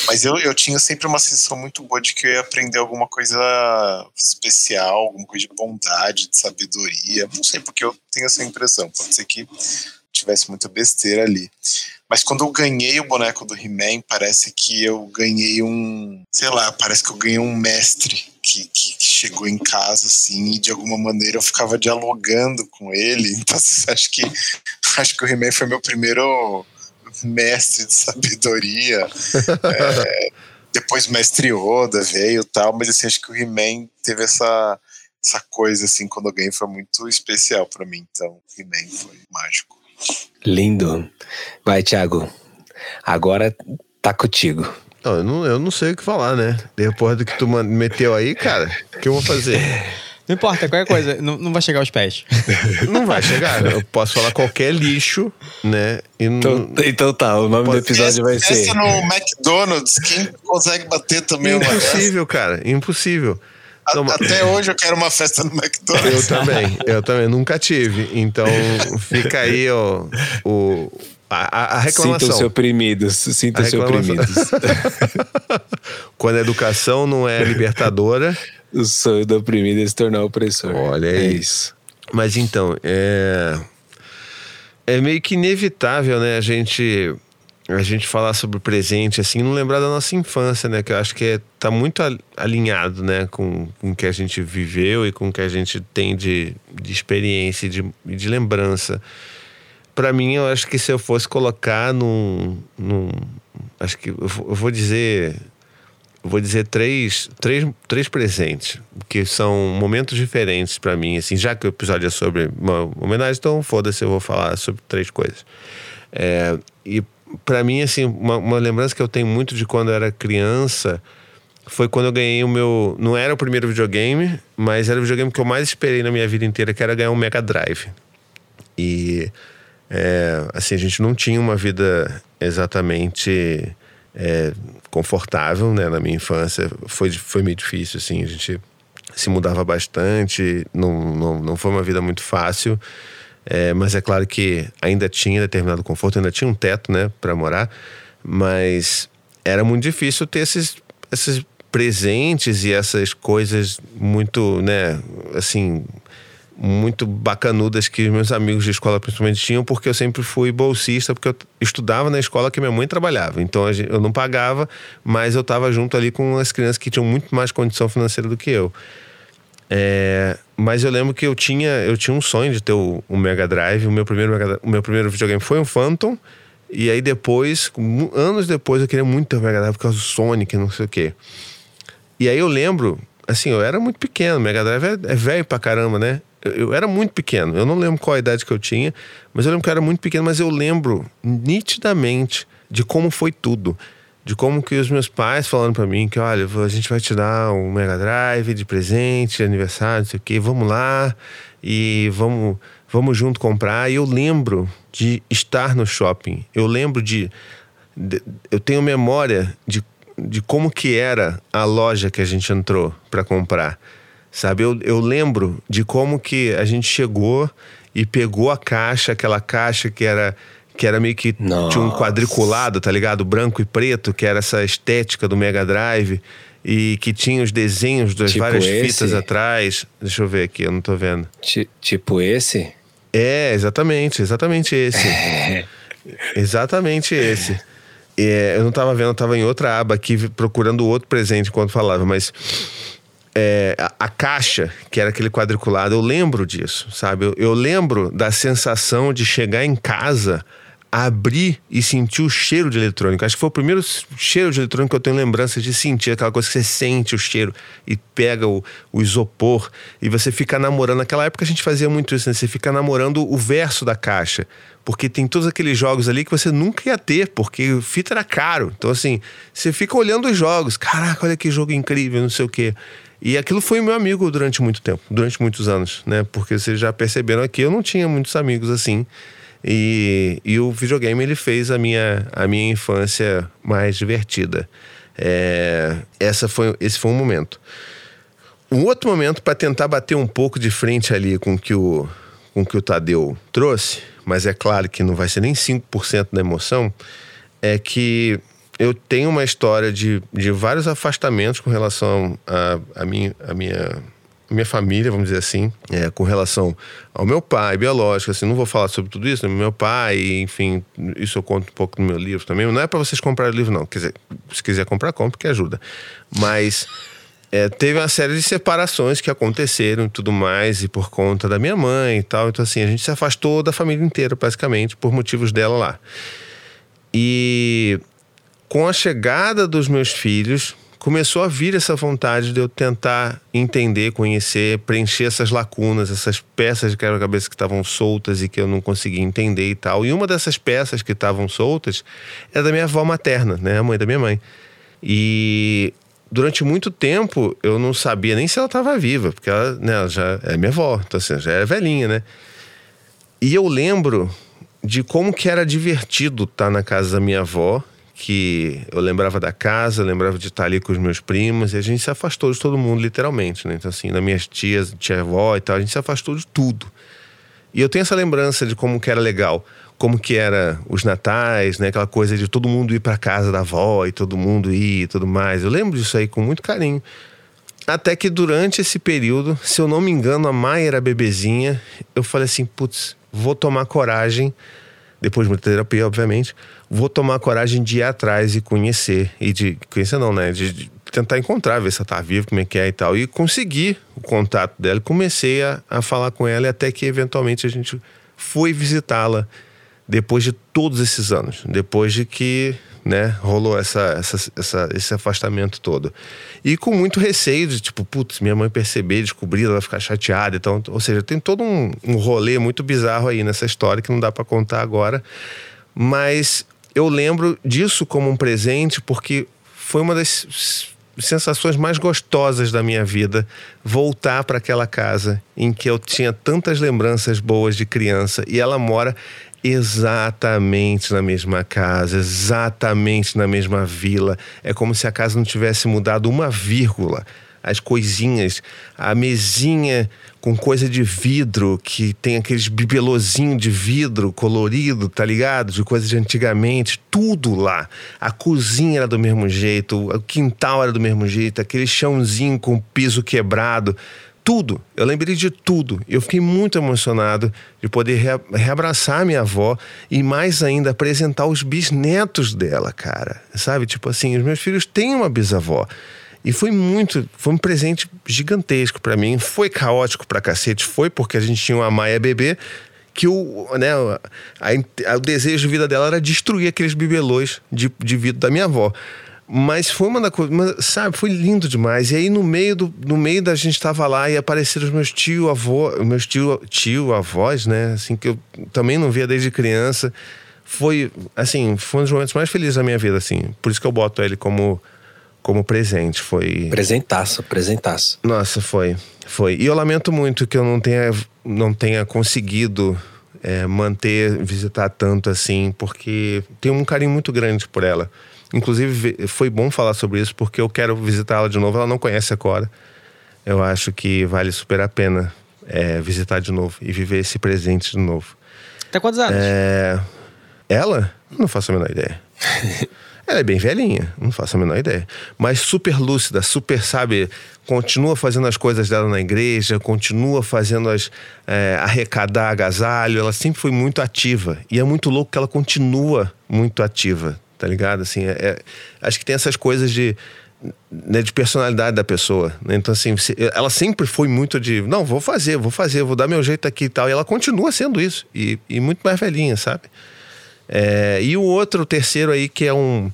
Mas eu, eu tinha sempre uma sensação muito boa de que eu ia aprender alguma coisa especial, alguma coisa de bondade, de sabedoria. Não sei porque eu tenho essa impressão. Pode ser que tivesse muita besteira ali. Mas quando eu ganhei o boneco do He-Man, parece que eu ganhei um. Sei lá, parece que eu ganhei um mestre que, que chegou em casa, assim, e de alguma maneira eu ficava dialogando com ele. Então, [laughs] acho que, acho que o He-Man foi meu primeiro mestre de sabedoria. É, depois o mestre Oda veio e tal, mas assim, acho que o He-Man teve essa, essa coisa, assim, quando ganhei foi muito especial para mim. Então, o He-Man foi mágico. Lindo. Vai, Thiago. Agora tá contigo. Não, eu, não, eu não sei o que falar, né? Depois do que tu meteu aí, cara, o que eu vou fazer? [laughs] Não importa, qualquer coisa, não, não vai chegar aos pés. [laughs] Não vai chegar. Eu posso falar qualquer lixo, né? E Então, então tá, o nome do episódio vai ser. Essa no McDonald's, quem consegue bater também? Impossível, cara. Impossível. Então, Até hoje eu quero uma festa no McDonald's. Eu também, eu também nunca tive. Então fica aí ó, o, a, a reclamação. Sintam-se oprimidos, sintam-se oprimidos. [laughs] Quando a educação não é libertadora. o sonho do oprimido é se tornar opressor. Olha é isso. Mas então, é. É meio que inevitável, né, a gente. A gente falar sobre o presente, assim, não lembrar da nossa infância, né? Que eu acho que é, tá muito al- alinhado, né? Com, com o que a gente viveu e com o que a gente tem de, de experiência e de, e de lembrança. Para mim, eu acho que se eu fosse colocar num. num acho que eu vou dizer. eu vou dizer três, três, três presentes, que são momentos diferentes para mim, assim, já que o episódio é sobre uma homenagem, então foda-se, eu vou falar sobre três coisas. É, e para mim, assim, uma, uma lembrança que eu tenho muito de quando eu era criança foi quando eu ganhei o meu. Não era o primeiro videogame, mas era o videogame que eu mais esperei na minha vida inteira, que era ganhar um Mega Drive. E é, assim, a gente não tinha uma vida exatamente é, confortável, né? Na minha infância foi, foi meio difícil, assim, a gente se mudava bastante, não, não, não foi uma vida muito fácil. É, mas é claro que ainda tinha determinado conforto, ainda tinha um teto, né, para morar, mas era muito difícil ter esses, esses presentes e essas coisas muito, né, assim, muito bacanudas que meus amigos de escola principalmente tinham, porque eu sempre fui bolsista, porque eu estudava na escola que minha mãe trabalhava. Então eu não pagava, mas eu estava junto ali com as crianças que tinham muito mais condição financeira do que eu. É, mas eu lembro que eu tinha, eu tinha um sonho de ter o, o Mega Drive. O meu, primeiro Mega- o meu primeiro videogame foi um Phantom. E aí depois, anos depois, eu queria muito ter o Mega Drive por causa do Sonic, não sei o quê. E aí eu lembro, assim, eu era muito pequeno, Mega Drive é, é velho pra caramba, né? Eu, era muito pequeno, eu não lembro qual a idade que eu tinha, mas eu lembro que eu era muito pequeno, mas eu lembro nitidamente de como foi tudo. De como que os meus pais falando para mim que, olha, a gente vai te dar um Mega Drive de presente, de aniversário, não sei o quê, vamos lá e vamos, vamos junto comprar. E eu lembro de estar no shopping. Eu lembro de, de eu tenho memória de, de como que era a loja que a gente entrou para comprar. Sabe, eu, eu lembro de como que a gente chegou e pegou a caixa, aquela caixa que era que era meio que Nossa. tinha um quadriculado, tá ligado? Branco e preto, que era essa estética do Mega Drive e que tinha os desenhos das Tipo várias esse? fitas atrás. Deixa eu ver aqui, eu não tô vendo. Ti- tipo esse? É, exatamente, exatamente esse. exatamente esse. É, eu não tava vendo, eu tava em outra aba aqui procurando outro presente enquanto falava, mas é, a, a caixa, que era aquele quadriculado, eu lembro disso, sabe? Eu, eu lembro da sensação de chegar em casa, abrir e sentir o cheiro de eletrônico. Acho que foi o primeiro cheiro de eletrônico que eu tenho lembrança de sentir, aquela coisa que você sente o cheiro e pega o, o isopor e você fica namorando. Naquela época a gente fazia muito isso, né? Você fica namorando o verso da caixa. Porque tem todos aqueles jogos ali que você nunca ia ter, porque fita era caro. Então, assim, você fica olhando os jogos. Caraca, olha que jogo incrível, não sei o quê. E aquilo foi meu amigo durante muito tempo, durante muitos anos, né? Porque vocês já perceberam aqui, eu não tinha muitos amigos assim. E, e o videogame ele fez a minha, a minha infância mais divertida. É, essa foi, esse foi um momento. Um outro momento para tentar bater um pouco de frente ali com que o, com que o Tadeu trouxe, mas é claro que não vai ser nem 5% da emoção, é que eu tenho uma história de, de vários afastamentos com relação a, a, minha, a minha, minha família, vamos dizer assim, é, com relação ao meu pai biológico, assim, não vou falar sobre tudo isso, né? meu pai, enfim, isso eu conto um pouco no meu livro também, não é para vocês comprarem o livro não, quer dizer, se quiser comprar, compre que ajuda, mas é, teve uma série de separações que aconteceram e tudo mais, e por conta da minha mãe e tal. Então, assim, a gente se afastou da família inteira, basicamente, por motivos dela lá. E com a chegada dos meus filhos, começou a vir essa vontade de eu tentar entender, conhecer, preencher essas lacunas, essas peças de quebra-cabeça que estavam soltas e que eu não conseguia entender e tal. E uma dessas peças que estavam soltas era da minha avó materna, né? A mãe da minha mãe. E durante muito tempo eu não sabia nem se ela estava viva, porque ela, né, ela já é minha avó, então assim, já era velhinha, né? E eu lembro de como que era divertido estar na casa da minha avó, que eu lembrava da casa, lembrava de estar ali com os meus primos, e a gente se afastou de todo mundo, literalmente, né? Então assim, das minhas tias, tia avó e tal, a gente se afastou de tudo. E eu tenho essa lembrança de como que era legal, como que era os natais, né? Aquela coisa de todo mundo ir para casa da avó e todo mundo ir e tudo mais. Eu lembro disso aí com muito carinho. Até que durante esse período, se eu não me engano, a Maia era bebezinha, eu falei assim, putz, vou tomar coragem, depois de muita terapia, obviamente, vou tomar coragem de ir atrás e conhecer, e de, conhecer não, né, de, de tentar encontrar, ver se ela tá viva, como é que é e tal, e consegui o contato dela, comecei a, a falar com ela, e até que eventualmente a gente foi visitá-la, depois de todos esses anos, depois de que né, rolou essa, essa, essa, esse afastamento todo. E com muito receio de, tipo, putz, minha mãe perceber, descobrir, ela vai ficar chateada. Então, ou seja, tem todo um, um rolê muito bizarro aí nessa história que não dá para contar agora. Mas eu lembro disso como um presente porque foi uma das sensações mais gostosas da minha vida voltar para aquela casa em que eu tinha tantas lembranças boas de criança e ela mora exatamente na mesma casa, exatamente na mesma vila. É como se a casa não tivesse mudado uma vírgula. As coisinhas, a mesinha com coisa de vidro, que tem aqueles bibelozinhos de vidro colorido, tá ligado? De coisa de antigamente, tudo lá. A cozinha era do mesmo jeito, o quintal era do mesmo jeito, aquele chãozinho com piso quebrado tudo. Eu lembrei de tudo. Eu fiquei muito emocionado de poder rea reabraçar minha avó e mais ainda apresentar os bisnetos dela, cara. Sabe? Tipo assim, os meus filhos têm uma bisavó. E foi muito, foi um presente gigantesco para mim. Foi caótico pra cacete, foi porque a gente tinha uma Maia bebê que o, né, a, a, o desejo de vida dela era destruir aqueles bibelôs de, de vidro da minha avó. Mas foi uma da coisa, sabe, foi lindo demais. E aí no meio do no meio da gente tava lá e apareceram os meus tio avô, meus tio tio avós, né, assim que eu também não via desde criança. Foi assim, foi um dos momentos mais felizes da minha vida, assim. Por isso que eu boto ele como como presente, foi Presentaço, presentaço. nossa, foi. Foi. E eu lamento muito que eu não tenha, não tenha conseguido é, manter, visitar tanto assim, porque tenho um carinho muito grande por ela. Inclusive, ve- foi bom falar sobre isso, porque eu quero visitá-la de novo. Ela não conhece a Cora. Eu acho que vale super a pena é, visitar de novo e viver esse presente de novo. Tá quantos anos? É, ela? Não faço a menor ideia. [laughs] Ela é bem velhinha, não faço a menor ideia. Mas super lúcida, super, sabe, continua fazendo as coisas dela na igreja, continua fazendo as. é, arrecadar agasalho. Ela sempre foi muito ativa. E é muito louco que ela continua muito ativa, tá ligado? Assim, é- é- acho que tem essas coisas de. né, de personalidade da pessoa. né? Então, assim, ela sempre foi muito de. Não, vou fazer, vou fazer, vou dar meu jeito aqui e tal. E ela continua sendo isso. E, e muito mais velhinha, sabe? É, e o outro, o terceiro aí, que é um.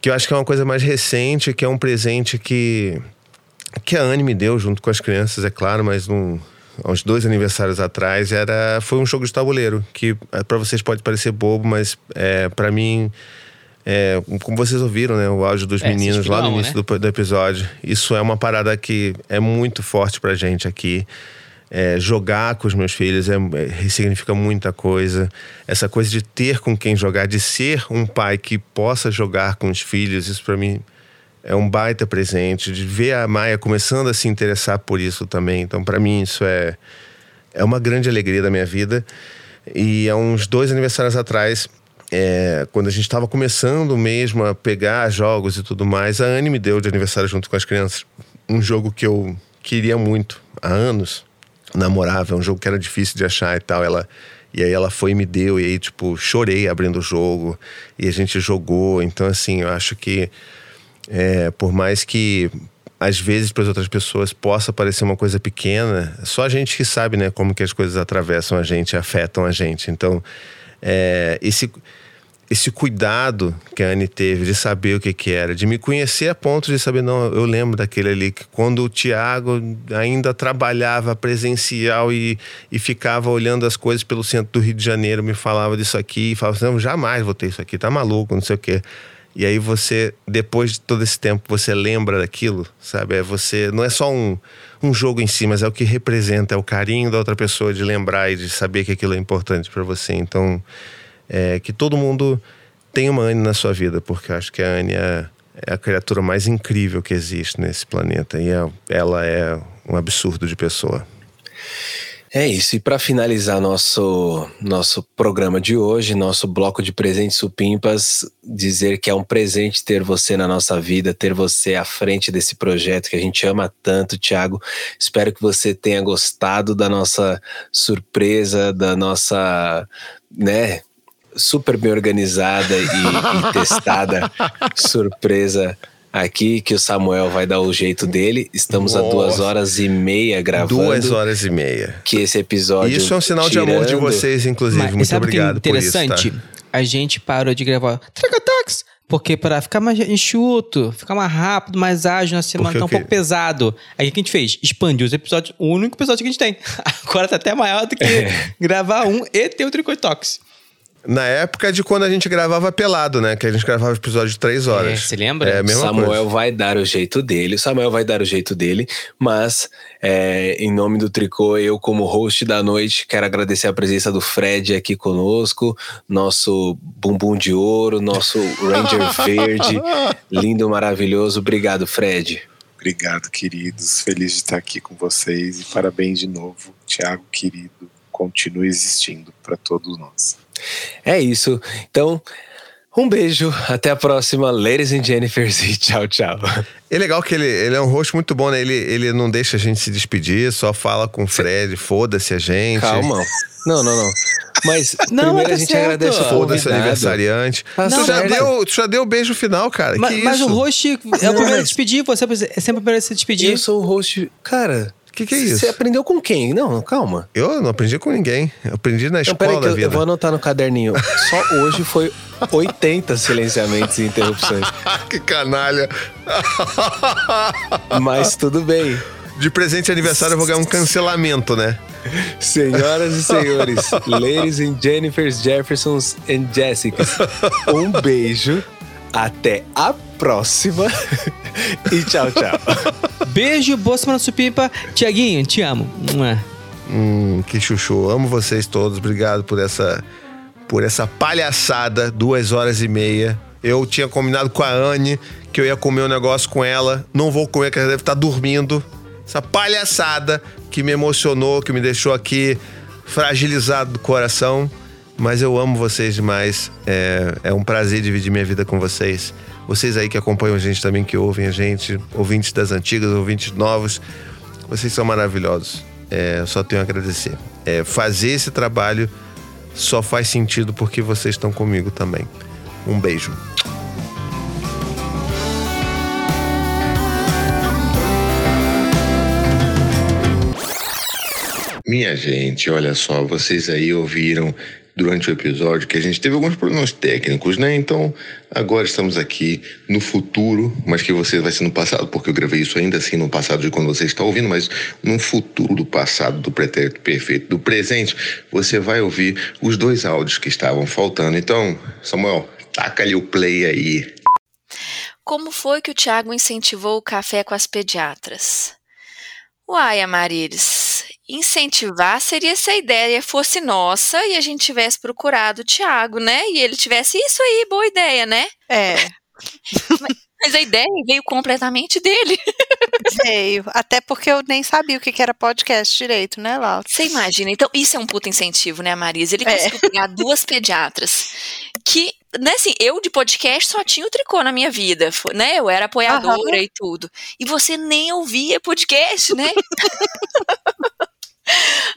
que eu acho que é uma coisa mais recente, que é um presente que. que a Anne me deu junto com as crianças, é claro, mas há uns dois aniversários atrás, era, foi um jogo de tabuleiro, que para vocês pode parecer bobo, mas é, para mim. é, como vocês ouviram, né, o áudio dos É, meninos lá no início né? do, do episódio, isso é uma parada que é muito forte pra gente aqui. É, jogar com os meus filhos é, é- significa muita coisa. Essa coisa de ter com quem jogar, de ser um pai que possa jogar com os filhos, isso pra mim é um baita presente. De ver a Maia começando a se interessar por isso também. Então, pra mim, isso é, é uma grande alegria da minha vida. E há uns dois aniversários atrás, é, quando a gente estava começando mesmo a pegar jogos e tudo mais, a Anne me deu de aniversário junto com as crianças um jogo que eu queria muito há anos. Namorava, é um jogo que era difícil de achar e tal. Ela, e aí ela foi e me deu, e aí, tipo, chorei abrindo o jogo, e a gente jogou. Então, assim, eu acho que é, por mais que às vezes para as outras pessoas possa parecer uma coisa pequena, só a gente que sabe, né, como que as coisas atravessam a gente, afetam a gente. Então, é, esse esse cuidado que a Anne teve de saber o que que era, de me conhecer a ponto de saber, não, eu lembro daquele ali, que quando o Tiago ainda trabalhava presencial e, e ficava olhando as coisas pelo centro do Rio de Janeiro, me falava disso aqui, e falava assim, não, jamais vou ter isso aqui, tá maluco, não sei o quê. E aí você, depois de todo esse tempo, você lembra daquilo, sabe? É você, não é só um, um jogo em si, mas é o que representa, é o carinho da outra pessoa de lembrar e de saber que aquilo é importante para você. Então, é, que todo mundo tenha uma Anne na sua vida, porque acho que a Anne é, é a criatura mais incrível que existe nesse planeta. E é- ela é um absurdo de pessoa. É isso, e para finalizar nosso, nosso programa de hoje, nosso bloco de presentes supimpas, dizer que é um presente ter você na nossa vida, ter você à frente desse projeto que a gente ama tanto, Thiago. Espero que você tenha gostado da nossa surpresa, da nossa, né, super bem organizada e, e [laughs] testada surpresa aqui, que o Samuel vai dar o jeito dele. Estamos a duas Nossa. horas e meia gravando Duas horas e meia. que esse episódio. Isso é um sinal de amor de tirando- vocês, inclusive. Mas Muito sabe o que é obrigado por isso. interessante? Tá? A gente parou de gravar Tracatax, porque para ficar mais enxuto, ficar mais rápido, mais ágil na semana, Porque tá um que- pouco pesado. Aí o que a gente fez? Expandiu os episódios, o único episódio que a gente tem. [laughs] Agora tá até maior do que É. gravar um e ter o Tricotox. Na época de quando a gente gravava pelado, né? Que a gente gravava episódio de três horas. É, você lembra? É a mesma Samuel coisa. vai dar o jeito dele, o Samuel vai dar o jeito dele, mas é, em nome do Tricô, eu como host da noite, quero agradecer a presença do Fred aqui conosco, nosso bumbum de ouro, nosso Ranger [laughs] verde, lindo, maravilhoso. Obrigado, Fred. Obrigado, queridos. Feliz de estar aqui com vocês e parabéns de novo, Tiago, querido. Continue existindo para todos nós. É isso. Então, um beijo, até a próxima, ladies and Jennifers, e [laughs] tchau, tchau. É legal que ele, ele é um host muito bom, né? Ele, ele não deixa a gente se despedir, só fala com o Fred, foda-se a gente. Calma. Não, não, não. Mas [laughs] Não, primeiro tá a gente certo. agradece Foda-se aniversariante. Tá tu, já deu, tu já deu o beijo final, cara. Mas, que mas isso? o host é o primeiro a despedir, você é sempre o primeiro a se despedir. Eu sou o host. Cara, que, que é isso? Você aprendeu com quem? Não, calma. Eu não aprendi com ninguém. Eu aprendi na Não, escola peraí, que da eu, vida. eu vou anotar no caderninho. Só hoje foi 80 silenciamentos e interrupções. [laughs] que canalha. [laughs] Mas tudo bem. De presente de aniversário eu vou ganhar um cancelamento, né? Senhoras e senhores, [laughs] ladies and Jennifers, Jeffersons and Jessicas, um beijo, até a próxima [laughs] e tchau, tchau. [laughs] Beijo, boa semana supipa. Tiaguinho, te amo. Hum, que chuchu. Amo vocês todos. Obrigado por essa, por essa palhaçada. Duas horas e meia. Eu tinha combinado com a Anne que eu ia comer um negócio com ela. Não vou comer, que ela deve estar dormindo. Essa palhaçada que me emocionou, que me deixou aqui fragilizado do coração. Mas eu amo vocês demais. É, é um prazer dividir minha vida com vocês. Vocês aí que acompanham a gente também, que ouvem a gente, ouvintes das antigas, ouvintes novos. Vocês são maravilhosos. É, só tenho a agradecer. É, fazer esse trabalho só faz sentido porque vocês estão comigo também. Um beijo. Minha gente, olha só, vocês aí ouviram durante o episódio que a gente teve alguns problemas técnicos, né? Então, agora estamos aqui no futuro, mas que você vai ser no passado, porque eu gravei isso ainda assim no passado de quando você está ouvindo, mas no futuro do passado, do pretérito perfeito, do presente, você vai ouvir os dois áudios que estavam faltando. Então, Samuel, taca ali o play aí. Como foi que o Tiago incentivou o café com as pediatras? Uai, Amarilis, incentivar seria se a ideia fosse nossa e a gente tivesse procurado o Tiago, né? E ele tivesse isso aí, boa ideia, né? É. mas, mas a ideia veio completamente dele. Veio. Até porque eu nem sabia o que era podcast direito, né, Laura? Você imagina? Então, isso é um puta incentivo, né, Marisa? Ele conseguiu pegar duas pediatras que, né, assim, eu de podcast só tinha o tricô na minha vida, né? Eu era apoiadora Aham. e tudo. E você nem ouvia podcast, né? [laughs]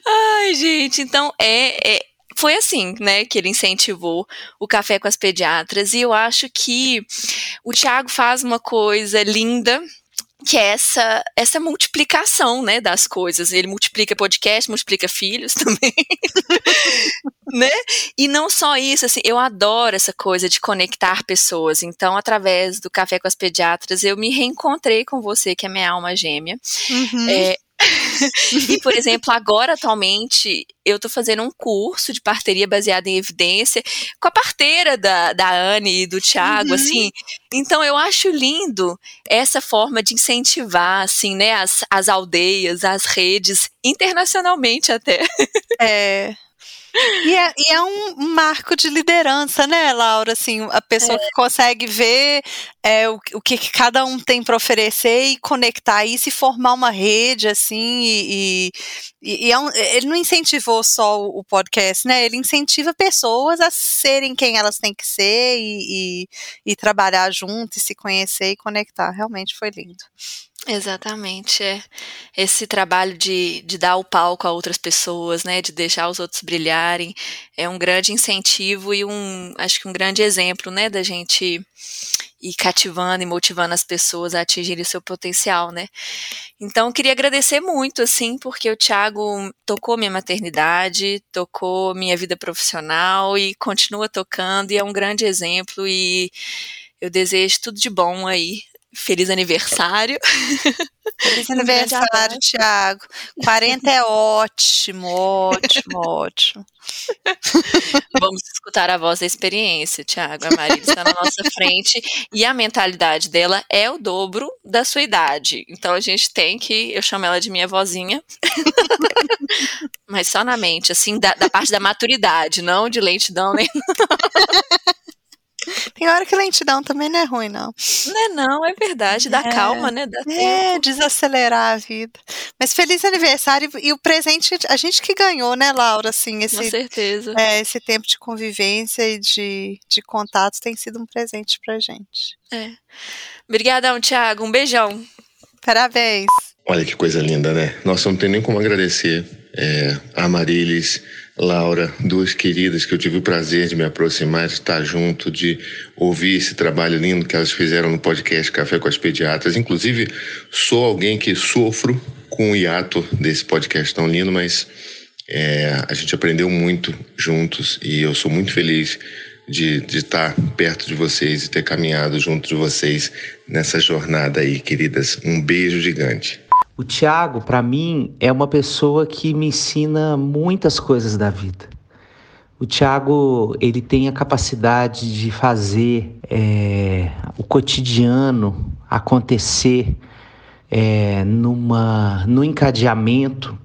Ai, gente, então é, é- foi assim, né, que ele incentivou o café com as pediatras. E eu acho que o Thiago faz uma coisa linda, que é essa, essa multiplicação, né, das coisas. Ele multiplica podcast, multiplica filhos [laughs] também, né? E não só isso, assim, eu adoro essa coisa de conectar pessoas. Então, através do Café com as Pediatras, eu me reencontrei com você, que é minha alma gêmea. Uhum. É, [laughs] e, por exemplo, agora, atualmente, eu tô fazendo um curso de parteria baseada em evidência com a parteira da, da Anne e do Thiago, Uhum. assim. Então, eu acho lindo essa forma de incentivar, assim, né, as, as aldeias, as redes, internacionalmente até. É. E é, e é um marco de liderança, né, Laura? Assim, a pessoa que consegue ver é, o, o que, que cada um tem para oferecer e conectar isso e formar uma rede, assim, e, e- e é um- ele não incentivou só o, o podcast, né? Ele incentiva pessoas a serem quem elas têm que ser e, e, e trabalhar junto, e se conhecer e conectar. Realmente foi lindo. Exatamente, é. Esse trabalho de, de dar o palco a outras pessoas, né, de deixar os outros brilharem, é um grande incentivo e um, acho que um grande exemplo, né, da gente ir cativando e motivando as pessoas a atingirem o seu potencial, né. Então, queria agradecer muito, assim, porque o Thiago tocou minha maternidade, tocou minha vida profissional e continua tocando e é um grande exemplo e eu desejo tudo de bom aí. Feliz aniversário. [laughs] Feliz aniversário. Thiago. 40 é ótimo, ótimo, ótimo. [laughs] Vamos escutar a voz da experiência, Thiago. A Marília está na nossa frente e a mentalidade dela é o dobro da sua idade. Então a gente tem que. Eu chamo ela de minha vozinha. [laughs] Mas só na mente, assim, da, da parte da maturidade, não de lentidão nem. Tem hora que lentidão também não é ruim, não. Não é, não, é verdade. Dá É, calma, né? Dá É, tempo. desacelerar a vida. Mas feliz aniversário e o presente, a gente que ganhou, né, Laura? Assim, esse, Com certeza. é, esse tempo de convivência e de, de contatos tem sido um presente pra gente. É. Obrigadão, Thiago. Um beijão. Parabéns. Olha que coisa linda, né? Nossa, não tem nem como agradecer é, a Marilis, Laura, duas queridas que eu tive o prazer de me aproximar, de estar junto, de ouvir esse trabalho lindo que elas fizeram no podcast Café com as Pediatras. Inclusive, sou alguém que sofro com o hiato desse podcast tão lindo, mas é, a gente aprendeu muito juntos e eu sou muito feliz de, de estar perto de vocês e ter caminhado junto de vocês nessa jornada aí, queridas. Um beijo gigante. O Tiago, para mim, é uma pessoa que me ensina muitas coisas da vida. O Tiago, ele tem a capacidade de fazer é, o cotidiano acontecer é, numa, num encadeamento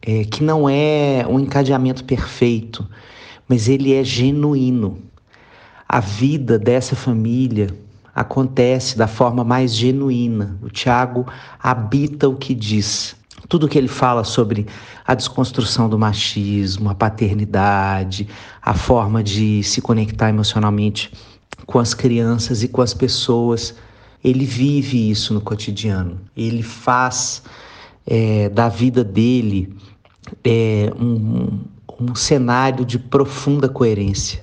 é, que não é um encadeamento perfeito, mas ele é genuíno. A vida dessa família acontece da forma mais genuína. O Tiago habita o que diz. Tudo que ele fala sobre a desconstrução do machismo, a paternidade, a forma de se conectar emocionalmente com as crianças e com as pessoas, ele vive isso no cotidiano. Ele faz é, da vida dele é, um, um cenário de profunda coerência.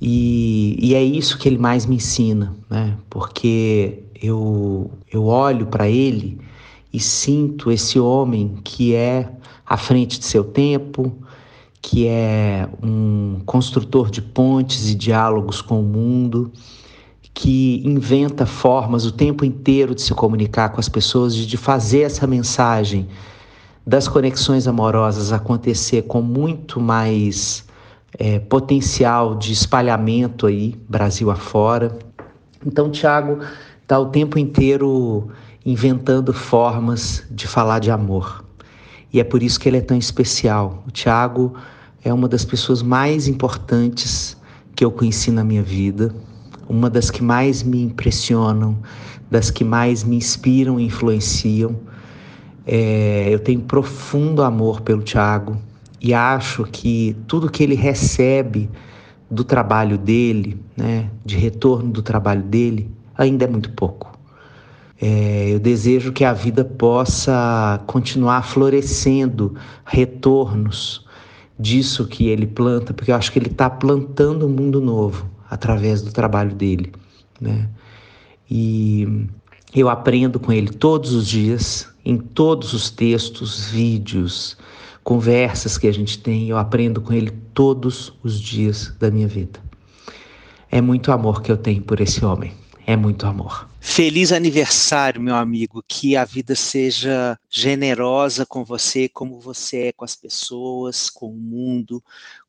E, e é isso que ele mais me ensina, né? Porque eu, eu olho para ele e sinto esse homem que é à frente de seu tempo, que é um construtor de pontes e diálogos com o mundo, que inventa formas o tempo inteiro de se comunicar com as pessoas, de, de fazer essa mensagem das conexões amorosas acontecer com muito mais é, potencial de espalhamento aí, Brasil afora. Então, Tiago está o tempo inteiro inventando formas de falar de amor. E é por isso que ele é tão especial. O Tiago é uma das pessoas mais importantes que eu conheci na minha vida, uma das que mais me impressionam, das que mais me inspiram e influenciam. É, eu tenho profundo amor pelo Tiago, e acho que tudo que ele recebe do trabalho dele, né, de retorno do trabalho dele, ainda é muito pouco. É, eu desejo que a vida possa continuar florescendo retornos disso que ele planta, porque eu acho que ele está plantando um mundo novo através do trabalho dele, né? E eu aprendo com ele todos os dias, em todos os textos, vídeos, conversas que a gente tem, eu aprendo com ele todos os dias da minha vida. É muito amor que eu tenho por esse homem. É muito amor. Feliz aniversário, meu amigo. Que a vida seja generosa com você, como você é com as pessoas, com o mundo,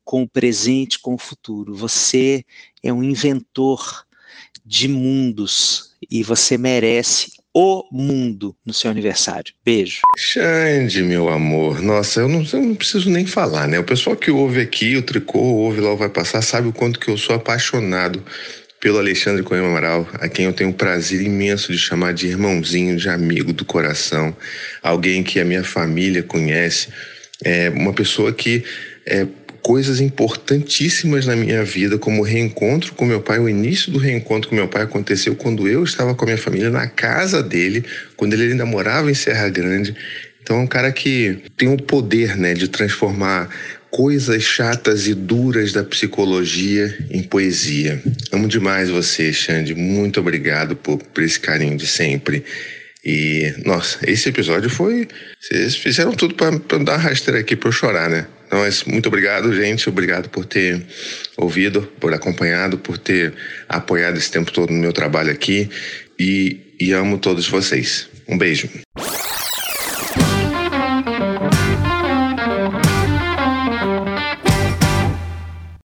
com o presente, com o futuro. Você é um inventor de mundos e você merece o mundo no seu aniversário. Beijo. Xande, meu amor. Nossa, eu não, eu não, preciso nem falar, né? O pessoal que ouve aqui, o Tricô, ouve lá, vai passar, sabe o quanto que eu sou apaixonado pelo Alexandre Coelho Amaral, a quem eu tenho o prazer imenso de chamar de irmãozinho, de amigo do coração, alguém que a minha família conhece, é uma pessoa que é, coisas importantíssimas na minha vida, como o reencontro com meu pai. O início do reencontro com meu pai aconteceu quando eu estava com a minha família na casa dele, quando ele ainda morava em Serra Grande. Então é um cara que tem o poder, né, de transformar coisas chatas e duras da psicologia em poesia. Amo demais você, Xande. Muito obrigado por, por esse carinho de sempre. E, nossa, esse episódio foi. Vocês fizeram tudo para dar rasteira aqui para eu chorar, né? Então, mas muito obrigado, gente. Obrigado por ter ouvido, por acompanhado, por ter apoiado esse tempo todo no meu trabalho aqui. E, e amo todos vocês. Um beijo.